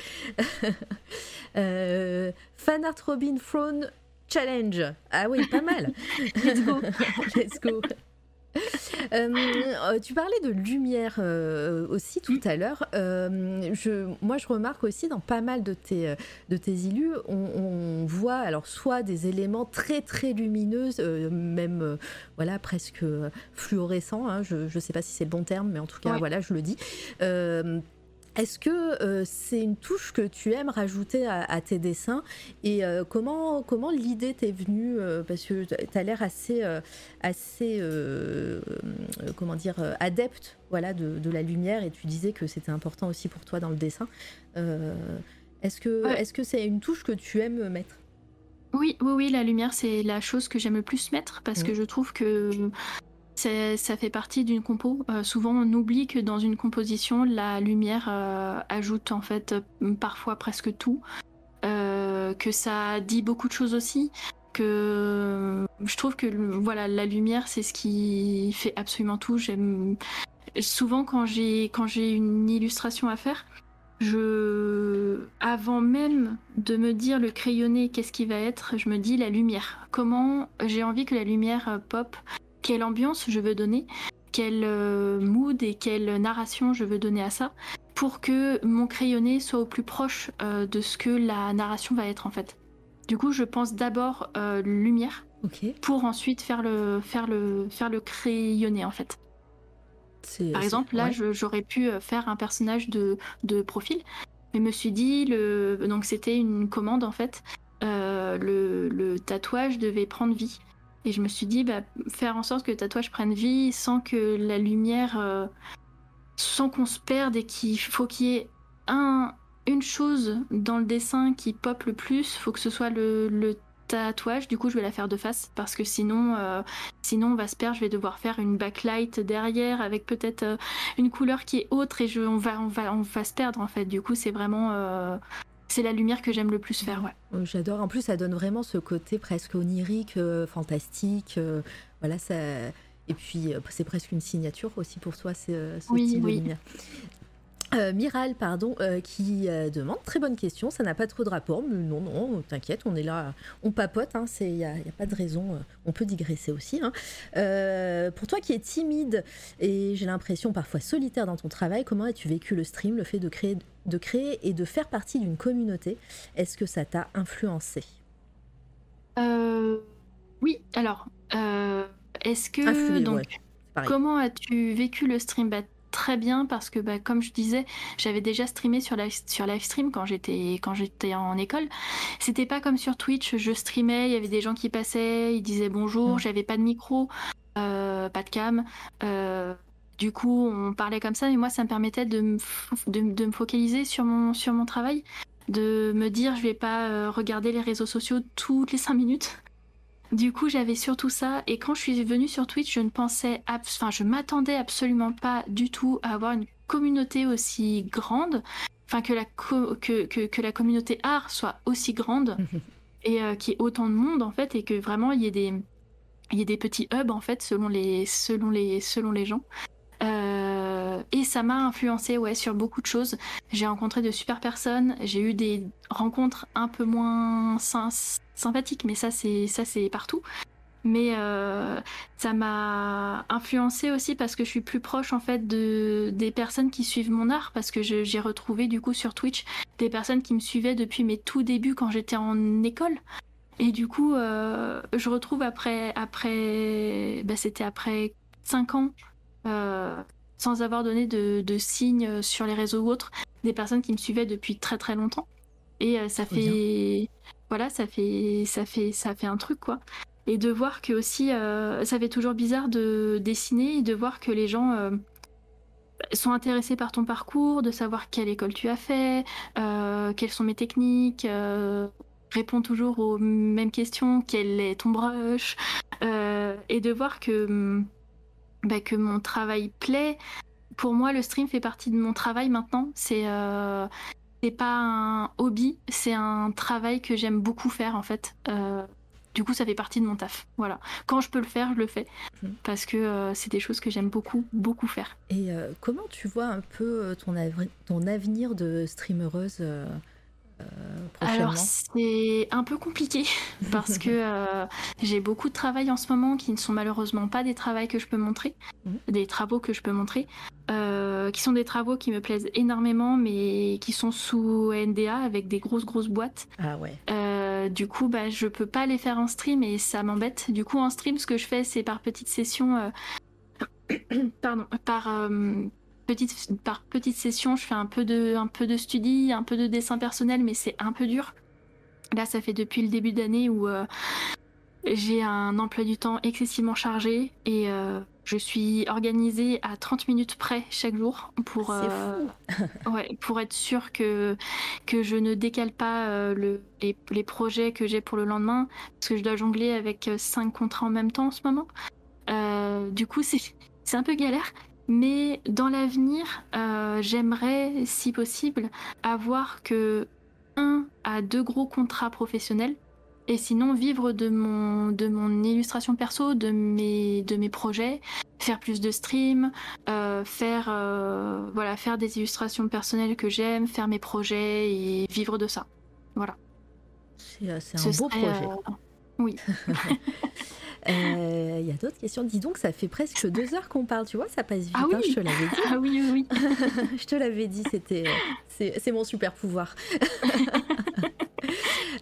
euh, fan art Robin Throne Challenge. Ah oui, pas mal. Let's go. Let's go. Euh, euh, tu parlais de lumière euh, aussi tout à l'heure. je, moi, je remarque aussi dans pas mal de tes, de tes illus, on, voit alors soit des éléments très très lumineux, même voilà presque fluorescents. Hein, je ne sais pas si c'est le bon terme, mais en tout cas, voilà, je le dis. Est-ce que euh, c'est une touche que tu aimes rajouter à, tes dessins Et euh, comment, comment l'idée t'est venue euh, Parce que tu as l'air assez, assez comment dire, adepte voilà, de, la lumière et tu disais que c'était important aussi pour toi dans le dessin. est-ce que est-ce que c'est une touche que tu aimes mettre? Oui, oui, oui, la lumière, c'est la chose que j'aime le plus mettre parce que je trouve que ça fait partie d'une compo. Euh, souvent, on oublie que dans une composition, la lumière euh, ajoute en fait euh, parfois presque tout. que ça dit beaucoup de choses aussi. Que je trouve que voilà, la lumière, c'est ce qui fait absolument tout. J'aime souvent quand j'ai quand j'ai une illustration à faire, je avant même de me dire le crayonné, qu'est-ce qui va être, je me dis la lumière. Comment j'ai envie que la lumière pop quelle ambiance je veux donner, quel euh, mood et quelle narration je veux donner à ça, pour que mon crayonné soit au plus proche euh, de ce que la narration va être en fait. Du coup, je pense d'abord euh, lumière, pour ensuite faire le, faire le, faire le crayonné en fait. Par exemple, là, j'aurais pu faire un personnage de, de, profil, mais me suis dit, le... donc c'était une commande en fait, le, le, tatouage devait prendre vie. Et je me suis dit, bah, faire en sorte que le tatouage prenne vie sans que la lumière, euh, sans qu'on se perde et qu'il faut qu'il y ait un, une chose dans le dessin qui pop le plus, faut que ce soit le, tatouage. Du coup, je vais la faire de face parce que sinon, euh, sinon on va se perdre. Je vais devoir faire une backlight derrière avec peut-être euh, une couleur qui est autre et je, on va, on va, on va se perdre en fait. Du coup, c'est vraiment c'est la lumière que j'aime le plus faire, ouais. J'adore. En plus, ça donne vraiment ce côté presque onirique, euh, fantastique. Euh, voilà, ça. Et puis, euh, c'est presque une signature aussi pour toi, ce, ce oui, type oui. de lumière. Euh, Miral, pardon, euh, qui euh, demande, très bonne question, ça n'a pas trop de rapport, mais non, non, t'inquiète, on est là, on papote, il hein, n'y a, a, pas de raison, on peut digresser aussi. Hein. pour toi qui es timide et j'ai l'impression parfois solitaire dans ton travail, comment as-tu vécu le stream, le fait de créer, de créer et de faire partie d'une communauté? Est-ce que ça t'a influencé? Oui, alors, est-ce que... donc, comment as-tu vécu le stream? Bah, très bien parce que, bah, comme je disais, j'avais déjà streamé sur, live, sur Livestream quand j'étais quand j'étais en école. C'était pas comme sur Twitch, je streamais, il y avait des gens qui passaient, ils disaient bonjour, mm. j'avais pas de micro, euh, pas de cam. Euh, du coup, on parlait comme ça, mais moi, ça me permettait de me, de, me focaliser sur mon, sur mon travail, de me dire, je vais pas euh, regarder les réseaux sociaux toutes les cinq minutes. Du coup, j'avais surtout ça. Et quand je suis venue sur Twitch, je ne pensais, enfin, je m'attendais absolument pas du tout à avoir une communauté aussi grande, enfin que la que, que, la communauté art soit aussi grande et euh, qu'il y ait autant de monde en fait et que vraiment il y ait des il y ait des petits hubs en fait selon les selon les selon les gens. Euh, et ça m'a influencé ouais sur beaucoup de choses. J'ai rencontré de super personnes, j'ai eu des rencontres un peu moins sympathiques, mais ça c'est ça c'est partout. Mais euh, ça m'a influencé aussi parce que je suis plus proche en fait de des personnes qui suivent mon art parce que j'ai retrouvé du coup sur Twitch des personnes qui me suivaient depuis mes tout débuts quand j'étais en école. Et du coup, euh, je retrouve après, après, bah, c'était après 5 ans euh, sans avoir donné de, signes sur les réseaux ou autres, des personnes qui me suivaient depuis très très longtemps. Et euh, ça fait, voilà, ça fait, ça fait, ça fait un truc quoi. Et de voir que aussi, euh, ça fait toujours bizarre de dessiner et de voir que les gens sont intéressés par ton parcours, de savoir quelle école tu as fait, quelles sont mes techniques, réponds toujours aux mêmes questions, quel est ton brush, et de voir que, bah, que mon travail plaît. Pour moi, le stream fait partie de mon travail maintenant. C'est c'est pas un hobby, c'est un travail que j'aime beaucoup faire en fait. Euh, du coup, ça fait partie de mon taf. Voilà. Quand je peux le faire, je le fais. Mhm. Parce que euh, c'est des choses que j'aime beaucoup, beaucoup faire. Et euh, comment tu vois un peu ton, ton avenir de streameuse euh, Alors c'est un peu compliqué parce que euh, j'ai beaucoup de travail en ce moment qui ne sont malheureusement pas des travaux que je peux montrer, mhm. des travaux que je peux montrer, euh, qui sont des travaux qui me plaisent énormément mais qui sont sous NDA avec des grosses grosses boîtes. Ah ouais. du coup bah je peux pas les faire en stream et ça m'embête. Du coup en stream ce que je fais c'est par petites sessions, pardon, par petite, par petite session, je fais un peu de, un peu de study, un peu de dessin personnel, mais c'est un peu dur. Là, ça fait depuis le début d'année où euh, j'ai un emploi du temps excessivement chargé et euh, je suis organisée à 30 minutes près chaque jour pour, euh, ouais, pour être sûre que, que je ne décale pas le, les, les, projets que j'ai pour le lendemain parce que je dois jongler avec 5 contrats en même temps en ce moment. du coup, c'est un peu galère, mais dans l'avenir, euh, j'aimerais, si possible, avoir que un à deux gros contrats professionnels et sinon vivre de mon, de mon illustration perso, de mes, de mes projets, faire plus de streams, euh, faire, euh, voilà, faire des illustrations personnelles que j'aime, faire mes projets et vivre de ça. Voilà. C'est un beau projet. Oui. Il euh, y a d'autres questions? Dis donc, ça fait presque deux heures qu'on parle, tu vois, ça passe vite. Ah hein, je te l'avais dit. Ah oui, oui. je te l'avais dit, c'était, c'est mon super pouvoir.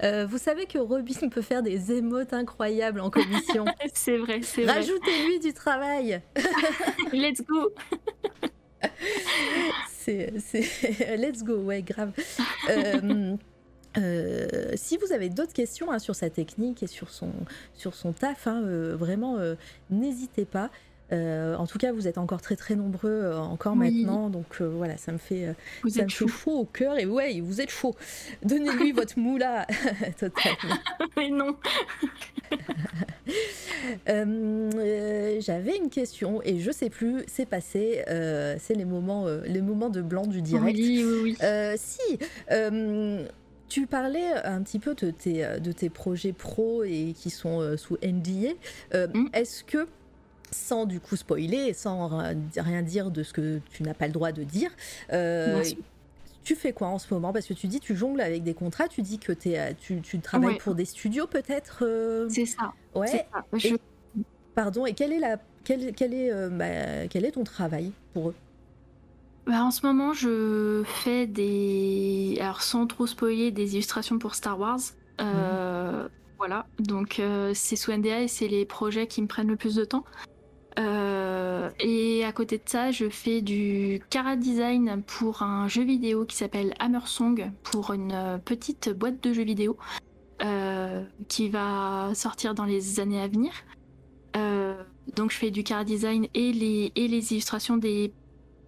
Euh, vous savez que Robin peut faire des émotes incroyables en commission. c'est vrai, c'est vrai. Rajoutez-lui du travail. Let's go. c'est, let's go, ouais, grave. Euh, euh, si vous avez d'autres questions hein, sur sa technique et sur son, sur son taf, hein, euh, vraiment, euh, n'hésitez pas. en tout cas, vous êtes encore très très nombreux encore maintenant, donc voilà, ça me fait, ça me chaud au cœur. Et ouais, vous êtes chaud. Donnez-lui votre moula totalement. Mais non. J'avais une question et je sais plus, c'est passé. c'est les moments, les moments de blanc du direct. Oui, oui, oui. si. Tu parlais un petit peu de tes, de tes projets pro et qui sont euh, sous NDA. Euh, mm. Est-ce que, sans du coup spoiler, sans rien dire de ce que tu n'as pas le droit de dire, euh, tu fais quoi en ce moment? Parce que tu dis tu jongles avec des contrats, tu dis que es, tu, tu travailles pour des studios peut-être C'est ça. Ouais. pardon, et est, la, est, bah, quel est ton travail pour eux? Bah, en ce moment, je fais des. Alors, sans trop spoiler, des illustrations pour Star Wars. Euh, mhm. Voilà, donc euh, c'est sous NDA et c'est les projets qui me prennent le plus de temps. Euh, et à côté de ça, je fais du cara design pour un jeu vidéo qui s'appelle Hammer Song pour une petite boîte de jeux vidéo qui va sortir dans les années à venir. donc je fais du cara design et les, et les illustrations des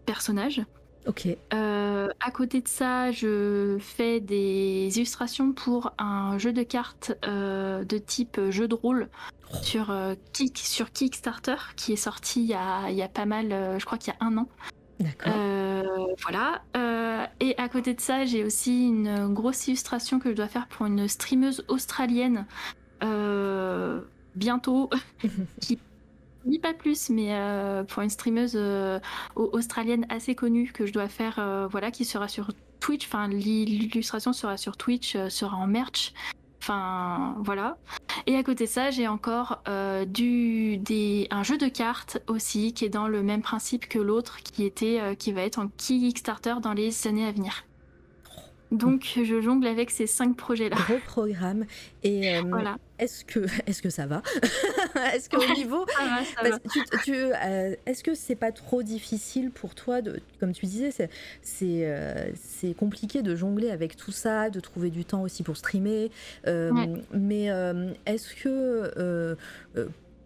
personnages. Ok. Euh, à côté de ça, je fais des illustrations pour un jeu de cartes euh, de type jeu de rôle oh. sur, euh, Kick, sur Kickstarter qui est sorti il y a, il y a pas mal, je crois qu'il y a un an. D'accord. voilà. et à côté de ça, j'ai aussi une grosse illustration que je dois faire pour une streameuse australienne bientôt qui ni pas plus, mais euh, pour une streameuse euh, australienne assez connue que je dois faire, euh, voilà, qui sera sur Twitch. Enfin, l'illustration sera sur Twitch, sera en merch. Enfin, voilà. Et à côté de ça, j'ai encore du, des, un jeu de cartes aussi qui est dans le même principe que l'autre, qui était, qui va être en Kickstarter dans les années à venir. Donc je jongle avec ces cinq projets-là. Gros programme. Et euh, voilà. est-ce que, est que ça va? Est-ce qu'au niveau, euh, est-ce que c'est pas trop difficile pour toi de, comme tu disais, c'est c'est euh, compliqué de jongler avec tout ça, de trouver du temps aussi pour streamer. Mais est-ce que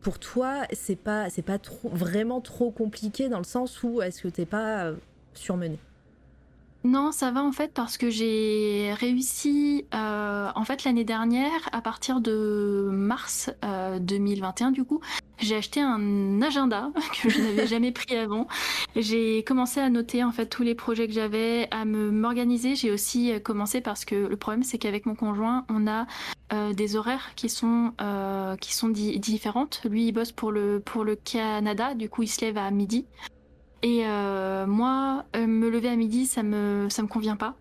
pour toi, c'est pas, pas trop, vraiment trop compliqué dans le sens où est-ce que t'es pas surmené? Non, ça va en fait parce que j'ai réussi euh, en fait l'année dernière à partir de mars 2021 euh, du coup j'ai acheté un agenda que je n'avais jamais pris avant. J'ai commencé à noter en fait tous les projets que j'avais, à me m'organiser. J'ai aussi commencé parce que le problème c'est qu'avec mon conjoint on a euh, des horaires qui sont qui sont différentes. Lui il bosse pour le pour le Canada, du coup il se lève à midi. Et euh, moi, euh, me lever à midi, ça me, ça me convient pas.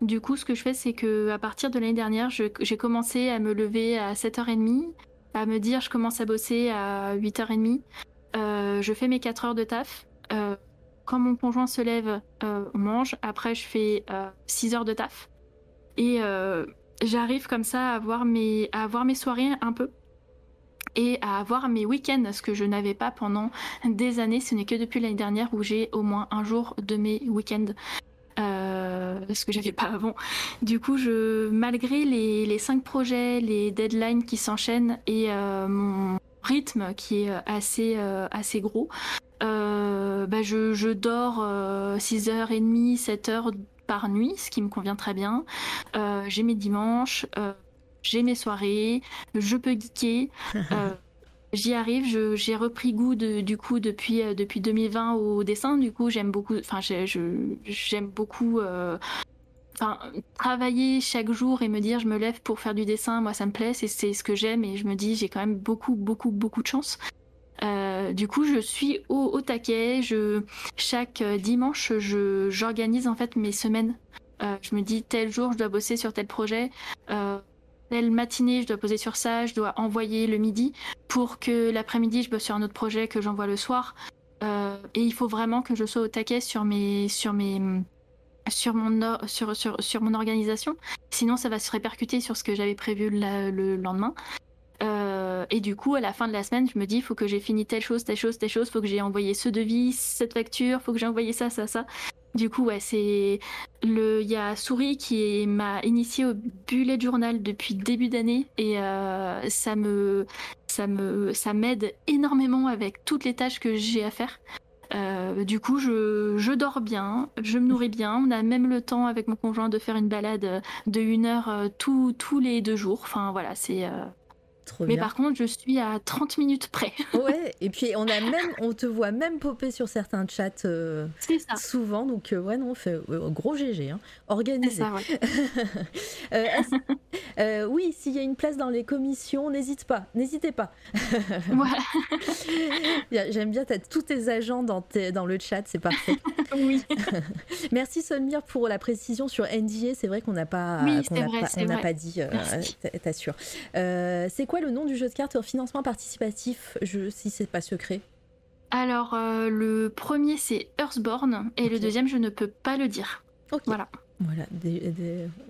Du coup, ce que je fais, c'est que à partir de l'année dernière, j'ai commencé à me lever à 7h30, à me dire je commence à bosser à 8h30. Euh, je fais mes 4 heures de taf. quand mon conjoint se lève, on mange. Après, je fais 6 heures de taf. Et j'arrive comme ça à avoir mes, à avoir mes soirées un peu et à avoir mes week-ends, ce que je n'avais pas pendant des années. Ce n'est que depuis l'année dernière où j'ai au moins un jour de mes week-ends. Euh, ce que j'avais pas avant. Du coup, je, malgré les, cinq projets, les deadlines qui s'enchaînent et euh, mon rythme qui est assez, euh, assez gros, bah je, je, dors 6h30, 7h par nuit, ce qui me convient très bien. j'ai mes dimanches j'ai mes soirées, je peux geeker. Euh, j'y arrive, j'ai repris goût du coup depuis, euh, depuis 2020 au dessin. Du coup, j'aime beaucoup, enfin, j'aime beaucoup euh, travailler chaque jour et me dire je me lève pour faire du dessin. Moi, ça me plaît, c'est ce que j'aime et je me dis j'ai quand même beaucoup, beaucoup, beaucoup de chance. du coup, je suis au, taquet. Je, chaque dimanche, j'organise en fait mes semaines. je me dis tel jour, je dois bosser sur tel projet telle matinée, je dois poser sur ça, je dois envoyer le midi pour que l'après-midi, je bosse sur un autre projet que j'envoie le soir. Euh, et il faut vraiment que je sois au taquet sur mes, sur mes, sur mon, sur, sur, sur mon organisation. Sinon, ça va se répercuter sur ce que j'avais prévu le lendemain. Euh, et du coup, à la fin de la semaine, je me dis, faut que j'ai fini telle chose, telle chose, telle chose, faut que j'ai envoyé ce devis, cette facture, faut que j'ai envoyé ça, ça, ça. Du coup, ouais, c'est le. Il y a Souris qui m'a initié au bullet journal depuis début d'année et euh, ça me, ça m'aide énormément avec toutes les tâches que j'ai à faire. Euh, du coup, je, je, dors bien, je me nourris bien. On a même le temps avec mon conjoint de faire une balade de une heure euh, tous les deux jours. Enfin voilà, c'est mais par contre, je suis à 30 minutes près. ouais, et puis on a même, on te voit même popper sur certains chats euh, souvent, donc euh, ouais, non, fait, euh, gros GG, hein, organisé. Ça, ouais. oui, s'il y a une place dans les commissions, n'hésite pas, n'hésitez pas. voilà. J'aime bien, tu as tous tes agents dans, dans le chat, c'est parfait. oui. Merci Solmire pour la précision sur NDA, c'est vrai qu'on n'a pas, oui, qu'on n'a pas, pas, dit, t'assures. c'est quoi le nom du jeu de cartes financement participatif, je, si c'est pas secret Alors, euh, le premier c'est Earthborn et le deuxième je ne peux pas le dire. Voilà. Voilà,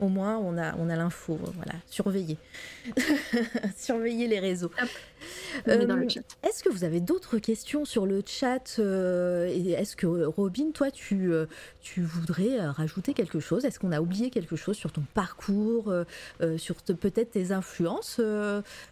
au moins on a, on a l'info, voilà, surveiller. surveiller les réseaux. Euh, est-ce que vous avez d'autres questions sur le chat euh, Est-ce que Robin, toi, tu, euh, tu voudrais rajouter quelque chose? Est-ce qu'on a oublié quelque chose sur ton parcours, sur peut-être tes influences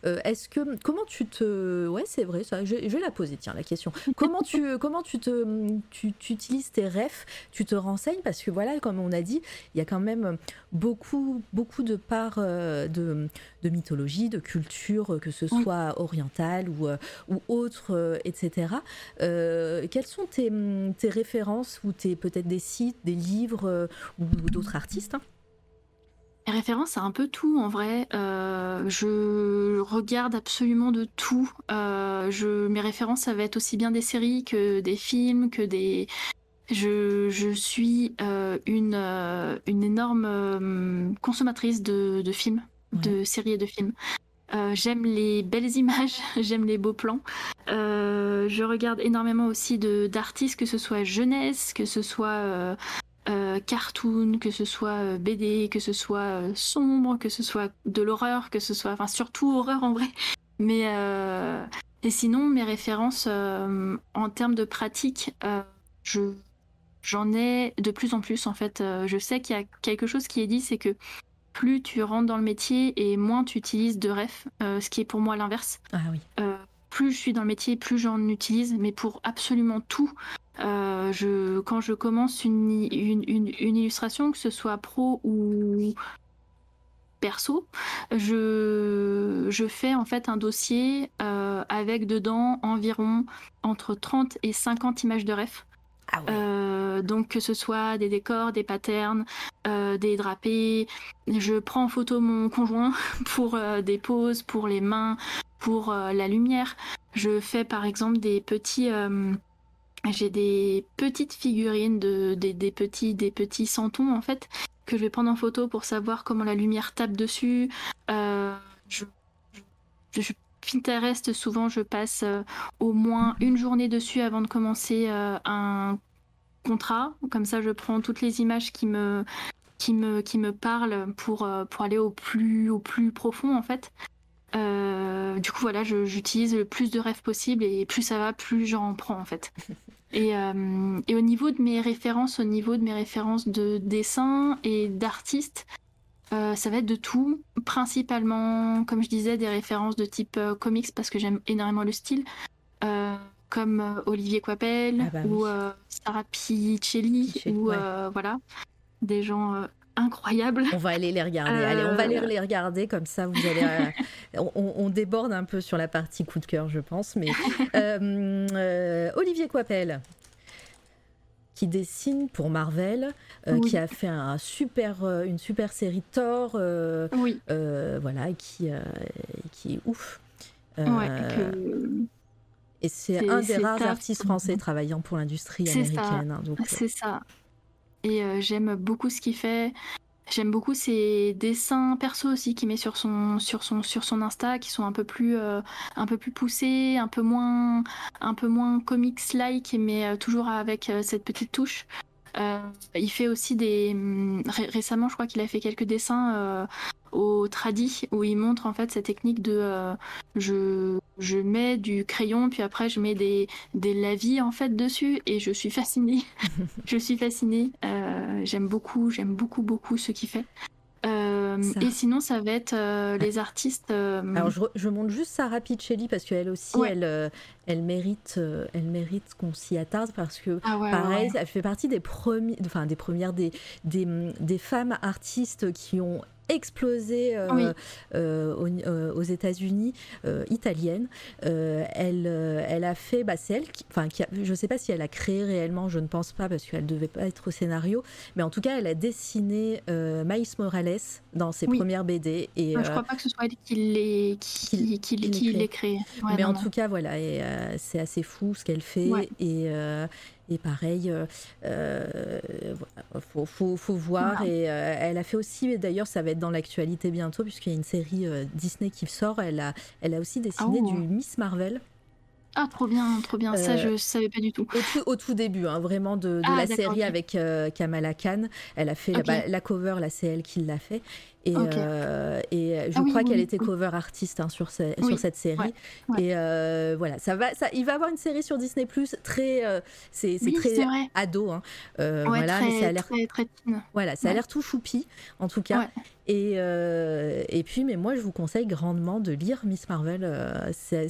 Est-ce que comment tu te Ouais, c'est vrai ça. Je, vais la poser. Tiens, la question. Comment tu comment tu te tu, utilises tes refs? Tu te renseignes? Parce que voilà, comme on a dit, il y a quand même beaucoup beaucoup de parts de, de mythologie, de culture, que ce soit orienté ou, euh, ou autres, euh, etc. Euh, quelles sont tes, tes, références ou tes peut-être des sites, des livres ou, d'autres artistes hein? Mes références, c'est un peu tout en vrai. je regarde absolument de tout. je, mes références, ça va être aussi bien des séries que des films, que des. Je, je suis une, une énorme consommatrice de, de films, de séries et de films. Euh, j'aime les belles images, j'aime les beaux plans. Euh, je regarde énormément aussi d'artistes, que ce soit jeunesse, que ce soit euh, cartoon, que ce soit BD, que ce soit sombre, que ce soit de l'horreur, que ce soit, enfin surtout horreur en vrai. Mais et sinon mes références en termes de pratique, je j'en ai de plus en plus en fait. je sais qu'il y a quelque chose qui est dit, c'est que plus tu rentres dans le métier et moins tu utilises de ref, euh, ce qui est pour moi l'inverse. Ah oui. Euh, plus je suis dans le métier, plus j'en utilise, mais pour absolument tout. je, quand je commence une, une, une, illustration, que ce soit pro ou perso, je, je fais en fait un dossier avec dedans environ entre 30 et 50 images de ref. Ah euh, donc que ce soit des décors, des patterns, euh, des drapés. Je prends en photo mon conjoint pour euh, des poses, pour les mains, pour la lumière. Je fais par exemple des petits... j'ai des petites figurines de des, petits des petits santons en fait que je vais prendre en photo pour savoir comment la lumière tape dessus. je, Pinterest, souvent je passe euh, au moins une journée dessus avant de commencer euh, un contrat. Comme ça, je prends toutes les images qui me, qui me, qui me parlent pour, euh, pour aller au plus, au plus profond en fait. du coup, voilà, j'utilise le plus de rêves possible et plus ça va, plus j'en prends en fait. Et, et, au niveau de mes références, au niveau de mes références de dessin et d'artistes, euh, ça va être de tout, principalement, comme je disais, des références de type euh, comics parce que j'aime énormément le style, euh, comme Olivier Coipel ah bah ou Sarah Pichelli, ou voilà, des gens incroyables. On va aller les regarder. Allez, on va aller les regarder comme ça. Vous allez, on, déborde un peu sur la partie coup de cœur, je pense. Mais Olivier Coipel, qui dessine pour Marvel, euh, qui a fait un super, euh, une super série Thor, euh, oui. voilà, qui, qui est ouf. Et c'est un des rares artistes français travaillant pour l'industrie américaine. Hein, c'est ça. Et j'aime beaucoup ce qu'il fait. J'aime beaucoup ses dessins perso aussi qu'il met sur son sur Insta qui sont un peu plus euh, un peu plus poussés, un peu moins un peu moins comics like mais euh, toujours avec euh, cette petite touche. Il fait aussi des hum, récemment je crois qu'il a fait quelques dessins au tradi où il montre en fait cette technique de euh, je, je mets du crayon puis après je mets des, des lavis en fait dessus et je suis fascinée. Je suis fascinée. Euh, j'aime beaucoup j'aime beaucoup beaucoup ce qu'il fait. Euh, et sinon, ça va être les artistes. Alors, je, je, montre juste Sarah Pichelli parce qu'elle aussi, elle, elle mérite, elle mérite qu'on s'y attarde parce que, ah pareil, elle fait partie des, enfin, des premières des, des, des femmes artistes qui ont explosé euh, euh, euh, aux, États-Unis, italienne. elle, elle a fait, bah, c'est elle, qui, enfin, qui je ne sais pas si elle a créé réellement, je ne pense pas parce qu'elle ne devait pas être au scénario, mais en tout cas, elle a dessiné Maïs Morales dans ses premières BD. Et, je ne crois pas que ce soit elle qui l'ait qui, qui, créé. mais en tout cas, voilà, et c'est assez fou ce qu'elle fait. Et, et pareil, euh, euh faut, faut, faut, voir. Et euh, elle a fait aussi, d'ailleurs, ça va être dans l'actualité bientôt, puisqu'il y a une série euh, Disney qui sort. Elle a, elle a aussi dessiné ah du Miss Marvel. Ah, trop bien, trop bien. Ça, je savais pas du tout. Au tout, début, hein, vraiment, de, ah, la série avec Kamala Khan. Elle a fait la, la, cover, là, c'est elle qui l'a fait. Et, euh, et je ah crois qu'elle était cover artiste hein, sur, sur cette série. Et euh, voilà, ça va, ça, il va avoir une série sur Disney Plus très, euh, c'est très ado. Hein. voilà, mais ça a l'air très, très Voilà, ça a l'air tout choupi en tout cas. Et, et puis, mais moi, je vous conseille grandement de lire Miss Marvel. c'est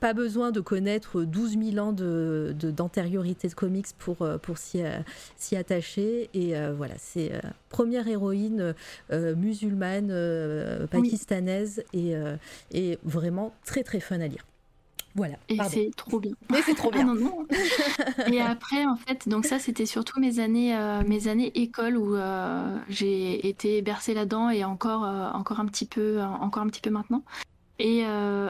pas besoin de connaître 12 000 ans de d'antériorité de, comics pour, pour s'y attacher. Et voilà, c'est première héroïne musulmane musulmane, euh, pakistanaise et, euh, et, vraiment très très fun à lire. Voilà. Et c'est trop bien. Mais c'est trop ah, bien. et après, en fait, donc ça, c'était surtout mes années, euh, mes années école où j'ai été bercée là-dedans et encore, encore un petit peu, encore un petit peu maintenant. Et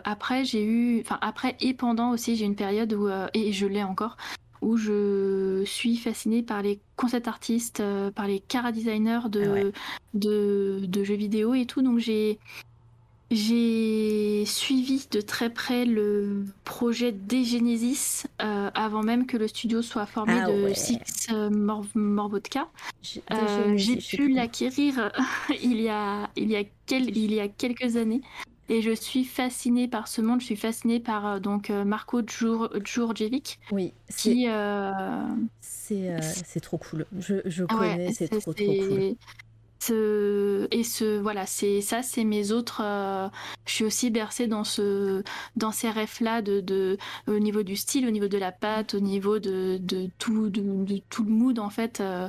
après, j'ai eu, enfin après et pendant aussi, j'ai une période où et je l'ai encore, où je suis fascinée par les concept artistes, euh, par les cara designers de, de, jeux vidéo et tout. Donc j'ai j'ai suivi de très près le projet des Genesis euh, avant même que le studio soit formé ah de Six euh, Morvodka. J'ai pu l'acquérir il, y a, il, y a il y a quelques années. Et je suis fascinée par ce monde. Je suis fascinée par euh, donc euh, Marco Djurdjevic. Oui. Qui. Euh... C'est trop cool. Je, je connais, c'est trop, trop cool. ce, et ce voilà c'est ça c'est mes autres euh, je suis aussi bercée dans ce dans ces rêves là de, de au niveau du style au niveau de la pâte au niveau de, de tout de, tout le mood en fait euh,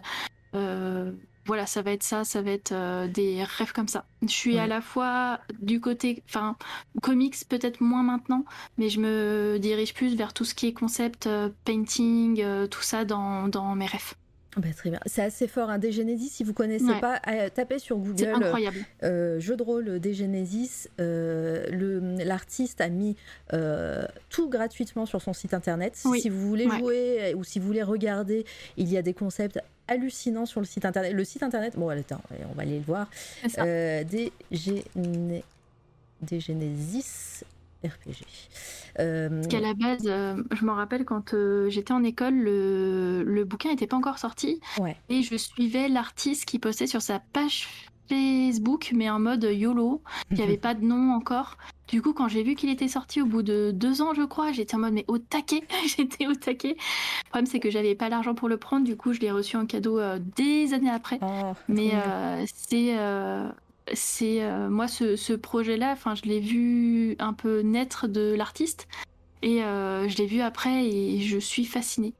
euh, voilà ça va être ça ça va être des rêves comme ça je suis Ouais. à la fois du côté enfin comics peut-être moins maintenant mais je me dirige plus vers tout ce qui est concept painting tout ça dans, dans mes rêves Bah, très bien. C'est assez fort. Un hein. Si vous connaissez Ouais. pas, euh, tapez sur c'est Google incroyable euh, jeu de rôle. Euh, le- L'artiste a mis euh, tout gratuitement sur son site internet. Oui. Si vous voulez Ouais. jouer euh, ou si vous voulez regarder, il y a des concepts hallucinants sur le site internet. Le site internet, bon, attends, on va aller le voir. c'est Euh, RPG. Euh, Parce qu'à la base, euh, je m'en rappelle quand euh, j'étais en école, le, le bouquin n'était pas encore sorti. Ouais. Et je suivais l'artiste qui postait sur sa page Facebook, mais en mode YOLO. Il n'y avait pas de nom encore. Du coup, quand j'ai vu qu'il était sorti au bout de deux ans, je crois, j'étais en mode mais au taquet. j'étais au taquet. Le problème, c'est que j'avais pas l'argent pour le prendre. Du coup, je l'ai reçu en cadeau euh, des années après. Oh, Mais euh, c'est euh, c'est euh, moi ce, ce projet-là, enfin je l'ai vu un peu naître de l'artiste et euh, je l'ai vu après et je suis fascinée.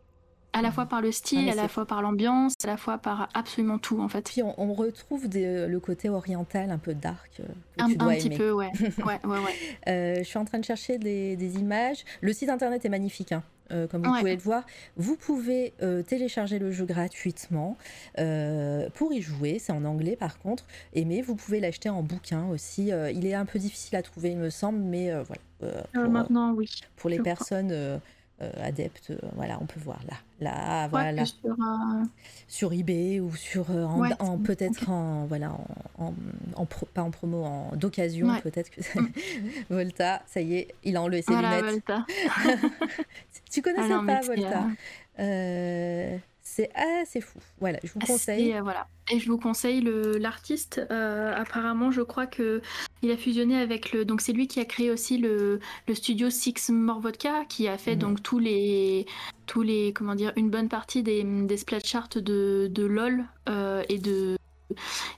À la fois par le Ah, style, mais à la fois par l'ambiance, à la fois par absolument tout en fait. Puis on, on retrouve des- le côté oriental un peu dark euh, que Un, tu dois un petit peu, ouais. ouais, ouais, ouais. Euh, je suis en train de chercher des, des images. Le site internet est magnifique, hein, euh, comme vous Ouais. pouvez le voir. Vous pouvez euh, télécharger le jeu gratuitement euh, pour y jouer. C'est en anglais par contre. Et mais vous pouvez l'acheter en bouquin aussi. Il est un peu difficile à trouver, il me semble, mais voilà. Pour, maintenant, oui. pour les je personnes euh, adeptes, euh, voilà, on peut voir là, là, voilà, sur, euh, sur eBay ou sur en, Ouais, en- c'est- peut-être en voilà en, en- pro- pas en promo en d'occasion Ouais. peut-être que Volta ça y est il a enlevé ses voilà, lunettes Volta. tu connaissais Ah pas Volta? euh, c'est ah c'est fou voilà je vous C'est, conseille voilà. Et je vous conseille le l'artiste. euh, apparemment, je crois que il a fusionné avec le. Donc c'est lui qui a créé aussi le, le studio Six More Vodka, qui a fait Mhm. donc tous les tous les comment dire une bonne partie des des splash charts de de LOL euh, et de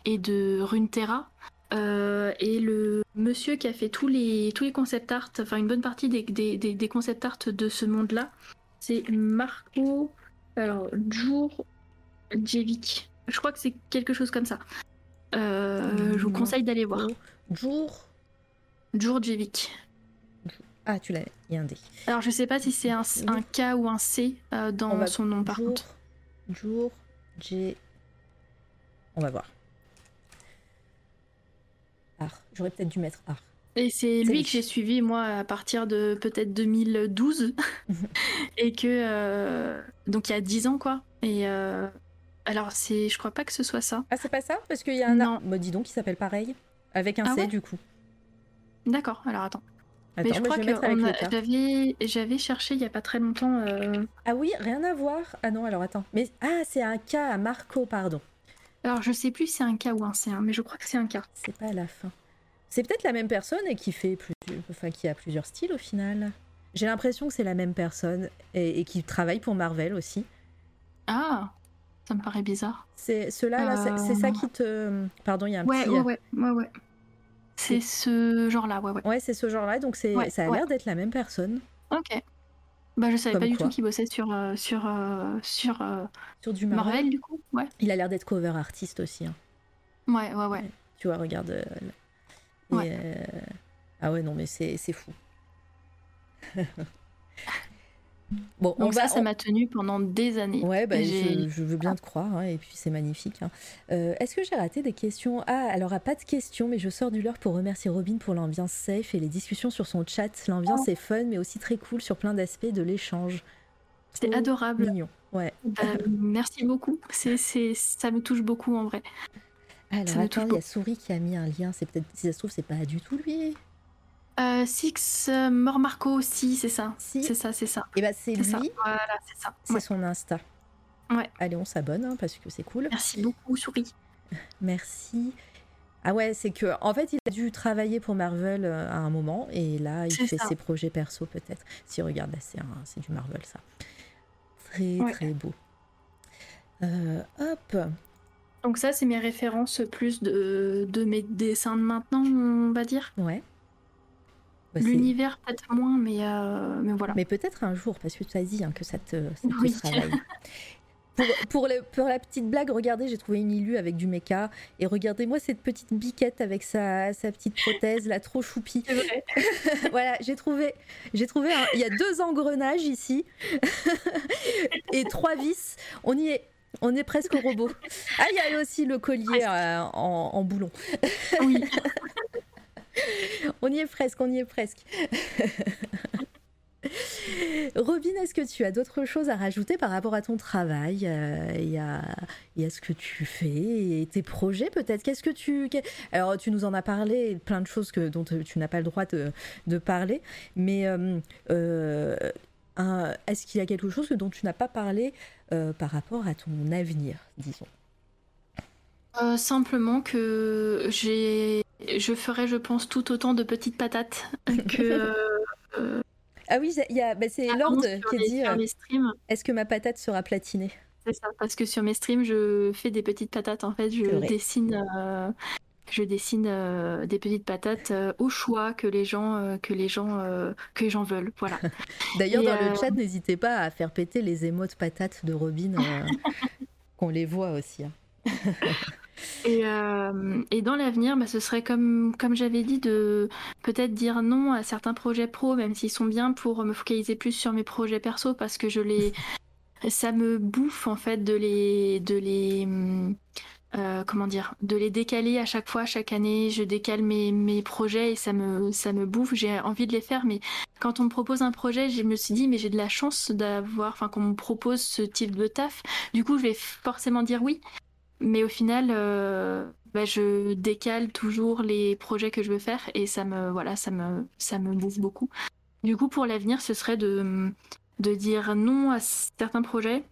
et de Runeterra. Euh, et le monsieur qui a fait tous les tous les concept art, enfin une bonne partie des des, des, des concept art de ce monde-là, c'est Marco. Alors Djurjevic. Je crois que c'est quelque chose comme ça. Euh, je vous conseille d'aller voir. Jour Djurjevic. ah tu l'as il y a un D Alors je sais pas si c'est un, un K ou un C euh, dans son nom par jour contre. jour J on va voir art j'aurais peut-être dû mettre art Et c'est lui que j'ai suivi moi à partir de peut-être 2012 et que euh, donc il y a 10 ans quoi. Et euh, alors c'est je crois pas que ce soit ça. ah c'est pas ça? Parce qu'il y a un Non. art bah, dis donc il s'appelle pareil avec un Ah C ouais du coup D'accord. Alors attends. Attends, Mais je crois que j'avais cherché il y a pas très longtemps. euh, Ah oui, rien à voir. Ah non, alors attends. Mais ah, c'est un K à Marco, pardon. Alors je sais plus si c'est un K ou un C, hein, mais je crois que c'est un K. C'est pas à la fin. C'est peut-être la même personne et qui fait plus, enfin qui a plusieurs styles au final. J'ai l'impression que c'est la même personne et, et qui travaille pour Marvel aussi. Ah, ça me paraît bizarre. C'est cela là, c'est- c'est ça qui te. Pardon, il y a un Ouais, petit. ouais, ouais, ouais, ouais. C'est ce genre-là, ouais, ouais. Ouais, c'est ce genre-là, donc c'est Ouais, ça a ouais. l'air d'être la même personne Ok. Bah, je savais Comme pas du quoi. tout qu'il bossait sur, euh, sur, euh, sur euh, sur du Marvel. Marvel, du coup. Ouais. Il a l'air d'être cover artiste aussi. hein. Ouais, ouais, ouais. Tu vois, regarde. euh, et, Ouais. euh, Ah ouais, non, mais c'est fou. bon, on Donc va. ça, ça on- m'a tenu pendant des années. Ouais, bah, je, je veux bien te croire, hein, et puis c'est magnifique. hein. Euh, Est-ce que j'ai raté des questions? Ah, alors, ah, pas de questions, mais je sors du leurre pour remercier Robin pour l'ambiance safe et les discussions sur son chat. L'ambiance Oh. est fun, mais aussi très cool sur plein d'aspects de l'échange. C'était Trop adorable. Mignon, ouais. Bah, merci beaucoup. C'est, c'est, ça me touche beaucoup en vrai. Alors, attends, il y a Souris qui a mis un lien. C'est peut-être, si ça se trouve, c'est pas du tout lui. Euh, Six euh, Mort Marco aussi, c'est ça. Si. C'est ça, c'est ça. Et bah, c'est C'est ça. lui, Voilà, c'est ça. c'est Ouais. son Insta. Ouais. Allez, on s'abonne, hein, parce que c'est cool. Merci beaucoup, Souris. Merci. Ah ouais, c'est que en fait, il a dû travailler pour Marvel euh, à un moment et là, il fait ça. ses projets perso peut-être. Si regarde là, c'est du Marvel ça. Très Ouais. très beau. Euh, hop. Donc ça, c'est mes références plus de, de mes dessins de maintenant, on va dire. Ouais. Bah, L'univers peut-être moins, mais, euh, mais voilà. Mais peut-être un jour, parce que tu as dit hein, que ça te, ça te Oui. travaille. Pour, pour, le- pour la petite blague, regardez, j'ai trouvé une Ilu avec du méca. Et regardez-moi cette petite biquette avec sa, sa petite prothèse, là, trop choupie. C'est vrai. voilà, j'ai trouvé, j'ai trouvé, un- il y a deux engrenages ici et trois vis. On y est, on est presque au robot. Ah, il y a aussi le collier euh, en, en boulon. Oui. On y est presque, on y est presque. Robin, est-ce que tu as d'autres choses à rajouter par rapport à ton travail? Euh, et, à, ce que tu fais et tes projets peut-être? Qu'est-ce que tu... Alors tu nous en as parlé, plein de choses que, dont tu n'as pas le droit de, parler, mais euh, euh, est-ce qu'il y a quelque chose dont tu n'as pas parlé euh, par rapport à ton avenir, disons? Euh, simplement que j'ai, je ferai, je pense, tout autant de petites patates que euh, Ah oui, il y a, bah, c'est Lord qui dit euh. Est-ce que ma patate sera platinée? C'est ça, parce que sur mes streams, je fais des petites patates. En fait, je dessine, euh, je dessine euh, des petites patates au choix que les gens, que les gens, que les gens veulent. Voilà. D'ailleurs, dans le chat, n'hésitez pas à faire péter les émotes patates de Robin, qu'on les voit aussi. hein. Et, euh, et dans l'avenir, bah, ce serait comme, comme j'avais dit, de peut-être dire non à certains projets pro, même s'ils sont bien, pour me focaliser plus sur mes projets perso, parce que je les, ça me bouffe en fait de les, de les, euh, comment dire, de les décaler à chaque fois, chaque année. Je décale mes, mes projets et ça me, ça me bouffe. J'ai envie de les faire, mais quand on me propose un projet, je me suis dit, mais j'ai de la chance d'avoir, enfin, qu'on me propose ce type de taf. Du coup, je vais forcément dire oui. Mais au final, euh, bah, je décale toujours les projets que je veux faire et ça me, voilà, ça me, ça me bouffe beaucoup. Du coup, pour l'avenir, ce serait de, dire non à certains projets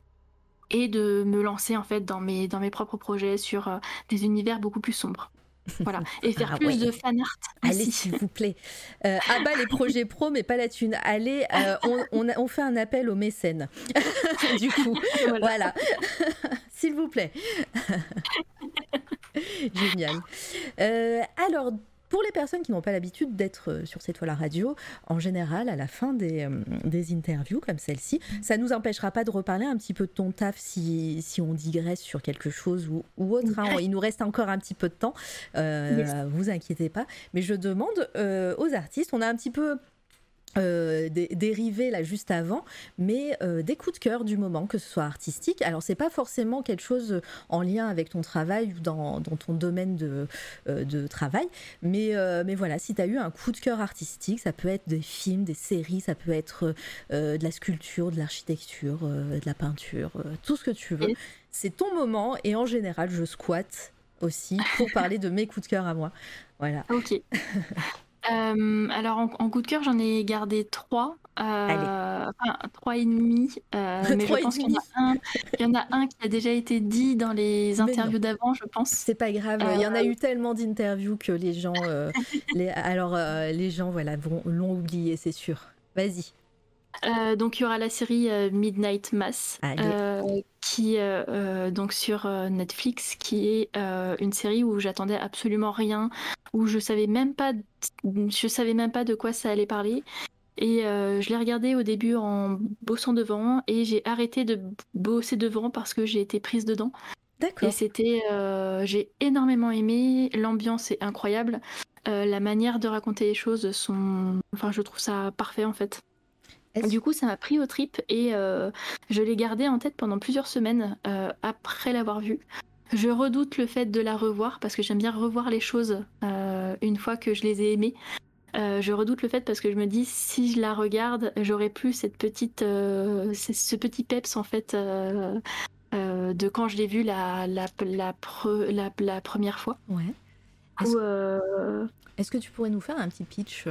et de me lancer en fait dans mes, dans mes propres projets sur euh, des univers beaucoup plus sombres. Voilà. Et faire Ah plus ouais. de fan art. Allez, s'il vous plaît. Euh, à bas les projets pro, mais pas la thune. Allez, euh, on, on, a- on fait un appel aux mécènes. du coup, Voilà. voilà. s'il vous plaît. Génial. Euh, alors, pour les personnes qui n'ont pas l'habitude d'être euh, sur cette toile à radio, en général, à la fin des, euh, des interviews comme celle-ci, ça nous empêchera pas de reparler un petit peu de ton taf si, si on digresse sur quelque chose ou, ou autre. hein. Il nous reste encore un petit peu de temps. Euh, Yes. Vous inquiétez pas. Mais je demande euh, aux artistes, on a un petit peu euh, dé- dérivé là juste avant, mais euh, des coups de cœur du moment, que ce soit artistique. Alors c'est pas forcément quelque chose en lien avec ton travail ou dans, dans ton domaine de, euh, de travail, mais, euh, mais voilà, si tu as eu un coup de cœur artistique, ça peut être des films, des séries, ça peut être euh, de la sculpture, de l'architecture, euh, de la peinture, euh, tout ce que tu veux. C'est ton moment et en général je squatte aussi pour parler de mes coups de cœur à moi. Voilà. Ok. Euh, alors en, en coup de cœur, j'en ai gardé trois. euh, enfin, trois et demi. euh, mais je pense qu'il y, en a un- il y en a un qui a déjà été dit dans les interviews d'avant, je pense. C'est pas grave, il y en a eu tellement d'interviews que les gens, les, alors les gens voilà vont- l'ont oublié, c'est sûr. Vas-y. Euh, donc il y aura la série euh, Midnight Mass euh, qui donc sur Netflix qui est une série où j'attendais absolument rien où je savais même pas je savais même pas de quoi ça allait parler. Et je l'ai regardé au début en bossant devant et j'ai arrêté de bosser devant parce que j'ai été prise dedans. D'accord. et c'était j'ai énormément aimé l'ambiance est incroyable la manière de raconter les choses sont enfin je trouve ça parfait en fait du coup, ça m'a pris au trip et euh, je l'ai gardé en tête pendant plusieurs semaines euh, après l'avoir vue. Je redoute le fait de la revoir parce que j'aime bien revoir les choses euh, une fois que je les ai aimées. Je redoute le fait parce que je me dis si je la regarde, j'aurai plus cette petite, ce petit peps en fait de quand je l'ai vue la, la, la, pre- la- la première fois. Ouais. Est-ce- que tu pourrais nous faire un petit pitch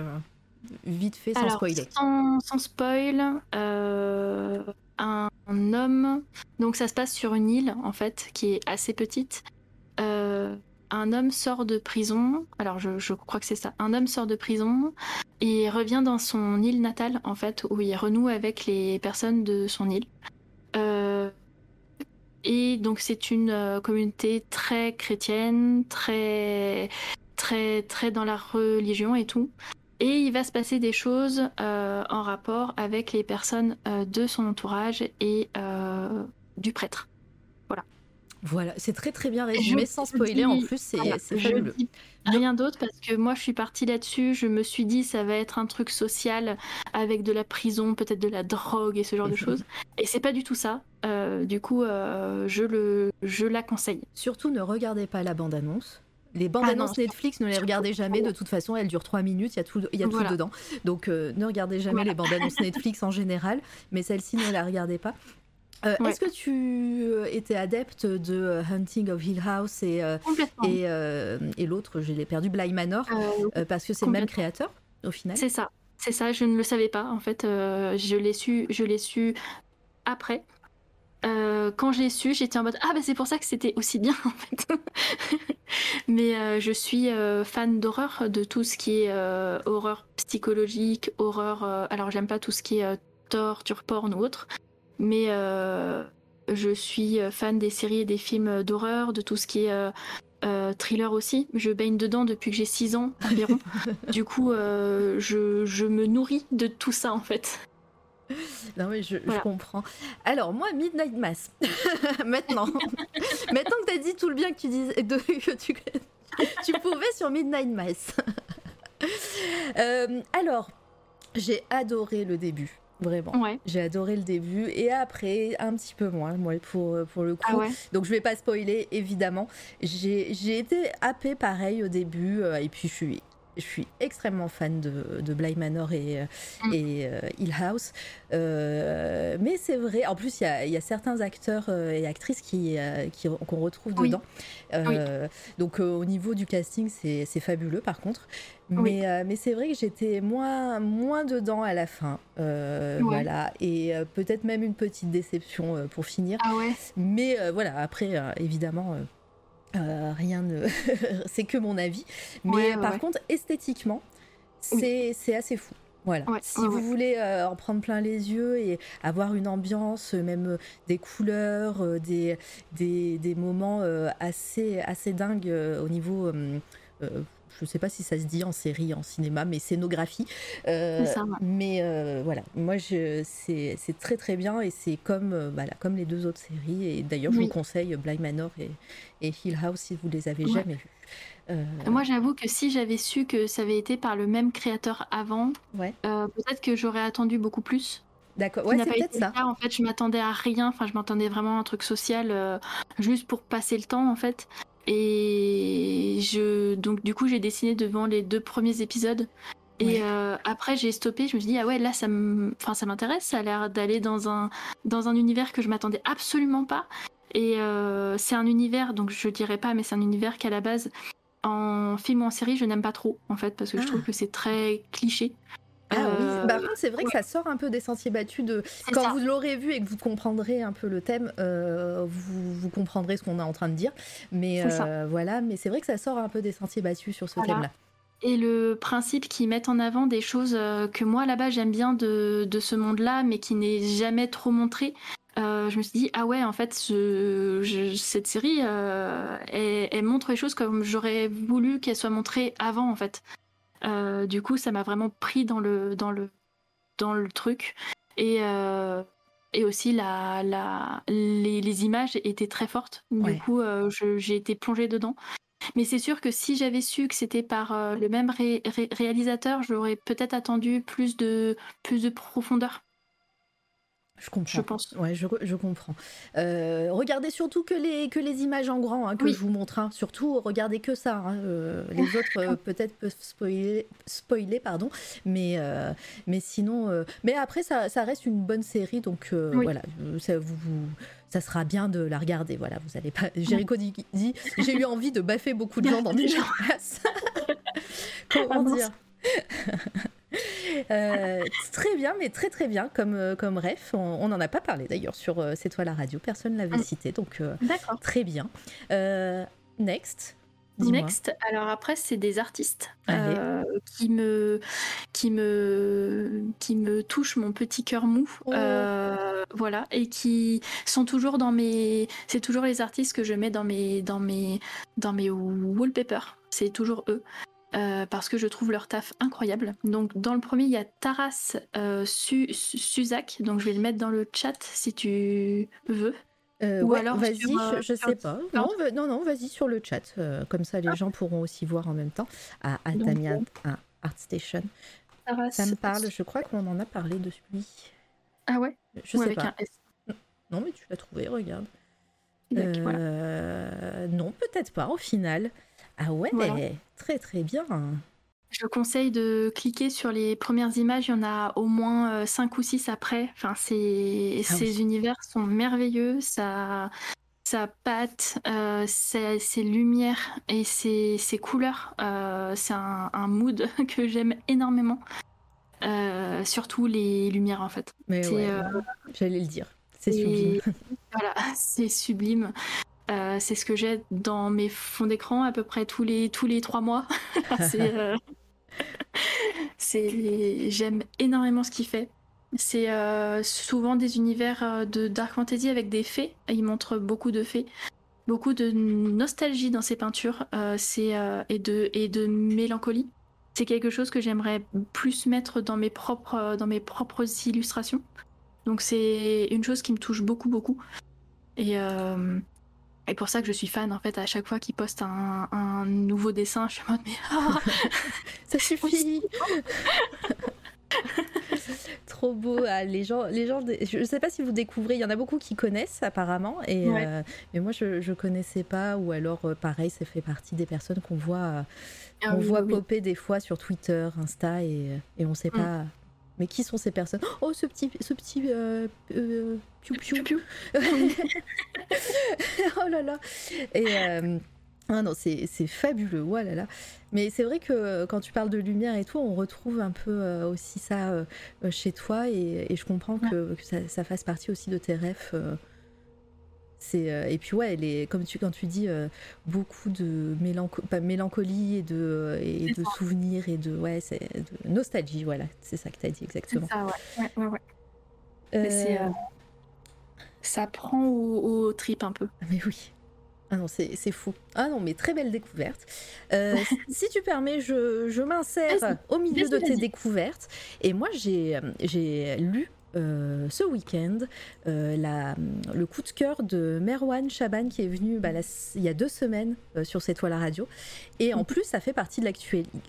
vite fait sans Alors, spoiler Sans, sans spoil, euh, un, un homme. Donc ça se passe sur une île en fait qui est assez petite. Euh, un homme sort de prison. Alors je, je crois que c'est ça. Un homme sort de prison et revient dans son île natale en fait où il renoue avec les personnes de son île. Euh, et donc c'est une communauté très chrétienne, très très très dans la religion et tout. Et il va se passer des choses en rapport avec les personnes de son entourage et du prêtre. Voilà, c'est très très bien résumé sans spoiler en plus, c'est fabuleux. Rien d'autre parce que moi je suis partie là-dessus, je me suis dit ça va être un truc social avec de la prison, peut-être de la drogue et ce genre de choses. Et c'est pas du tout ça. Euh, du coup, euh, je, le, je la conseille. Surtout ne regardez pas la bande-annonce. Les bandes ah annonces Netflix, ne les regardez jamais. De toute façon, elles durent 3 minutes, il y a tout, y a tout dedans. Donc, euh, ne regardez jamais les bandes annonces Netflix en général. Mais celle-ci, ne la regardez pas. Euh, est-ce que tu euh, étais adepte de Hunting of Hill House et, et, et l'autre, je l'ai perdu, Bly Manor, parce que c'est le même créateur au final? C'est ça, c'est ça, je ne le savais pas en fait, je l'ai su, je l'ai su après. Quand je l'ai su, j'étais en mode ah ben c'est pour ça que c'était aussi bien en fait. Mais je suis fan d'horreur, de tout ce qui est horreur psychologique, horreur. alors j'aime pas tout ce qui est torture, porn ou autre. Mais euh, je suis fan des séries et des films d'horreur, de tout ce qui est euh, euh, thriller aussi. Je baigne dedans depuis que j'ai 6 ans environ. du coup, je, je, me nourris de tout ça en fait. Non mais je, comprends. Alors moi, Midnight Mass. Maintenant. Maintenant que tu as dit tout le bien que tu disais, que tu, tu pouvais sur Midnight Mass. alors, j'ai adoré le début. Vraiment. J'ai adoré le début et après un petit peu moins moi pour, pour le coup. Ah Donc je vais pas spoiler évidemment. J'ai été happée pareil au début euh, et puis je suis je suis extrêmement fan de, de Bly Manor et, mm. et euh, Hill House. Euh, mais c'est vrai, en plus, il y, y a, certains acteurs euh, et actrices qui, qui qu'on retrouve dedans. Donc, au niveau du casting, c'est, fabuleux par contre. Mais, mais c'est vrai que j'étais moins, moins dedans à la fin. Voilà. Et peut-être même une petite déception pour finir. Ah mais voilà, après, évidemment euh, rien ne. c'est que mon avis. Mais par contre, esthétiquement, c'est assez fou. Voilà. si vous voulez euh, en prendre plein les yeux et avoir une ambiance, même euh, des couleurs, des, des, des, moments assez, assez dingues au niveau je ne sais pas si ça se dit en série, en cinéma, mais scénographie. Euh, mais euh, voilà, moi c'est très très bien et c'est comme, euh, comme les deux autres séries. Et d'ailleurs, je vous conseille Bly Manor et, et, Hill House si vous les avez jamais vus. Moi, j'avoue que si j'avais su que ça avait été par le même créateur avant, ouais. peut-être que j'aurais attendu beaucoup plus. D'accord, ouais, c'est peut-être ça. En fait, je m'attendais à rien. Enfin, je m'attendais vraiment à un truc social, juste pour passer le temps, en fait. Et je, donc du coup, j'ai dessiné devant les deux premiers épisodes. Et euh, après, j'ai stoppé. Je me suis dit, ah ouais, là, ça m'intéresse. Ça a l'air d'aller dans un, dans un univers que je m'attendais absolument pas. Et euh, c'est un univers, donc je dirais pas, mais c'est un univers qu'à la base, en film ou en série, je n'aime pas trop, en fait, parce que je trouve ah. que c'est très cliché. Ah oui, euh, bah, c'est vrai que ça sort un peu des sentiers battus de quand vous l'aurez vu et que vous comprendrez un peu le thème, euh, vous, vous, comprendrez ce qu'on est en train de dire. Mais euh, voilà, mais c'est vrai que ça sort un peu des sentiers battus sur ce thème-là. Et le principe qu'ils mettent en avant des choses que moi là-bas j'aime bien de, de ce monde-là, mais qui n'est jamais trop montré. je me suis dit ah ouais en fait cette série elle, elle, montre les choses comme j'aurais voulu qu'elle soit montrée avant en fait euh, du coup, ça m'a vraiment pris dans le, dans le, dans le truc. Et, euh, et aussi, la, la, les, les, images étaient très fortes. Du coup, euh, j'ai été plongée dedans. Mais c'est sûr que si j'avais su que c'était par le même réalisateur, j'aurais peut-être attendu plus de, plus de profondeur. Je comprends. Je pense. Ouais, je, je comprends. Euh, regardez surtout que les, que les images en grand hein, que je vous montre. Hein. Surtout, regardez que ça. Hein. Euh, les autres, euh, peut-être, peuvent spoiler, spoiler pardon. Mais, mais sinon. mais après, ça, ça, reste une bonne série. Donc, voilà. Ça, vous, ça sera bien de la regarder. Voilà, vous allez pas. Jericho dit, J'ai eu envie de baffer beaucoup de gens dans des gens. Comment dire? euh, très bien, mais très très bien comme, euh, comme ref. On n'en a pas parlé d'ailleurs sur euh, C'est toi la radio, personne ne l'avait mm. cité, donc très bien. next. Next, alors après c'est des artistes qui me qui me qui me touchent mon petit cœur mou. Oh. voilà, et qui sont toujours dans mes. C'est toujours les artistes que je mets dans mes, dans mes, dans mes wallpapers. C'est toujours eux. Euh, parce que je trouve leur taf incroyable. Donc dans le premier, il y a Taras euh, Suzak, donc je vais le mettre dans le chat si tu veux. Euh, Ou alors vas-y, je, sais pas. Non, non, non, vas-y sur le chat, comme ça les ah. gens pourront aussi voir en même temps. À, à Damien, à ArtStation. ça me parle, je crois qu'on en a parlé de lui. Ah ouais? Je sais pas. Non, mais tu l'as trouvé, regarde. Non, peut-être pas au final. Ah ouais, très très bien. Je conseille de cliquer sur les premières images, il y en a au moins 5 euh, ou 6 après. Enfin, ah ces univers sont merveilleux, ça, sa patte, euh, ses, lumières et ses, couleurs. Euh, c'est un, mood que j'aime énormément. surtout les lumières en fait. Mais j'allais le dire. C'est sublime. Voilà, c'est sublime. Euh, c'est ce que j'ai dans mes fonds d'écran à peu près tous les tous les trois mois. Euh, c'est, j'aime énormément ce qu'il fait. C'est euh, souvent des univers de dark fantasy avec des fées. Il montre beaucoup de fées, beaucoup de nostalgie dans ses peintures. c'est et de et de mélancolie. C'est quelque chose que j'aimerais plus mettre dans mes propres dans mes propres illustrations. Donc c'est une chose qui me touche beaucoup beaucoup. Et et pour ça que je suis fan, en fait, à chaque fois qu'il poste un, nouveau dessin, je suis en mode, mais ah, ça suffit Trop beau. Ah, les gens, les gens, je ne sais pas si vous découvrez, il y en a beaucoup qui connaissent apparemment, et, euh, mais moi je ne connaissais pas, ou alors euh, pareil, ça fait partie des personnes qu'on voit, ah on voit popper des fois sur Twitter, Insta, et, et on ne sait mm. pas mais qui sont ces personnes? Oh, ce petit, ce petit euh, euh piou piou. oh là là. Et euh, ah non, c'est fabuleux. Oh là là. Mais c'est vrai que quand tu parles de lumière et tout, on retrouve un peu euh, aussi ça chez toi, et, et je comprends que, que ça, ça, fasse partie aussi de tes rêves c'est euh, et puis ouais, elle est comme tu quand tu dis euh, beaucoup de mélancolie et de et de souvenirs et de ouais, c'est de nostalgie, voilà, c'est ça que tu as dit exactement. Ça, ouais, ouais, ouais. Euh, ça prend au, trip un peu. Ah, mais oui. Ah non, c'est fou. Ah non, mais très belle découverte. si tu permets, je, je m'insère au milieu de tes découvertes. Et moi, j'ai lu euh, ce week-end euh, le coup de cœur de Merwan Chaban qui est venu bah, il y a deux semaines euh, sur cette toile à radio. Et en mhm. plus, ça fait partie de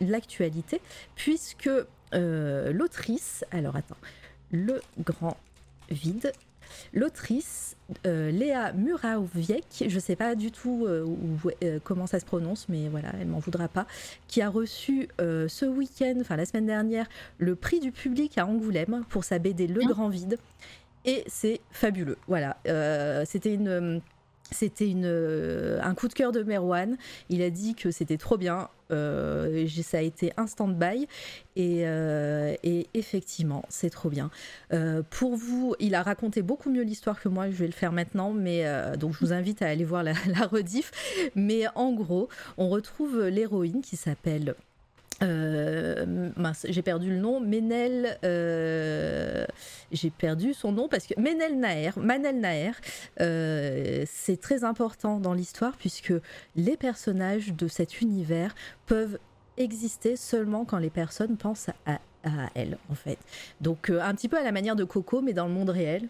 l'actualité puisque l'autrice, alors attends, le grand vide, L'autrice euh, Léa Muraviec, je ne sais pas du tout euh, euh, comment ça se prononce, mais voilà, elle m'en voudra pas, qui a reçu ce week-end, enfin la semaine dernière, le prix du public à Angoulême pour sa BD Le. Grand Vide. Et c'est fabuleux. Voilà, c'était une c'était une, un coup de cœur de Merwan. Il a dit que c'était trop bien. Euh, ça a été un stand-by. Et, euh, effectivement, c'est trop bien. Euh, pour vous, il a raconté beaucoup mieux l'histoire que moi. Je vais le faire maintenant. Mais, donc, je vous invite à aller voir la, la rediff. Mais en gros, on retrouve l'héroïne qui s'appelle euh, j'ai perdu le nom, Menel, euh, j'ai perdu son nom parce que Menel Naer, Manel Naer, euh, c'est très important dans l'histoire puisque les personnages de cet univers peuvent exister seulement quand les personnes pensent à, à elles, en fait. Donc un petit peu à la manière de Coco, mais dans le monde réel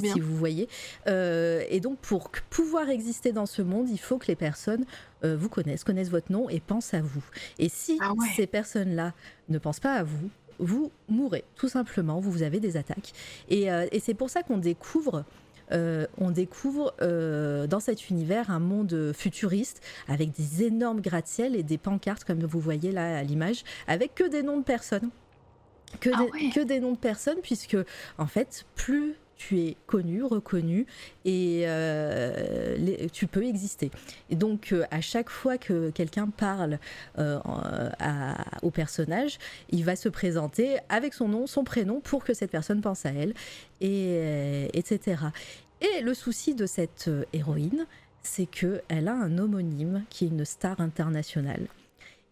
si vous voyez. Euh, et donc, pour pouvoir exister dans ce monde, il faut que les personnes euh, vous connaissent, connaissent votre nom et pensent à vous. Et si ah ces personnes-là ne pensent pas à vous, vous mourrez, tout simplement. Vous avez des attaques. Et, euh, et c'est pour ça qu'on découvre. on découvre dans cet univers un monde futuriste avec des énormes gratte-ciel et des pancartes comme vous voyez là à l'image avec que des noms de personnes que, ah que des noms de personnes puisque en fait plus tu es connu, reconnu et euh, tu peux exister. Et donc euh, à chaque fois que quelqu'un parle euh, au personnage, il va se présenter avec son nom, son prénom pour que cette personne pense à elle, et, etc. Et le souci de cette héroïne, c'est qu'elle a un homonyme qui est une star internationale.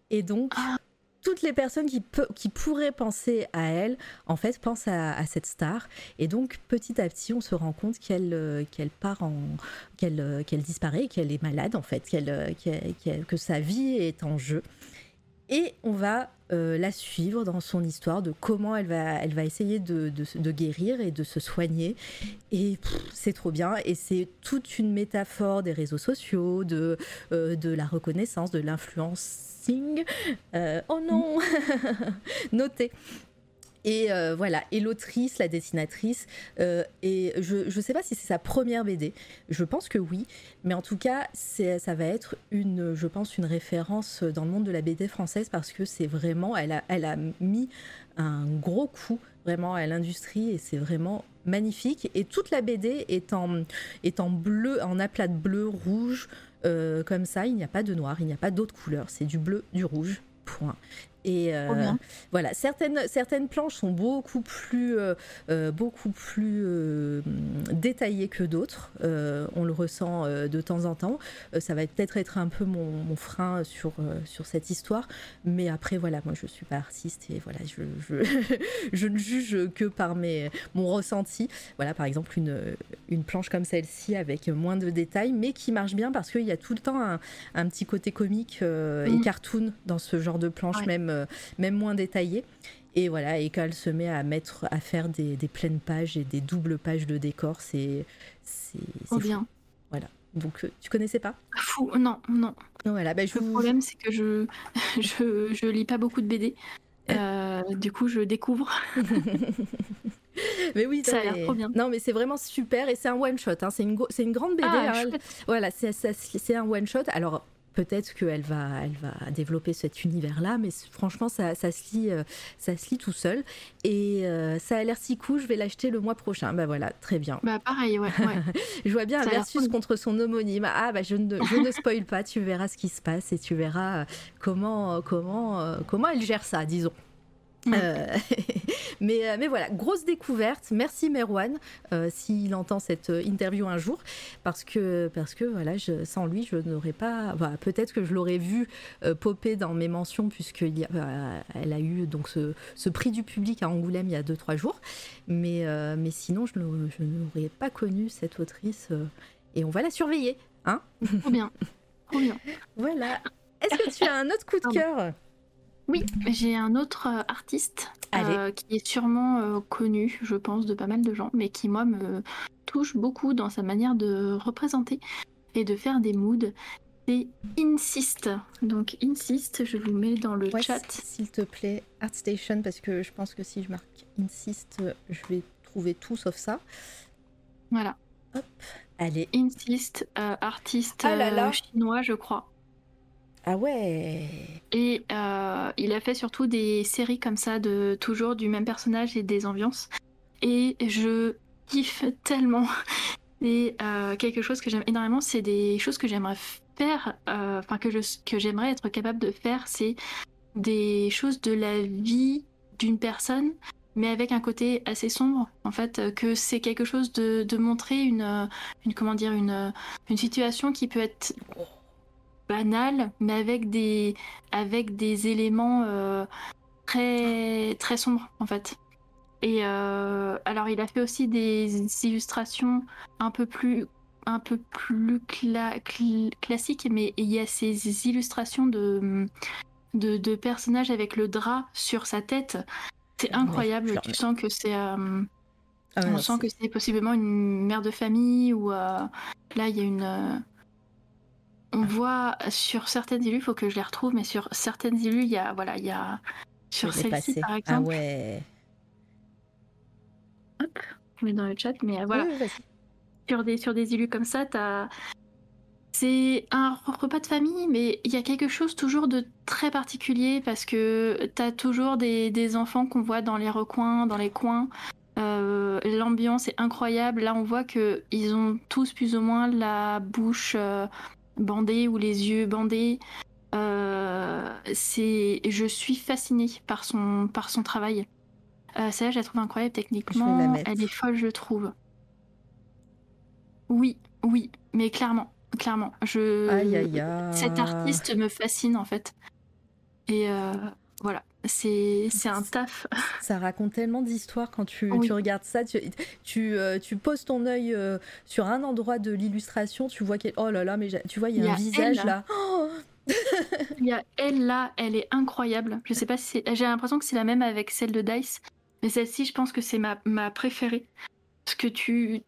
Et donc, ah. Toutes les personnes qui, pourraient penser à elle, en fait, pensent à, cette star. Et donc, petit à petit, on se rend compte qu'elle euh, part euh, qu'elle disparaît, qu'elle est malade, en fait, qu'elle que sa vie est en jeu. Et on va la suivre dans son histoire de comment elle va, essayer de, guérir et de se soigner. Et c'est trop bien. Et c'est toute une métaphore des réseaux sociaux, de la reconnaissance, de l'influence euh, oh non. Notez. Et euh, voilà, et l'autrice, la dessinatrice, euh, et je ne sais pas si c'est sa première BD, je pense que oui, mais en tout cas, ça va être une, je pense, une référence dans le monde de la BD française parce que c'est vraiment, elle a, elle a mis un gros coup vraiment à l'industrie et c'est vraiment magnifique. Et toute la BD est en, est en bleu, en aplat bleu, rouge, comme ça, il n'y a pas de noir, il n'y a pas d'autre couleur, c'est du bleu, du rouge, point. Et euh, voilà, certaines, certaines planches sont beaucoup plus, euh, euh, beaucoup plus détaillées que d'autres. on le ressent de temps en temps. ça va peut-être être un peu mon, frein sur, sur cette histoire. Mais après, voilà, moi je suis pas artiste et voilà, je, je, je ne juge que par mes, mon ressenti. Voilà, par exemple, une, une planche comme celle-ci avec moins de détails, mais qui marche bien parce qu'il y a tout le temps un, un petit côté comique et mm. cartoon dans ce genre de planche, même euh, même, moins détaillé Et voilà, et quand elle se met à mettre, à faire des, pleines pages et des doubles pages de décor, c'est c'est bien. Voilà. Donc euh, tu connaissais pas? Fou, non, non. Voilà, bah, je Le problème c'est que je, je, je lis pas beaucoup de BD. Euh, du coup, je découvre. mais oui, ça a l'air trop bien. Non, mais c'est vraiment super et c'est un one shot. Hein. C'est une, c'est une grande BD. Ah, hein. Voilà, c'est, c'est un one shot. Alors peut-être qu'elle va, elle va développer cet univers-là, mais franchement, ça, ça, se lit, euh, ça se lit tout seul. Et euh, ça a l'air si cool, je vais l'acheter le mois prochain. Bah voilà, très bien. Bah pareil, ouais. je vois bien un versus contre son homonyme. Ah bah je ne, je ne spoil pas, tu verras ce qui se passe et tu verras comment, comment, comment elle gère ça, disons. Euh, mais, euh, mais voilà, grosse découverte. Merci Merwan, euh, s'il entend cette interview un jour, parce que, parce que voilà, je, sans lui, je n'aurais pas. Peut-être que je l'aurais vu popper dans mes mentions, puisqu'elle a eu donc ce, ce, prix du public à Angoulême il y a 2-3 jours. Mais, mais sinon, je, je n'aurais pas connu cette autrice. et on va la surveiller. Hein Trop bien. Trop bien. Voilà. Est-ce que tu as un autre coup de cœur? Oui, j'ai un autre euh, artiste euh, qui est sûrement euh, connu, je pense, de pas mal de gens, mais qui, moi, me touche beaucoup dans sa manière de représenter et de faire des moods. C'est Insist. Donc, Insist, je vous mets dans le chat. S'il te plaît, ArtStation, parce que je pense que si je marque Insist, je vais trouver tout sauf ça. Voilà. Hop, allez. Insist, artiste ah chinois, je crois. Ah ouais. Et euh, il a fait surtout des séries comme ça de toujours du même personnage et des ambiances. Et je kiffe tellement. Et euh, quelque chose que j'aime énormément, c'est des choses que j'aimerais faire, euh, enfin que je que j'aimerais être capable de faire, c'est des choses de la vie d'une personne, mais avec un côté assez sombre. En fait, que c'est quelque chose de, de montrer une, une comment dire une une situation qui peut être banal, mais avec des, avec des éléments euh, très, très sombres en fait. Et euh, alors, il a fait aussi des illustrations un peu plus, un peu plus classiques, mais il y a ces illustrations de, de, personnages avec le drap sur sa tête. C'est incroyable. tu sens que c'est. Euh, ah on sent que c'est possiblement une mère de famille ou là il y a une on voit sur certaines élus, il faut que je les retrouve, mais sur certaines élus, il y a, voilà, il y a sur celle-ci par ah exemple. Ah ouais. Hop, je mets dans le chat, mais euh, voilà. sur des sur des élus comme ça, t'as c'est un repas de famille, mais il y a quelque chose toujours de très particulier parce que t'as toujours des, des enfants qu'on voit dans les recoins, dans les coins. Euh, l'ambiance est incroyable. Là, on voit que ils ont tous plus ou moins la bouche euh, bandé ou les yeux bandés. Euh, c'est, je suis fascinée par son, par son travail. Euh, celle-là, je la trouve incroyable techniquement. Elle est folle, je trouve. Oui, oui, mais clairement, clairement. Je... Aïe, aïe, aïe. Cet artiste me fascine en fait. Et euh, voilà, c'est un taf. Ça raconte tellement d'histoires quand tu, Oui. tu regardes ça. Tu, tu, euh, tu poses ton œil euh, sur un endroit de l'illustration, tu vois qu'il oh là là, mais j'ai- tu vois, il y a un visage elle. là. Oh Il y a elle là, elle est incroyable. Je sais pas si j'ai l'impression que c'est la même avec celle de Dice, mais celle-ci, je pense que c'est ma, ma préférée parce que tu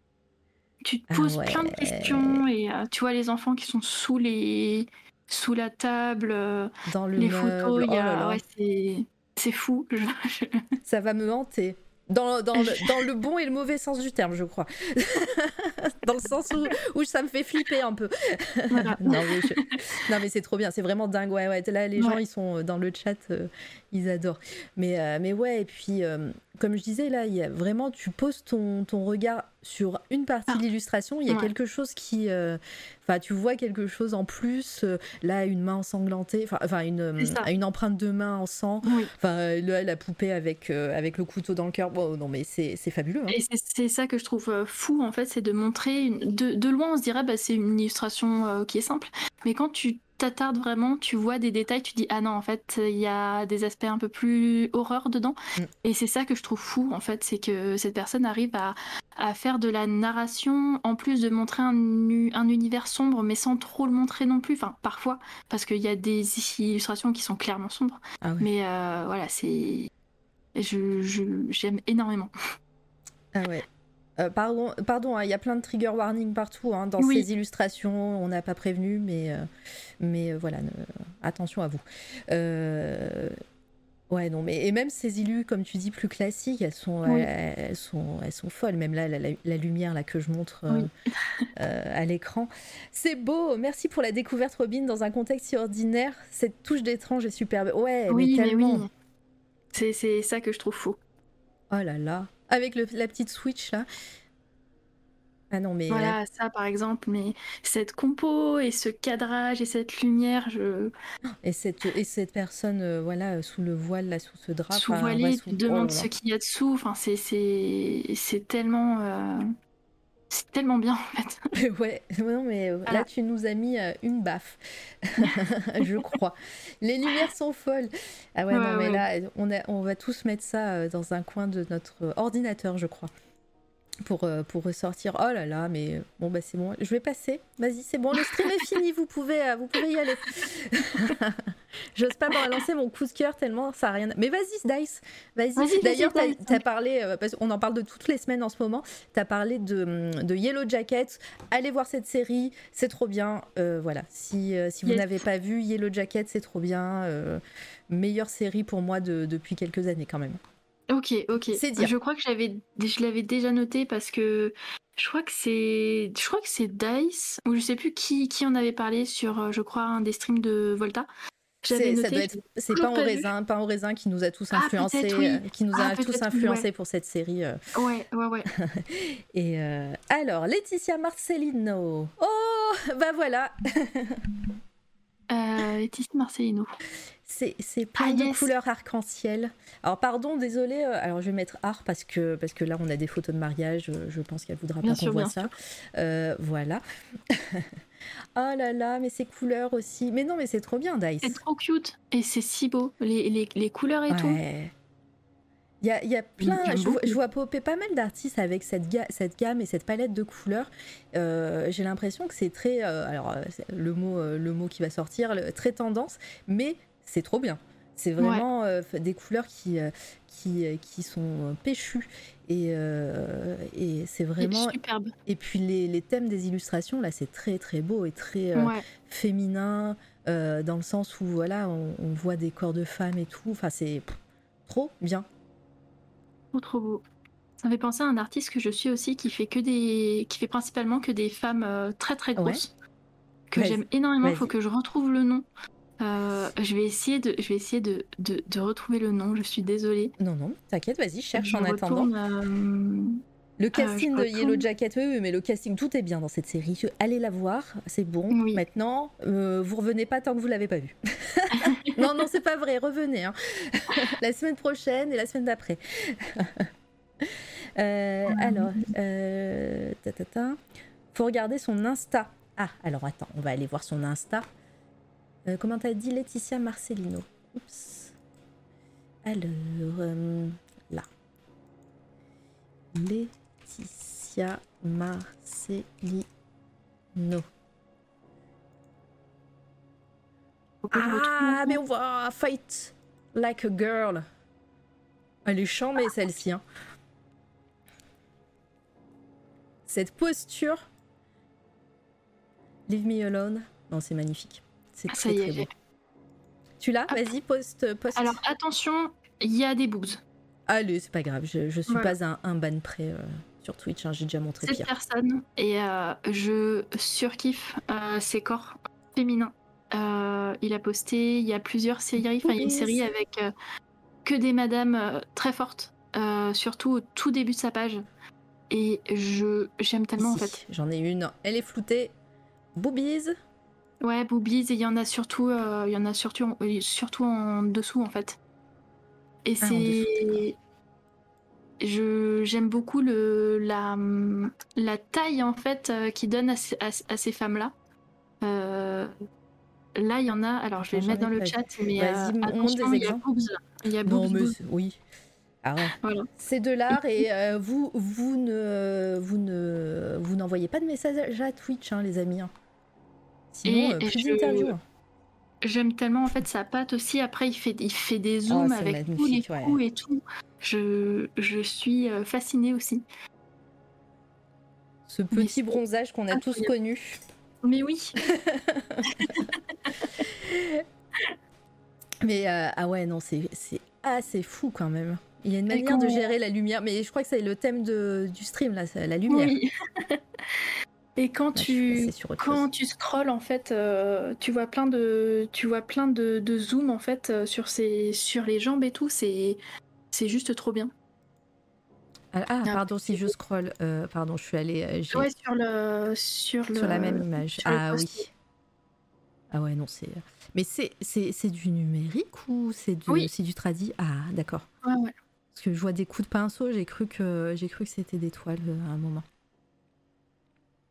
tu te Ah poses plein de questions et euh, tu vois les enfants qui sont sous les sous la table, euh, dans le les meuble. photos, oh y là a là. ouais, c'est fou. Je- Ça va me hanter. Dans, dans, le, dans le bon et le mauvais sens du terme, je crois. dans le sens où, où ça me fait flipper un peu. Voilà. non, mais, je- non, mais c'est trop bien, c'est vraiment dingue. Ouais, ouais. Là, les gens, ils sont euh, dans le chat, euh, ils adorent. Mais, euh, mais ouais, et puis, euh, comme je disais, là, il y a vraiment, tu poses ton, ton regard sur une partie Ah. de l'illustration, il y a Ouais. quelque chose qui. euh, Enfin, tu vois quelque chose en plus. euh, là, une main ensanglantée, enfin, une, euh, une empreinte de main en sang. Enfin, là, la poupée avec, euh, avec le couteau dans le cœur. Bon, non, mais c'est c'est fabuleux. hein. Et c'est c'est ça que je trouve fou en fait, c'est de montrer une- de, de loin on se dirait bah, c'est une illustration qui est simple, mais quand tu t'attardes vraiment, tu vois des détails, tu dis ah non en fait il y a des aspects un peu plus horreur dedans, Mm. et c'est ça que je trouve fou en fait, c'est que cette personne arrive à, à faire de la narration en plus de montrer un, un univers sombre, mais sans trop le montrer non plus, enfin parfois parce qu'il y a des illustrations qui sont clairement sombres, Ah mais euh, voilà c'est je je- j'aime énormément. Ah ouais. Euh, pardon, pardon, hein, il y a plein de trigger warning partout hein, dans Oui. ces illustrations. On n'a pas prévenu, mais, euh, mais euh, voilà, ne- attention à vous. Euh, ouais, non, mais et même ces illus, comme tu dis, plus classiques, elles sont, Oui. elles, elles sont, elles sont folles. Même là, la, la- la lumière là que je montre Oui. à l'écran, c'est beau. Merci pour la découverte, Robin, dans un contexte si ordinaire. Cette touche d'étrange est superbe. Ouais, oui, mais tellement. oui. C'est, c'est ça que je trouve fou. Oh là là, avec le- la petite switch là. Ah non, mais la- Voilà, ça par exemple, mais cette compo et ce cadrage et cette lumière, je Et cette, et cette personne, euh, voilà, sous le voile, là, sous ce drap. sous voilée, ouais, sous- oh là ce qu'il y a dessous. Enfin, c'est tellement, euh, c'est tellement bien en fait. ouais, non, mais euh, là, tu nous as mis euh, une baffe, je crois. Les lumières sont folles. Ah ouais, Ouais, non, mais ouais. là, on, a, on va tous mettre ça euh, dans un coin de notre ordinateur, je crois. Pour, euh, pour ressortir. Oh là là, mais euh, bon, bah c'est bon. Je vais passer. Vas-y, c'est bon. Le stream est fini. Vous pouvez, euh, vous pouvez y aller. J'ose pas balancer mon coup de cœur tellement ça a rien. à- Mais vas-y, Dice. Vas-y. Vas-y, vas-y, D'ailleurs, t'as parlé, parce qu'on en parle de toutes les semaines en ce moment. T'as parlé de, hum, de Yellow Jacket. Allez voir cette série, c'est trop bien. Euh, voilà. Si, si vous Yes. n'avez pas vu Yellow Jacket, c'est trop bien. Euh, meilleure série pour moi de- depuis quelques années quand même. Ok, ok. C'est dire. Je crois que j'avais, je l'avais déjà noté parce que je crois que c'est, je crois que c'est Dice ou je sais plus qui, qui en avait parlé sur, euh, je crois, un des streams de Volta. J'avais C'est ça noté. doit être- c'est pas vu. raisin, Pain au raisin qui nous a tous Ah, influencés, oui. euh, qui nous a Ah, tous influencés ouais. pour cette série. euh. Ouais, ouais, ouais. Et euh, alors, Laetitia Marcelino. Oh, bah voilà, Euh, Laetitia Marcelino. c'est c'est plein Ah, de couleurs arc-en-ciel. Alors pardon, désolé. euh, alors je vais mettre art parce que parce que là on a des photos de mariage. euh, Je pense qu'elle voudra Bien pas qu'on voit ça. Euh, voilà. oh là là, mais ces couleurs aussi. Mais non, mais c'est trop bien, Dice. C'est trop cute et c'est si beau. Les, les, les couleurs et tout. Il y a, il y a plein, je vois, je vois popper pas mal d'artistes avec cette, ga- cette gamme et cette palette de couleurs. Euh, J'ai l'impression que c'est très, euh, alors euh, le mot, euh, le mot qui va sortir, le- très tendance, mais c'est trop bien. C'est vraiment des couleurs qui, qui, qui sont péchues et, et c'est vraiment. superbe. Et puis les, les thèmes des illustrations là, c'est très très beau et très Ouais. féminin dans le sens où voilà, on, on voit des corps de femmes et tout. Enfin, c'est trop bien. Trop, trop beau. Ça me fait penser à un artiste que je suis aussi qui fait que des, qui fait principalement que des femmes euh, très très Ouais. grosses. Que j'aime énormément. Il faut que je retrouve le nom. Euh, je vais essayer de, je vais essayer de, de, de retrouver le nom. Je suis désolée. Non, non, t'inquiète, vas-y, cherche Je en attendant. retourne, euh, Le casting de. Yellow Jacket, oui, oui, mais le casting, tout est bien dans cette série. Allez la voir, c'est bon. Oui. Maintenant, vous revenez pas tant que vous l'avez pas vu. non, non, c'est pas vrai, revenez. hein. la semaine prochaine et la semaine d'après. Euh, alors, euh, ta, ta, ta. faut regarder son Insta. Ah, alors attends, on va aller voir son Insta. Euh, comment t'as dit Laetitia Marcelino? Oups. alors, euh, là. Laetitia Marcelino. Ah, mais on voit Fight Like a Girl. Elle est chambée celle-ci. Hein. Cette posture. Leave me alone. Non, c'est magnifique. C'est Ah, ça très y est, très beau. Tu l'as? Hop. Vas-y, poste, poste. Alors attention, il y a des boobs. Allez, c'est pas grave. Je, je suis Voilà. pas un, un ban près euh, sur Twitch. hein, J'ai déjà montré Cette pire. personne et euh, je surkiffe euh, ses corps féminins. Euh, il a posté, il y a plusieurs séries, enfin il y a une série avec euh, que des madames euh, très fortes, surtout au tout début de sa page. Et je j'aime tellement en fait. J'en ai une. Elle est floutée. Boobies. Ouais, boobies et il y en a surtout, il y en a surtout, en- surtout en dessous en fait. Et Ah, c'est, je j'aime beaucoup le la la taille en fait qu'il donne à, ces- à, à ces femmes là. Là, il y en a. Alors, je vais mettre dans le chat, mais Vas-y, euh, attention, des il y a exemples. boobs. Il y a Non, boobs, mais boobs. c'est- oui. Ah ouais. Voilà. C'est de l'art et euh, vous, vous ne, vous ne, vous n'envoyez pas de message à Twitch, hein, les amis. hein. Sinon, Et- euh, plus d'interviews. J'aime tellement en fait sa patte aussi. Après, il fait, il fait des zooms Oh, c'est avec tous les ouais. coups et tout. Je, je suis euh, fascinée aussi. Ce petit bronzage qu'on a tous connu. Mais oui, Mais euh, ah ouais, non, c'est assez fou quand même. Il y a une manière de gérer la lumière, mais je crois que c'est le thème de, du stream là, la lumière. oui. et quand Là, tu quand chose. tu scrolles en fait, euh, tu vois plein de tu vois plein de, de zoom en fait euh, sur ses sur les jambes et tout. C'est c'est juste trop bien. Ah, ah, pardon, si je scroll, euh, pardon, je suis allée euh, Ouais, sur le sur le sur la même image. Ah oui. Ah ouais, non, c'est. Mais c'est du numérique ou c'est du Oui. du tradi? Ah d'accord. Ouais, ouais. Parce que je vois des coups de pinceau, j'ai cru que j'ai cru que c'était des toiles euh, à un moment.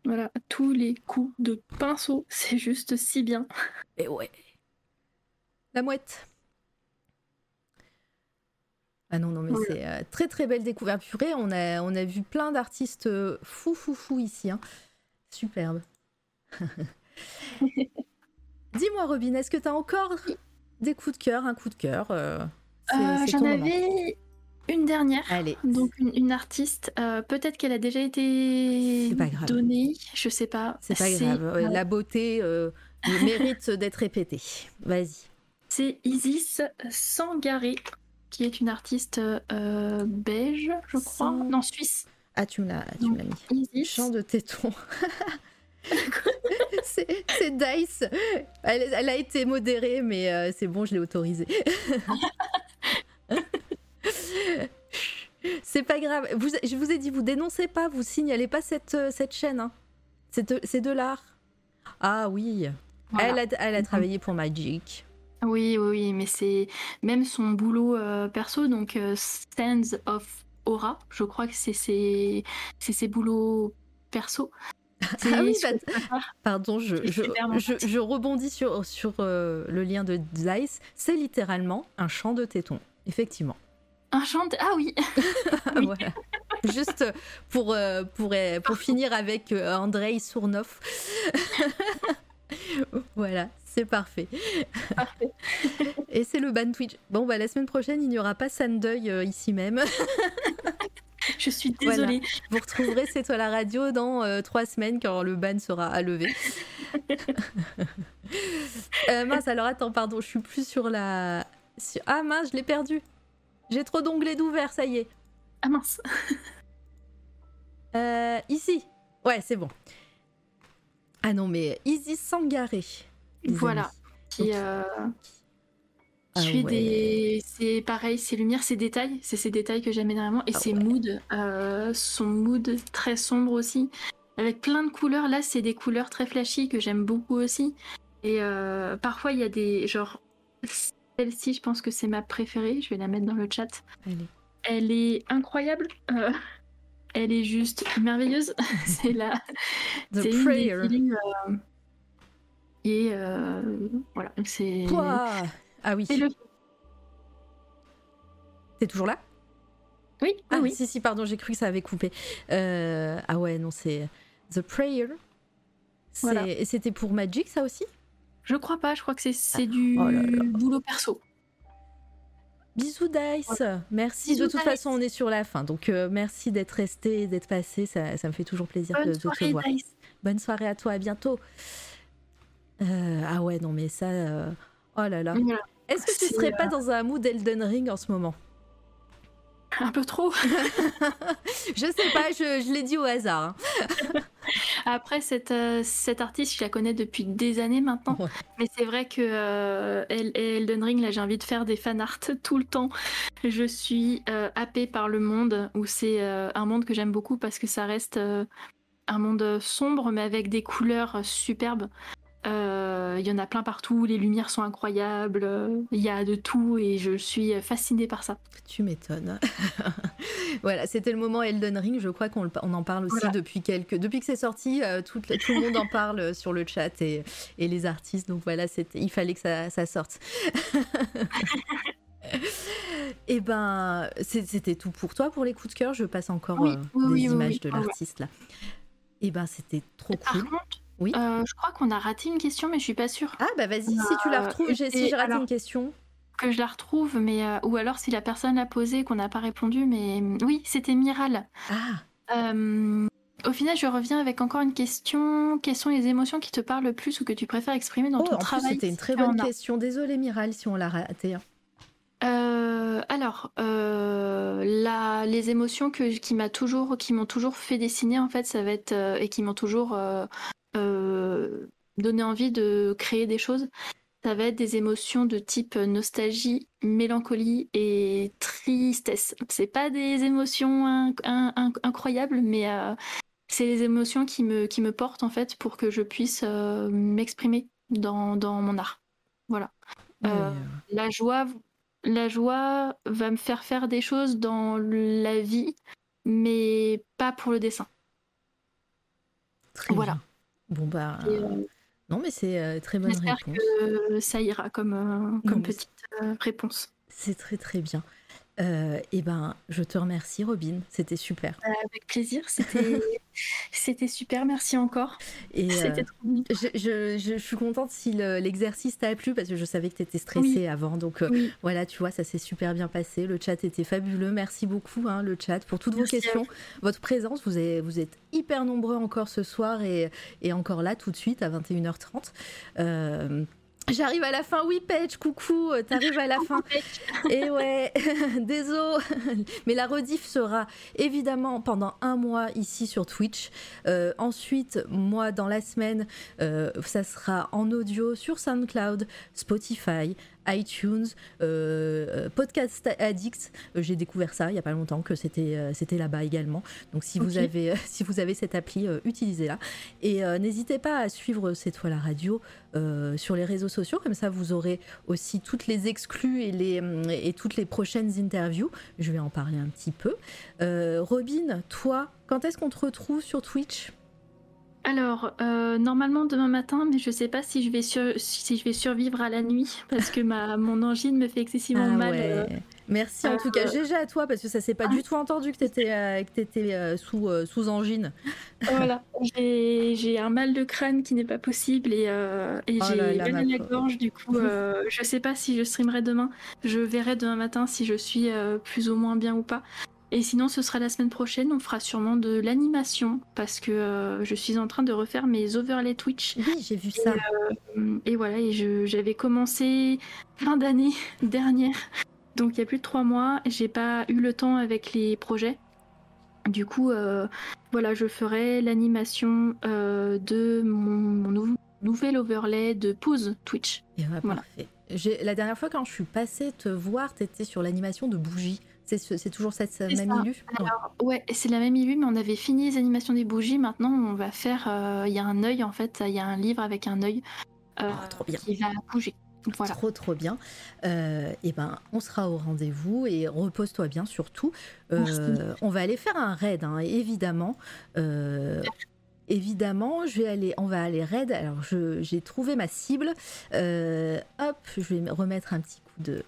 Voilà, tous les coups de pinceau, c'est juste si bien. Et ouais. La mouette. Ah non, non, mais c'est euh, très très belle découverte. Purée, on a, on a vu plein d'artistes euh, fou fou fou ici. hein. Superbe. Dis-moi, Robin, est-ce que tu as encore des coups de cœur, un coup de cœur euh, Euh, J'en avais une dernière. Allez. Donc une, une artiste, euh, peut-être qu'elle a déjà été C'est pas grave. donnée, je sais pas. C'est pas grave. euh, La beauté euh, mérite d'être répétée. Vas-y. C'est Isis Sangaré, qui est une artiste euh, belge, je crois. Sang- Non, suisse. Ah, tu me l'as tu me l'as mis. Isis. Chant de téton. c'est Dice. Elle, elle a été modérée, mais euh, c'est bon, je l'ai autorisée. c'est pas grave. Vous, je vous ai dit, vous dénoncez pas, vous signalez pas cette, euh, cette chaîne. hein. C'est de, l'art. Ah oui. Voilà. Elle, a, elle a Mhm. travaillé pour Magic. Oui, oui, oui, mais c'est même son boulot euh, perso, donc euh, Stands of Aura, je crois que c'est ses, boulots perso. Ah oui, bah, Pardon, je, rebondis sur, sur euh, le lien de Dice. C'est littéralement un chant de téton. Effectivement. un chant. de- Ah oui, Oui. voilà. Juste pour, euh, pour, pour finir avec Andrei Sournov. voilà, c'est parfait. Parfait. Et c'est le ban Twitch. Bon, bah, la semaine prochaine, il n'y aura pas Sandeuil euh, ici même. je suis Voilà. désolée. Vous retrouverez C'est toi la radio dans euh, trois semaines quand le ban sera à lever. Euh, mince, alors attends, pardon, je suis plus sur la. sur- Ah mince, je l'ai perdu. J'ai trop d'onglets d'ouvert, ça y est. Ah mince. Ici. Ouais, c'est bon. Ah non, mais Isis Sangaré. Voilà. Qui, euh, Ah ouais. des. C'est pareil, c'est lumière, c'est détails. C'est ces détails que j'aime énormément. Et Ah ses ouais. moods, euh, son mood très sombre aussi. Avec plein de couleurs. Là, c'est des couleurs très flashy que j'aime beaucoup aussi. Et euh, parfois, il y a des. Genre. Celle-ci, je pense que c'est ma préférée. Je vais la mettre dans le chat. Allez. Elle est incroyable. euh, elle est juste merveilleuse. c'est la. The c'est une des Prayer. Et euh, voilà, donc c'est. Pouah ah oui. c'est le- toujours là? Oui, ah, oui. Si, si, pardon, j'ai cru que ça avait coupé. Euh, ah ouais, non, c'est The Prayer. Voilà. Et c'était pour Magic, ça aussi? Je crois pas, je crois que c'est c'est du Oh là là. boulot perso. Bisous Dice, merci. Bisous, de toute Dice. façon, on est sur la fin, donc euh, merci d'être resté d'être passé. Ça, ça me fait toujours plaisir de, Bonne de te soirée, voir. Dice. Bonne soirée à toi, à bientôt. Euh, ah ouais, non mais ça, euh, oh là là. Est-ce que tu serais pas dans un mood Elden Ring en ce moment? Un peu trop. Je sais pas, je, je l'ai dit au hasard. hein. Après, cette, euh, cette artiste, je la connais depuis des années maintenant. Ouais. Mais c'est vrai que euh, El- Elden Ring, là, j'ai envie de faire des fan art tout le temps. Je suis euh, happée par le monde, où c'est euh, un monde que j'aime beaucoup parce que ça reste euh, un monde sombre, mais avec des couleurs euh, superbes. Euh, Il y en a plein partout, les lumières sont incroyables, euh, il y a de tout et je suis fascinée par ça. Tu m'étonnes. voilà, c'était le moment Elden Ring. Je crois qu'on on en parle aussi Voilà. depuis quelques, depuis que c'est sorti. euh, tout, le- tout le monde en parle sur le chat et, et les artistes. Donc voilà, il fallait que ça, ça sorte. Et ben, c'était tout pour toi pour les coups de cœur. Je passe encore Oui, euh, oui, des oui, images de Ah l'artiste là. Et ben, c'était trop Par cool. contre, Oui. euh, je crois qu'on a raté une question, mais je suis pas sûre. Ah bah vas-y, si tu la Euh, retrouves, j'ai, si j'ai raté alors- une question. que je la retrouve, mais euh, ou alors si la personne l'a posée et qu'on n'a pas répondu, mais euh, oui, c'était Miral. Ah, Euh, au final, je reviens avec encore une question. Quelles sont les émotions qui te parlent le plus ou que tu préfères exprimer dans oh, ton en plus travail c'était une très bonne question. Désolée Miral si on l'a raté. hein. Euh, alors, euh, la- les émotions que, qui m'a toujours, qui m'ont toujours fait dessiner en fait, ça va être euh, et qui m'ont toujours euh, donné envie de créer des choses. Ça va être des émotions de type nostalgie, mélancolie et tristesse. C'est pas des émotions inc- in- inc- incroyables, mais euh, c'est les émotions qui me, qui me portent en fait pour que je puisse euh, m'exprimer dans, dans mon art. Voilà. Euh, La joie, la joie va me faire faire des choses dans la vie, mais pas pour le dessin. Très Voilà. bien. Bon bah Et, euh, non mais c'est euh, très bonne J'espère réponse. que ça ira comme, euh, Non, comme petite réponse. C'est très très bien. Euh, et ben je te remercie Robin, c'était super. Avec plaisir, c'était c'était super, merci encore. Et euh, C'était trop bien. je, je- je- je suis contente si le- l'exercice t'a plu parce que je savais que tu étais stressée Oui. avant. Donc euh, voilà, tu vois, ça s'est super bien passé. Le chat était fabuleux. Merci beaucoup, hein, le chat, pour toutes Merci vos questions, votre présence. Vous êtes, vous êtes hyper nombreux encore ce soir et, et encore là tout de suite à 21h30. J'arrive à la fin, oui, Patch, coucou, euh, t'arrives à la fin. Et ouais, désolé. Mais la rediff sera évidemment pendant un mois ici sur Twitch. Euh, ensuite, moi, dans la semaine, euh, ça sera en audio sur SoundCloud, Spotify, iTunes, euh, euh, Podcast Addict. Euh, J'ai découvert ça il y a pas longtemps que c'était c'était là-bas également. Donc si vous avez si vous avez cette appli, utilisez-la. Et n'hésitez pas à suivre C'est toi la radio sur les réseaux sociaux, comme ça vous aurez aussi toutes les exclus et, les, et toutes les prochaines interviews. Je vais en parler un petit peu. Robin, toi, quand est-ce qu'on te retrouve sur Twitch? Alors, euh, normalement demain matin, mais je sais pas si je vais, sur- si je vais survivre à la nuit parce que ma, mon angine me fait excessivement Ah mal. ouais. euh, Merci en euh, tout cas, GG à toi, parce que ça s'est pas ah. du tout entendu que euh, t'étais, euh, sous, euh, sous angine. Voilà, j'ai un mal de crâne qui n'est pas possible et, euh, et Oh j'ai mal la gorge. Du coup, euh, je sais pas si je streamerai demain. Je verrai demain matin si je suis euh, plus ou moins bien ou pas. Et sinon, ce sera la semaine prochaine. On fera sûrement de l'animation parce que euh, je suis en train de refaire mes overlays Twitch. Oui, j'ai vu ça. Hum, Et voilà, et j'avais commencé fin d'année dernière, donc il y a plus de trois mois. J'ai pas eu le temps avec les projets. Du coup, euh, voilà, je ferai l'animation euh, de mon, mon nou- nouvel overlay de pause Twitch. Et ouais, Voilà. parfait. La dernière fois quand je suis passée te voir, t'étais sur l'animation de bougie. C'est ce- c'est toujours cette C'est même illu Ouais. Alors, ouais, c'est la même illu, mais on avait fini les animations des bougies. Maintenant, on va faire. euh, Il y a un œil, en fait, il y a un livre avec un œil euh, Oh, trop bien. qui va bouger. Voilà. Trop trop bien. Euh, et ben on sera au rendez-vous et repose-toi bien surtout. Euh, on va aller faire un raid hein, évidemment. Euh, Évidemment, je vais aller, on va aller raid. Alors, je- j'ai trouvé ma cible. Euh, hop, je vais me remettre un petit coup de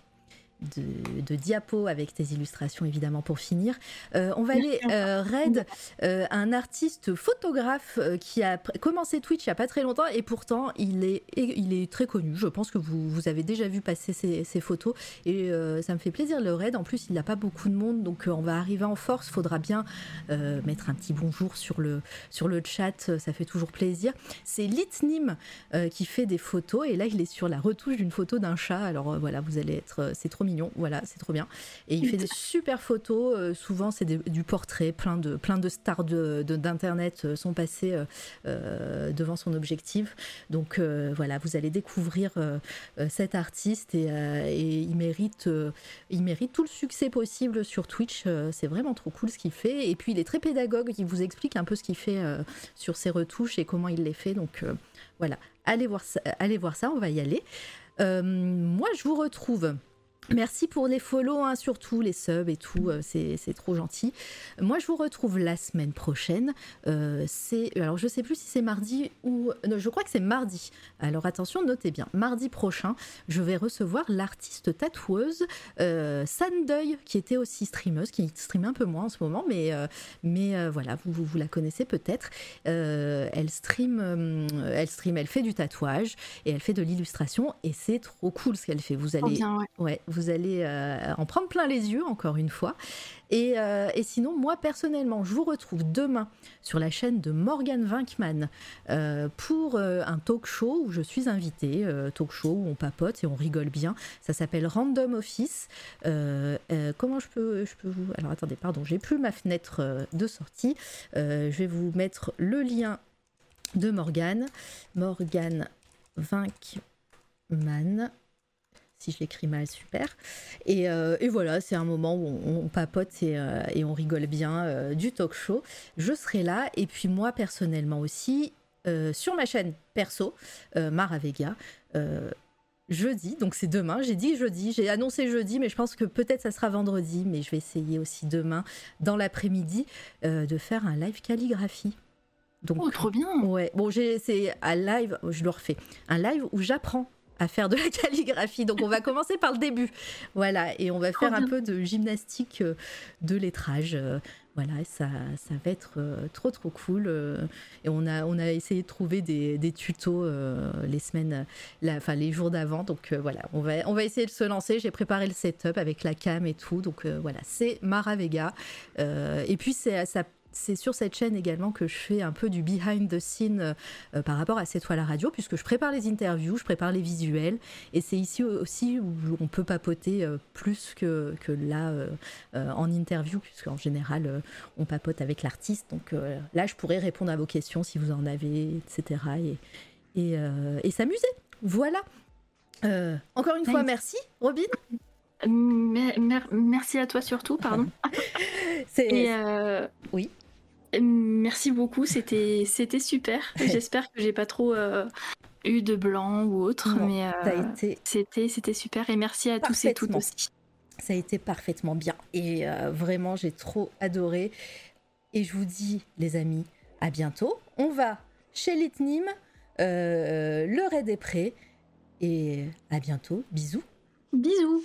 de, diapos avec tes illustrations évidemment pour finir. Euh, on va aller euh, Red, euh, un artiste photographe qui a commencé Twitch il n'y a pas très longtemps et pourtant il est, il est très connu. Je pense que vous, vous avez déjà vu passer ses, photos et ça me fait plaisir le Red. En plus il n'a pas beaucoup de monde donc on va arriver en force. Faudra bien mettre un petit bonjour sur le, sur le chat, ça fait toujours plaisir. C'est Litnim qui fait des photos et là il est sur la retouche d'une photo d'un chat. Alors voilà, vous allez être, c'est trop mignon voilà, c'est trop bien. Et il fait des super photos. Euh, souvent, c'est du portrait. Plein de, plein de stars d'internet de, euh, sont passées euh, devant son objectif. Donc voilà, vous allez découvrir cet artiste et, il mérite, il mérite tout le succès possible sur Twitch. c'est vraiment trop cool ce qu'il fait. Et puis il est très pédagogue. Il vous explique un peu ce qu'il fait sur ses retouches et comment il les fait. Donc voilà, allez voir ça. Allez voir ça. On va y aller. moi, je vous retrouve Merci pour les follow, hein, surtout les subs et tout, euh, c'est trop gentil. Moi, je vous retrouve la semaine prochaine. Euh, c'est alors je sais plus si c'est mardi ou non, je crois que c'est mardi. Alors attention, notez bien. Mardi prochain, je vais recevoir l'artiste tatoueuse euh, Sandeuil, qui était aussi streameuse, qui stream un peu moins en ce moment, mais mais voilà, vous, vous, la connaissez peut-être. elle stream, elle stream, elle fait du tatouage et elle fait de l'illustration et c'est trop cool ce qu'elle fait. Vous allez, ouais vous allez euh, en prendre plein les yeux, encore une fois. Euh, et, sinon, moi personnellement, je vous retrouve demain sur la chaîne de Morgan Winkman euh, pour un talk show où je suis invitée, talk show où on papote et on rigole bien. Ça s'appelle Random Office. comment je peux, vous... Alors attendez, pardon, j'ai plus ma fenêtre de sortie. je vais vous mettre le lien de Morgan. Morgan Winkman si je l'écris mal, super. Et, euh, voilà, c'est un moment où on, papote euh, et, on rigole bien euh, du talk show. Je serai là, et puis moi personnellement aussi, sur ma chaîne perso, Mara Vega, jeudi, donc c'est demain, j'ai dit jeudi, j'ai annoncé jeudi, mais je pense que peut-être ça sera vendredi, mais je vais essayer aussi demain, dans l'après-midi, de faire un live calligraphie. Donc, oh, trop bien Ouais, bon, c'est un live, je le refais, un live où j'apprends à faire de la calligraphie. Donc on va commencer par le début. Voilà, et on va faire un peu de gymnastique euh, de lettrage. Euh, voilà, ça, ça va être euh, trop trop cool. et on a, on a essayé de trouver des, des tutos les semaines, la, enfin les jours d'avant. Donc voilà, on va, on va essayer de se lancer. J'ai préparé le setup avec la cam et tout. Donc voilà, c'est Mara Vega. et puis c'est ça c'est sur cette chaîne également que je fais un peu du behind the scene euh, par rapport à cette toile à radio, puisque je prépare les interviews, je prépare les visuels, et c'est ici aussi où on peut papoter euh, plus que, que là euh, en interview, puisqu'en général on papote avec l'artiste. Donc là, je pourrais répondre à vos questions si vous en avez, etc. Et, et, s'amuser. Voilà. encore une fois, merci, Robin. merci à toi surtout, pardon. c'est oui. Merci beaucoup, c'était c'était super. J'espère que j'ai pas trop euh, eu de blanc ou autre, mais euh, c'était c'était super et merci à tous et toutes aussi. Ça a été parfaitement bien et euh, vraiment j'ai trop adoré. Et je vous dis les amis, à bientôt. On va chez Litnim, le raid est prêt et à bientôt. Bisous. Bisous.